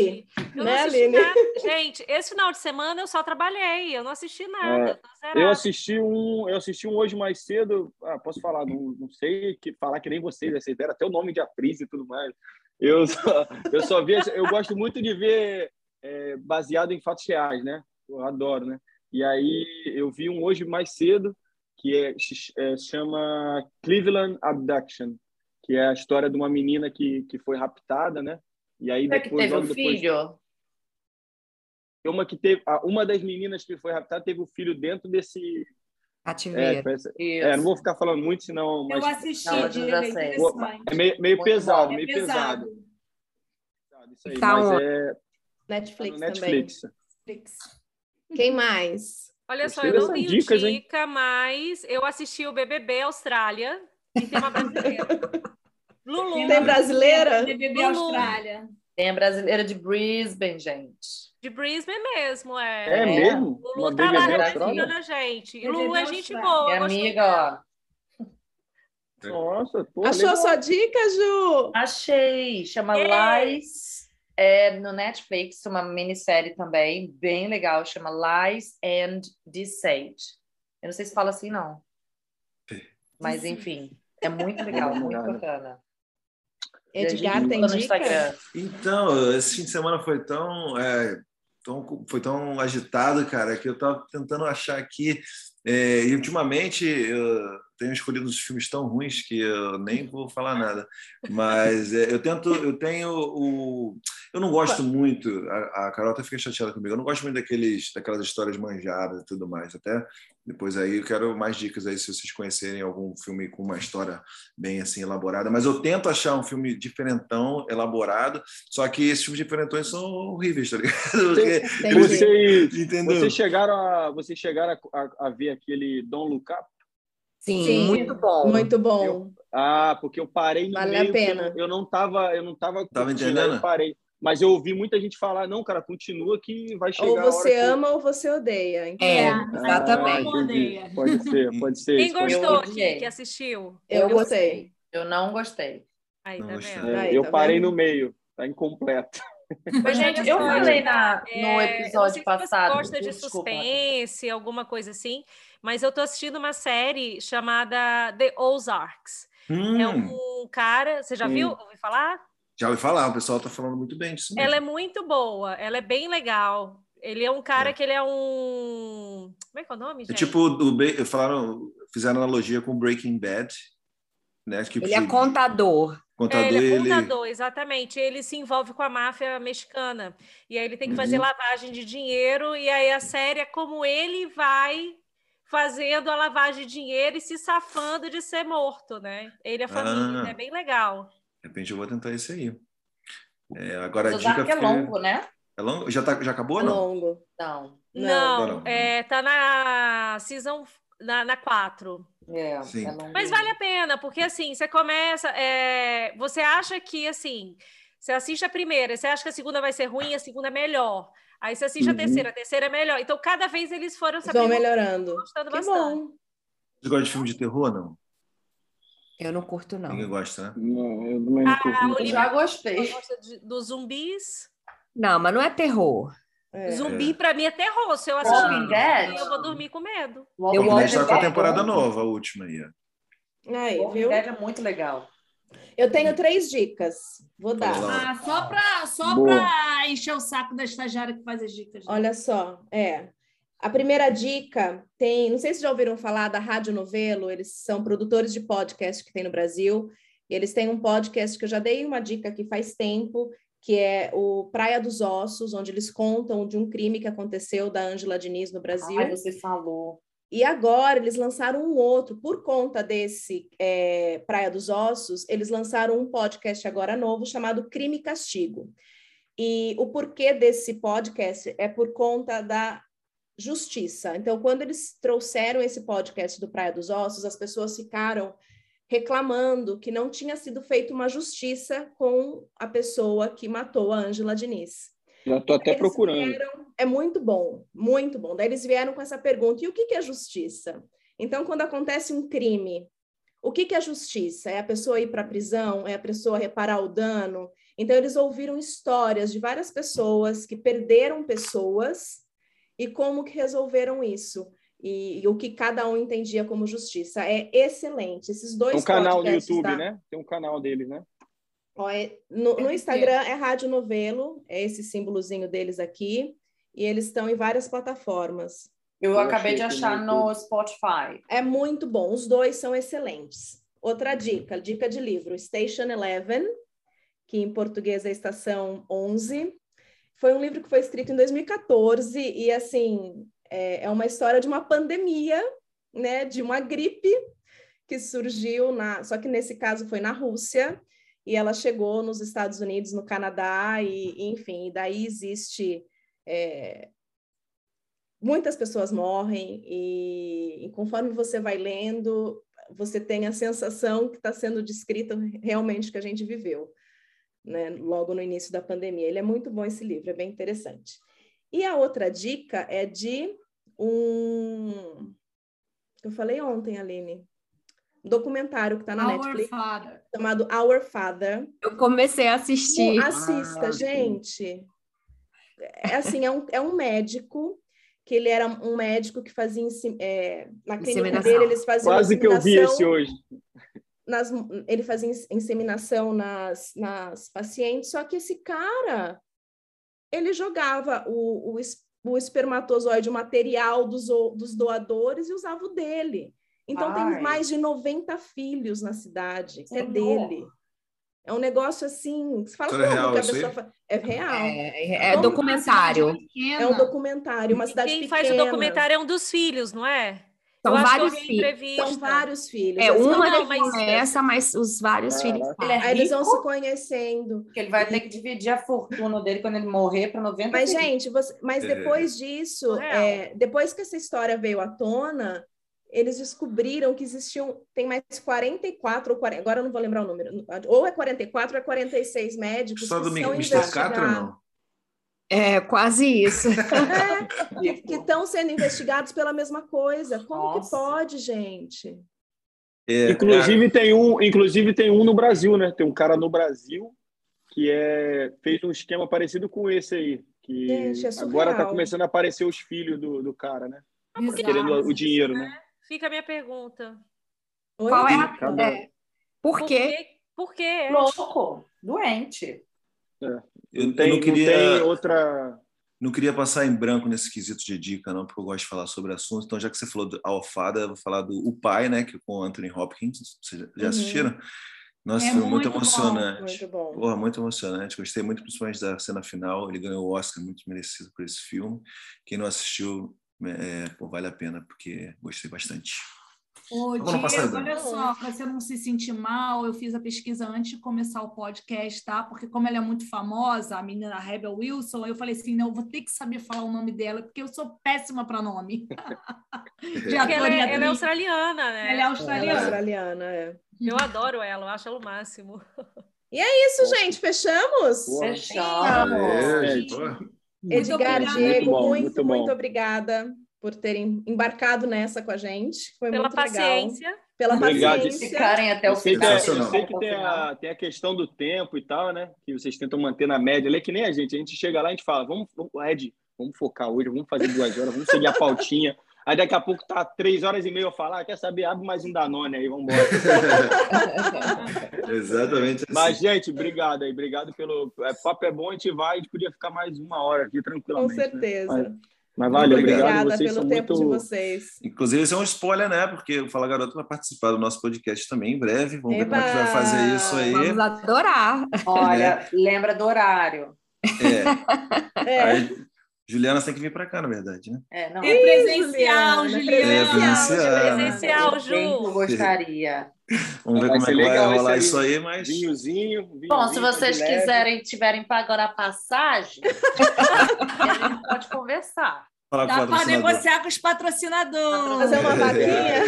Oh, né, Aline? Gente, esse final de semana eu só trabalhei, eu não assisti nada. É, eu assisti um, eu assisti um hoje mais cedo, ah, posso falar, não, não sei que falar que nem vocês, vocês deram até o nome de atriz e tudo mais. Eu só, eu só vi, eu gosto muito de ver é, baseado em fatos reais, né? Eu adoro, né? E aí eu vi um hoje mais cedo que é, é, chama Cleveland Abduction, que é a história de uma menina que, que foi raptada, né? E aí depois, que teve um depois, filho? Uma que teve, uma das meninas que foi raptada teve o um filho dentro desse Cativeiro. É, é, não vou ficar falando muito, senão. Mas... Eu assisti, não, é meio, meio pesado, meio pesado. pesado. Isso aí, tá mas é. Netflix, Netflix. também. Quem mais? Olha só, eu não tenho dicas, dica, hein? mas eu assisti o BBB Austrália e tem uma brasileira. Lulu. Tem brasileira? BBB Lulu. Austrália. Tem a brasileira de Brisbane, gente. De Brisbane mesmo, é. É, é. mesmo? Lulu Uma tá lá representando a gente. E Lulu é gente boa. Minha amiga, ó. Nossa, pô, Achou legal. sua dica, Ju? Achei. Chama yeah. Lies. É no Netflix, uma minissérie também, bem legal. Chama Lies and Deceit. Eu não sei se fala assim, não. Mas, enfim, é muito legal, muito bacana. Edgar tem dica? Então, esse fim de semana foi tão é, tão, foi tão agitado, cara, que eu estava tentando achar aqui. É, e ultimamente eu tenho escolhido uns filmes tão ruins que eu nem vou falar nada. Mas é, eu tento, eu tenho o. Eu não gosto muito, a, a Carol até fica chateada comigo, eu não gosto muito daqueles, daquelas histórias manjadas e tudo mais. Até depois aí eu quero mais dicas aí se vocês conhecerem algum filme com uma história bem assim elaborada. Mas eu tento achar um filme diferentão, elaborado, só que esses filmes diferentões são horríveis, tá ligado? Porque, vocês, entendeu? vocês chegaram, a, vocês chegaram a, a, a ver aquele Don't Look Up? Sim, Sim, muito bom. Muito bom. Eu, ah, porque eu parei no vale meio. a pena. Eu não estava, eu não tava, tava entendendo? Eu parei. Mas eu ouvi muita gente falar, não, cara, continua que vai chegar. Ou você ama que... ou você odeia. Então. É, exatamente. Ah, pode ser, pode ser. Quem gostou aqui, que assistiu? Eu, eu gostei. Eu não gostei. Aí, tá vendo? É, Aí, eu tá parei vendo? no meio, tá incompleto. Mas, gente, eu falei na, no é, episódio passado. Você gosta de Desculpa. suspense, alguma coisa assim, mas eu tô assistindo uma série chamada The Ozarks. Hum. É um cara, você já viu? Ouviu falar? Já ouvi falar, o pessoal está falando muito bem disso. Mesmo. Ela é muito boa, ela é bem legal. Ele é um cara é. que ele é um. Como é que é o nome, é gente? É tipo, o, falaram, fizeram analogia com Breaking Bad. Né? Que, ele é contador. Contador, é, ele é contador, ele... exatamente. Ele se envolve com a máfia mexicana. E aí ele tem que fazer uhum. lavagem de dinheiro. E aí a série é como ele vai fazendo a lavagem de dinheiro e se safando de ser morto, né? Ele e a família. Ah. É bem legal. De repente eu vou tentar esse aí. É, agora a dica é longo, né? É longo? Já, tá, já acabou ou não? Longo. Não. Não, não, é, tá na season na, na 4. É, é Mas vale a pena, porque assim, você começa. É, você acha que assim, você assiste a primeira, você acha que a segunda vai ser ruim, a segunda é melhor. Aí você assiste uhum. a terceira, a terceira é melhor. Então, cada vez eles foram sabendo. Vão melhorando. Gostando que bastante. Bom. Você gosta de filme de terror, não? Eu não curto, não. Ninguém gosta, né? Não, eu também não curto. Ah, eu já gostei. Gosta dos zumbis? Não, mas não é terror. É. Zumbi, pra mim, é terror. Se eu assistir Dead, eu vou dormir com medo. Walking eu Dead está com a temporada nova, a última aí. Aí, Walking viu? Dead é muito legal. Eu tenho três dicas. Vou dar. Ah, só para só pra encher o saco da estagiária que faz as dicas. Né? Olha só, é. A primeira dica tem, não sei se já ouviram falar da Rádio Novelo, eles são produtores de podcast que tem no Brasil. E eles têm um podcast que eu já dei uma dica aqui faz tempo, que é o Praia dos Ossos, onde eles contam de um crime que aconteceu da Ângela Diniz no Brasil. Ai, você falou. E agora eles lançaram um outro, por conta desse é, Praia dos Ossos, eles lançaram um podcast agora novo chamado Crime e Castigo. E o porquê desse podcast é por conta da justiça. Então, quando eles trouxeram esse podcast do Praia dos Ossos, as pessoas ficaram reclamando que não tinha sido feita uma justiça com a pessoa que matou a Ângela Diniz. Já estou até procurando. Vieram, é muito bom, muito bom. Daí eles vieram com essa pergunta: e o que, que é justiça? Então, quando acontece um crime, o que, que é justiça? É a pessoa ir para a prisão? É a pessoa reparar o dano? Então, eles ouviram histórias de várias pessoas que perderam pessoas e como que resolveram isso. E, e o que cada um entendia como justiça. É excelente. Esses dois. Tem um canal no YouTube, da... né? Tem um canal deles, né? É, no, no, Instagram é Rádio Novelo, é esse símbolozinho deles aqui, e eles estão em várias plataformas. Eu, eu acabei de achar no Spotify. É muito bom, os dois são excelentes. Outra dica, dica de livro, Station Eleven, que em português é Estação 11. Foi um livro que foi escrito em 2014 e, assim, é, é uma história de uma pandemia, né, de uma gripe que surgiu na, só que nesse caso foi na Rússia e ela chegou nos Estados Unidos, no Canadá e, enfim, daí existe é, muitas pessoas morrem e, e, conforme você vai lendo, você tem a sensação que está sendo descrita realmente o que a gente viveu, né? Logo no início da pandemia. Ele é muito bom esse livro, é bem interessante. E a outra dica é de um eu falei ontem, Aline, um documentário que está na Our Netflix Father. chamado Our Father. Eu comecei a assistir. assista, ah, gente. É assim, é um, é um médico que ele era um médico que fazia é, na clínica dele eles faziam quase que eu vi esse hoje. nas, ele fazia inseminação nas, nas pacientes só que esse cara ele jogava o, o, o espermatozoide o material dos, dos doadores e usava o dele. Então Ai. tem mais de 90 filhos na cidade que é dele é um negócio assim. Você fala como é real, que a pessoa fala. É real. É, é documentário. É um documentário, uma cidade Quem pequena. faz o documentário é um dos filhos, não é? São vários filhos. São vários filhos. É assim, uma não, mas... começa, mas os vários filhos. Ele é Aí eles vão se conhecendo. Porque ele vai ter que dividir a fortuna dele quando ele morrer para 90 Mas, filhos. gente, você... mas é. depois disso, é, depois que essa história veio à tona, eles descobriram que existiam, tem mais 44 ou 40, agora eu não vou lembrar o número, ou é 44 ou é 46 médicos Só do Mr. Catra, não? É, quase isso. É, que estão sendo investigados pela mesma coisa. Como Nossa. que pode, gente? É, inclusive, é... Tem um, inclusive tem um no Brasil, né? Tem um cara no Brasil que é, fez um esquema parecido com esse aí. Que gente, é agora está começando a aparecer os filhos do, do cara, né? Querendo o dinheiro, né? Fica a minha pergunta. Qual é a... É. Por quê? Por quê? Louco, doente. É. Eu, não tem, eu não queria... Não tem outra... Não queria passar em branco nesse quesito de dica, não, porque eu gosto de falar sobre assuntos. Então, já que você falou do Alfada, eu vou falar do O Pai, né, que é com Anthony Hopkins. Vocês já uhum. assistiram? Uhum. Nossa, é foi muito, muito emocionante. Bom, muito bom. Porra, muito emocionante. Gostei muito, principalmente da cena final. Ele ganhou o Oscar muito merecido por esse filme. Quem não assistiu, é, pô, vale a pena, porque gostei bastante. Ô, Diego, olha só, para você não se sentir mal, eu fiz a pesquisa antes de começar o podcast, tá? Porque como ela é muito famosa, a menina Rebel Wilson, eu falei assim, não, eu vou ter que saber falar o nome dela, porque eu sou péssima para nome. ela, é, ela é australiana, né? Ela é australiana. Ela é australiana, é. Eu adoro ela, eu acho ela o máximo. E é isso, gente, fechamos? Fechamos. Edgar, Diego, muito, muito, muito, muito, obrigada por terem embarcado nessa com a gente. Foi Pela muito paciência. legal. Pela Obrigado. paciência. Ficarem até o final. Eu sei que tem a, tem a questão do tempo e tal, né? Que vocês tentam manter na média. É que nem a gente. A gente chega lá e a gente fala, vamos, vamos Ed, vamos focar hoje, vamos fazer duas horas, vamos seguir a pautinha. Aí daqui a pouco tá três horas e meia eu falar, ah, quer saber? Abre mais um Danone aí, vamos embora. Exatamente assim. Mas, gente, obrigado aí, obrigado pelo. É, papo é bom, a gente vai, a gente podia ficar mais uma hora aqui tranquilamente. Com né? certeza. Né? Mas, mas valeu, obrigado. Obrigada vocês pelo tempo muito... de vocês. Inclusive, isso é um spoiler, né? Porque o Fala Garoto vai participar do nosso podcast também em breve. Vamos Eba! ver como é que vai fazer isso aí. Vamos adorar. Olha, é. lembra do horário. É. é. Aí, Juliana tem que vir para cá, na verdade, né? É, não. É presencial, Juliana. É presencial, presencial Ju. Eu gostaria. Vamos ver como é que vai rolar isso aí, mas. Vinhozinho. vinhozinho Bom, se vocês quiserem, tiverem para agora a passagem, a gente pode conversar. Dá para negociar com os patrocinadores. Fazer uma vaquinha.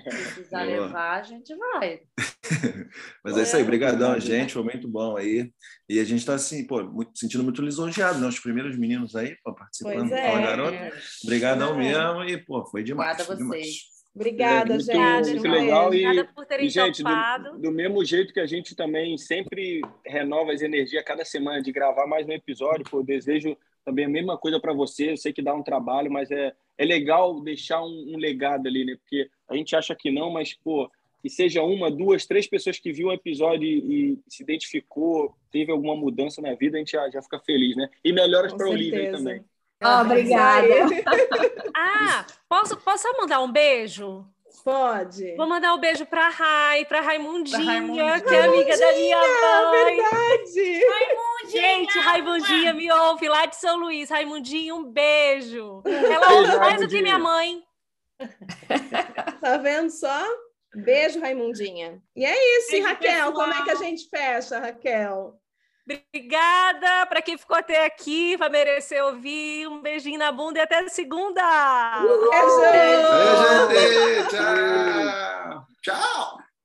Se precisar levar, a gente vai. Mas é, isso aí, brigadão, gente, foi muito bom aí. E a gente está assim, pô, muito, sentindo muito lisonjeado, né? Os primeiros meninos aí, pô, participando é, Fala Garota. Obrigadão é. mesmo e, pô, foi demais. Obrigada a vocês. Demais. Obrigada, é, gente. Muito legal. E, Obrigada por terem e, gente, do, do, mesmo jeito que a gente também sempre renova as energias cada semana de gravar mais um episódio, pô, desejo também a mesma coisa para você. Eu sei que dá um trabalho, mas é, é legal deixar um, um, legado ali, né? Porque a gente acha que não, mas, pô, que seja uma, duas, três pessoas que viu o episódio e, e se identificou, teve alguma mudança na vida, a gente já, já fica feliz, né? E melhoras para o Olivia também. Oh, obrigada. ah, posso, posso mandar um beijo? Pode. Vou mandar um beijo para Rai, para Raimundinha, Raimundinha, que é amiga da minha mãe. verdade. Raimundinha. Gente, Raimundinha me ouve lá de São Luís. Raimundinha, um beijo. Ela ouve mais do que minha mãe. Tá vendo só? Beijo, Raimundinha. E é isso, beijo, Raquel. Pessoal. Como é que a gente fecha, Raquel? Obrigada para quem ficou até aqui, vai merecer ouvir. Um beijinho na bunda e até segunda. Beijo! Beijo! Tchau! Tchau!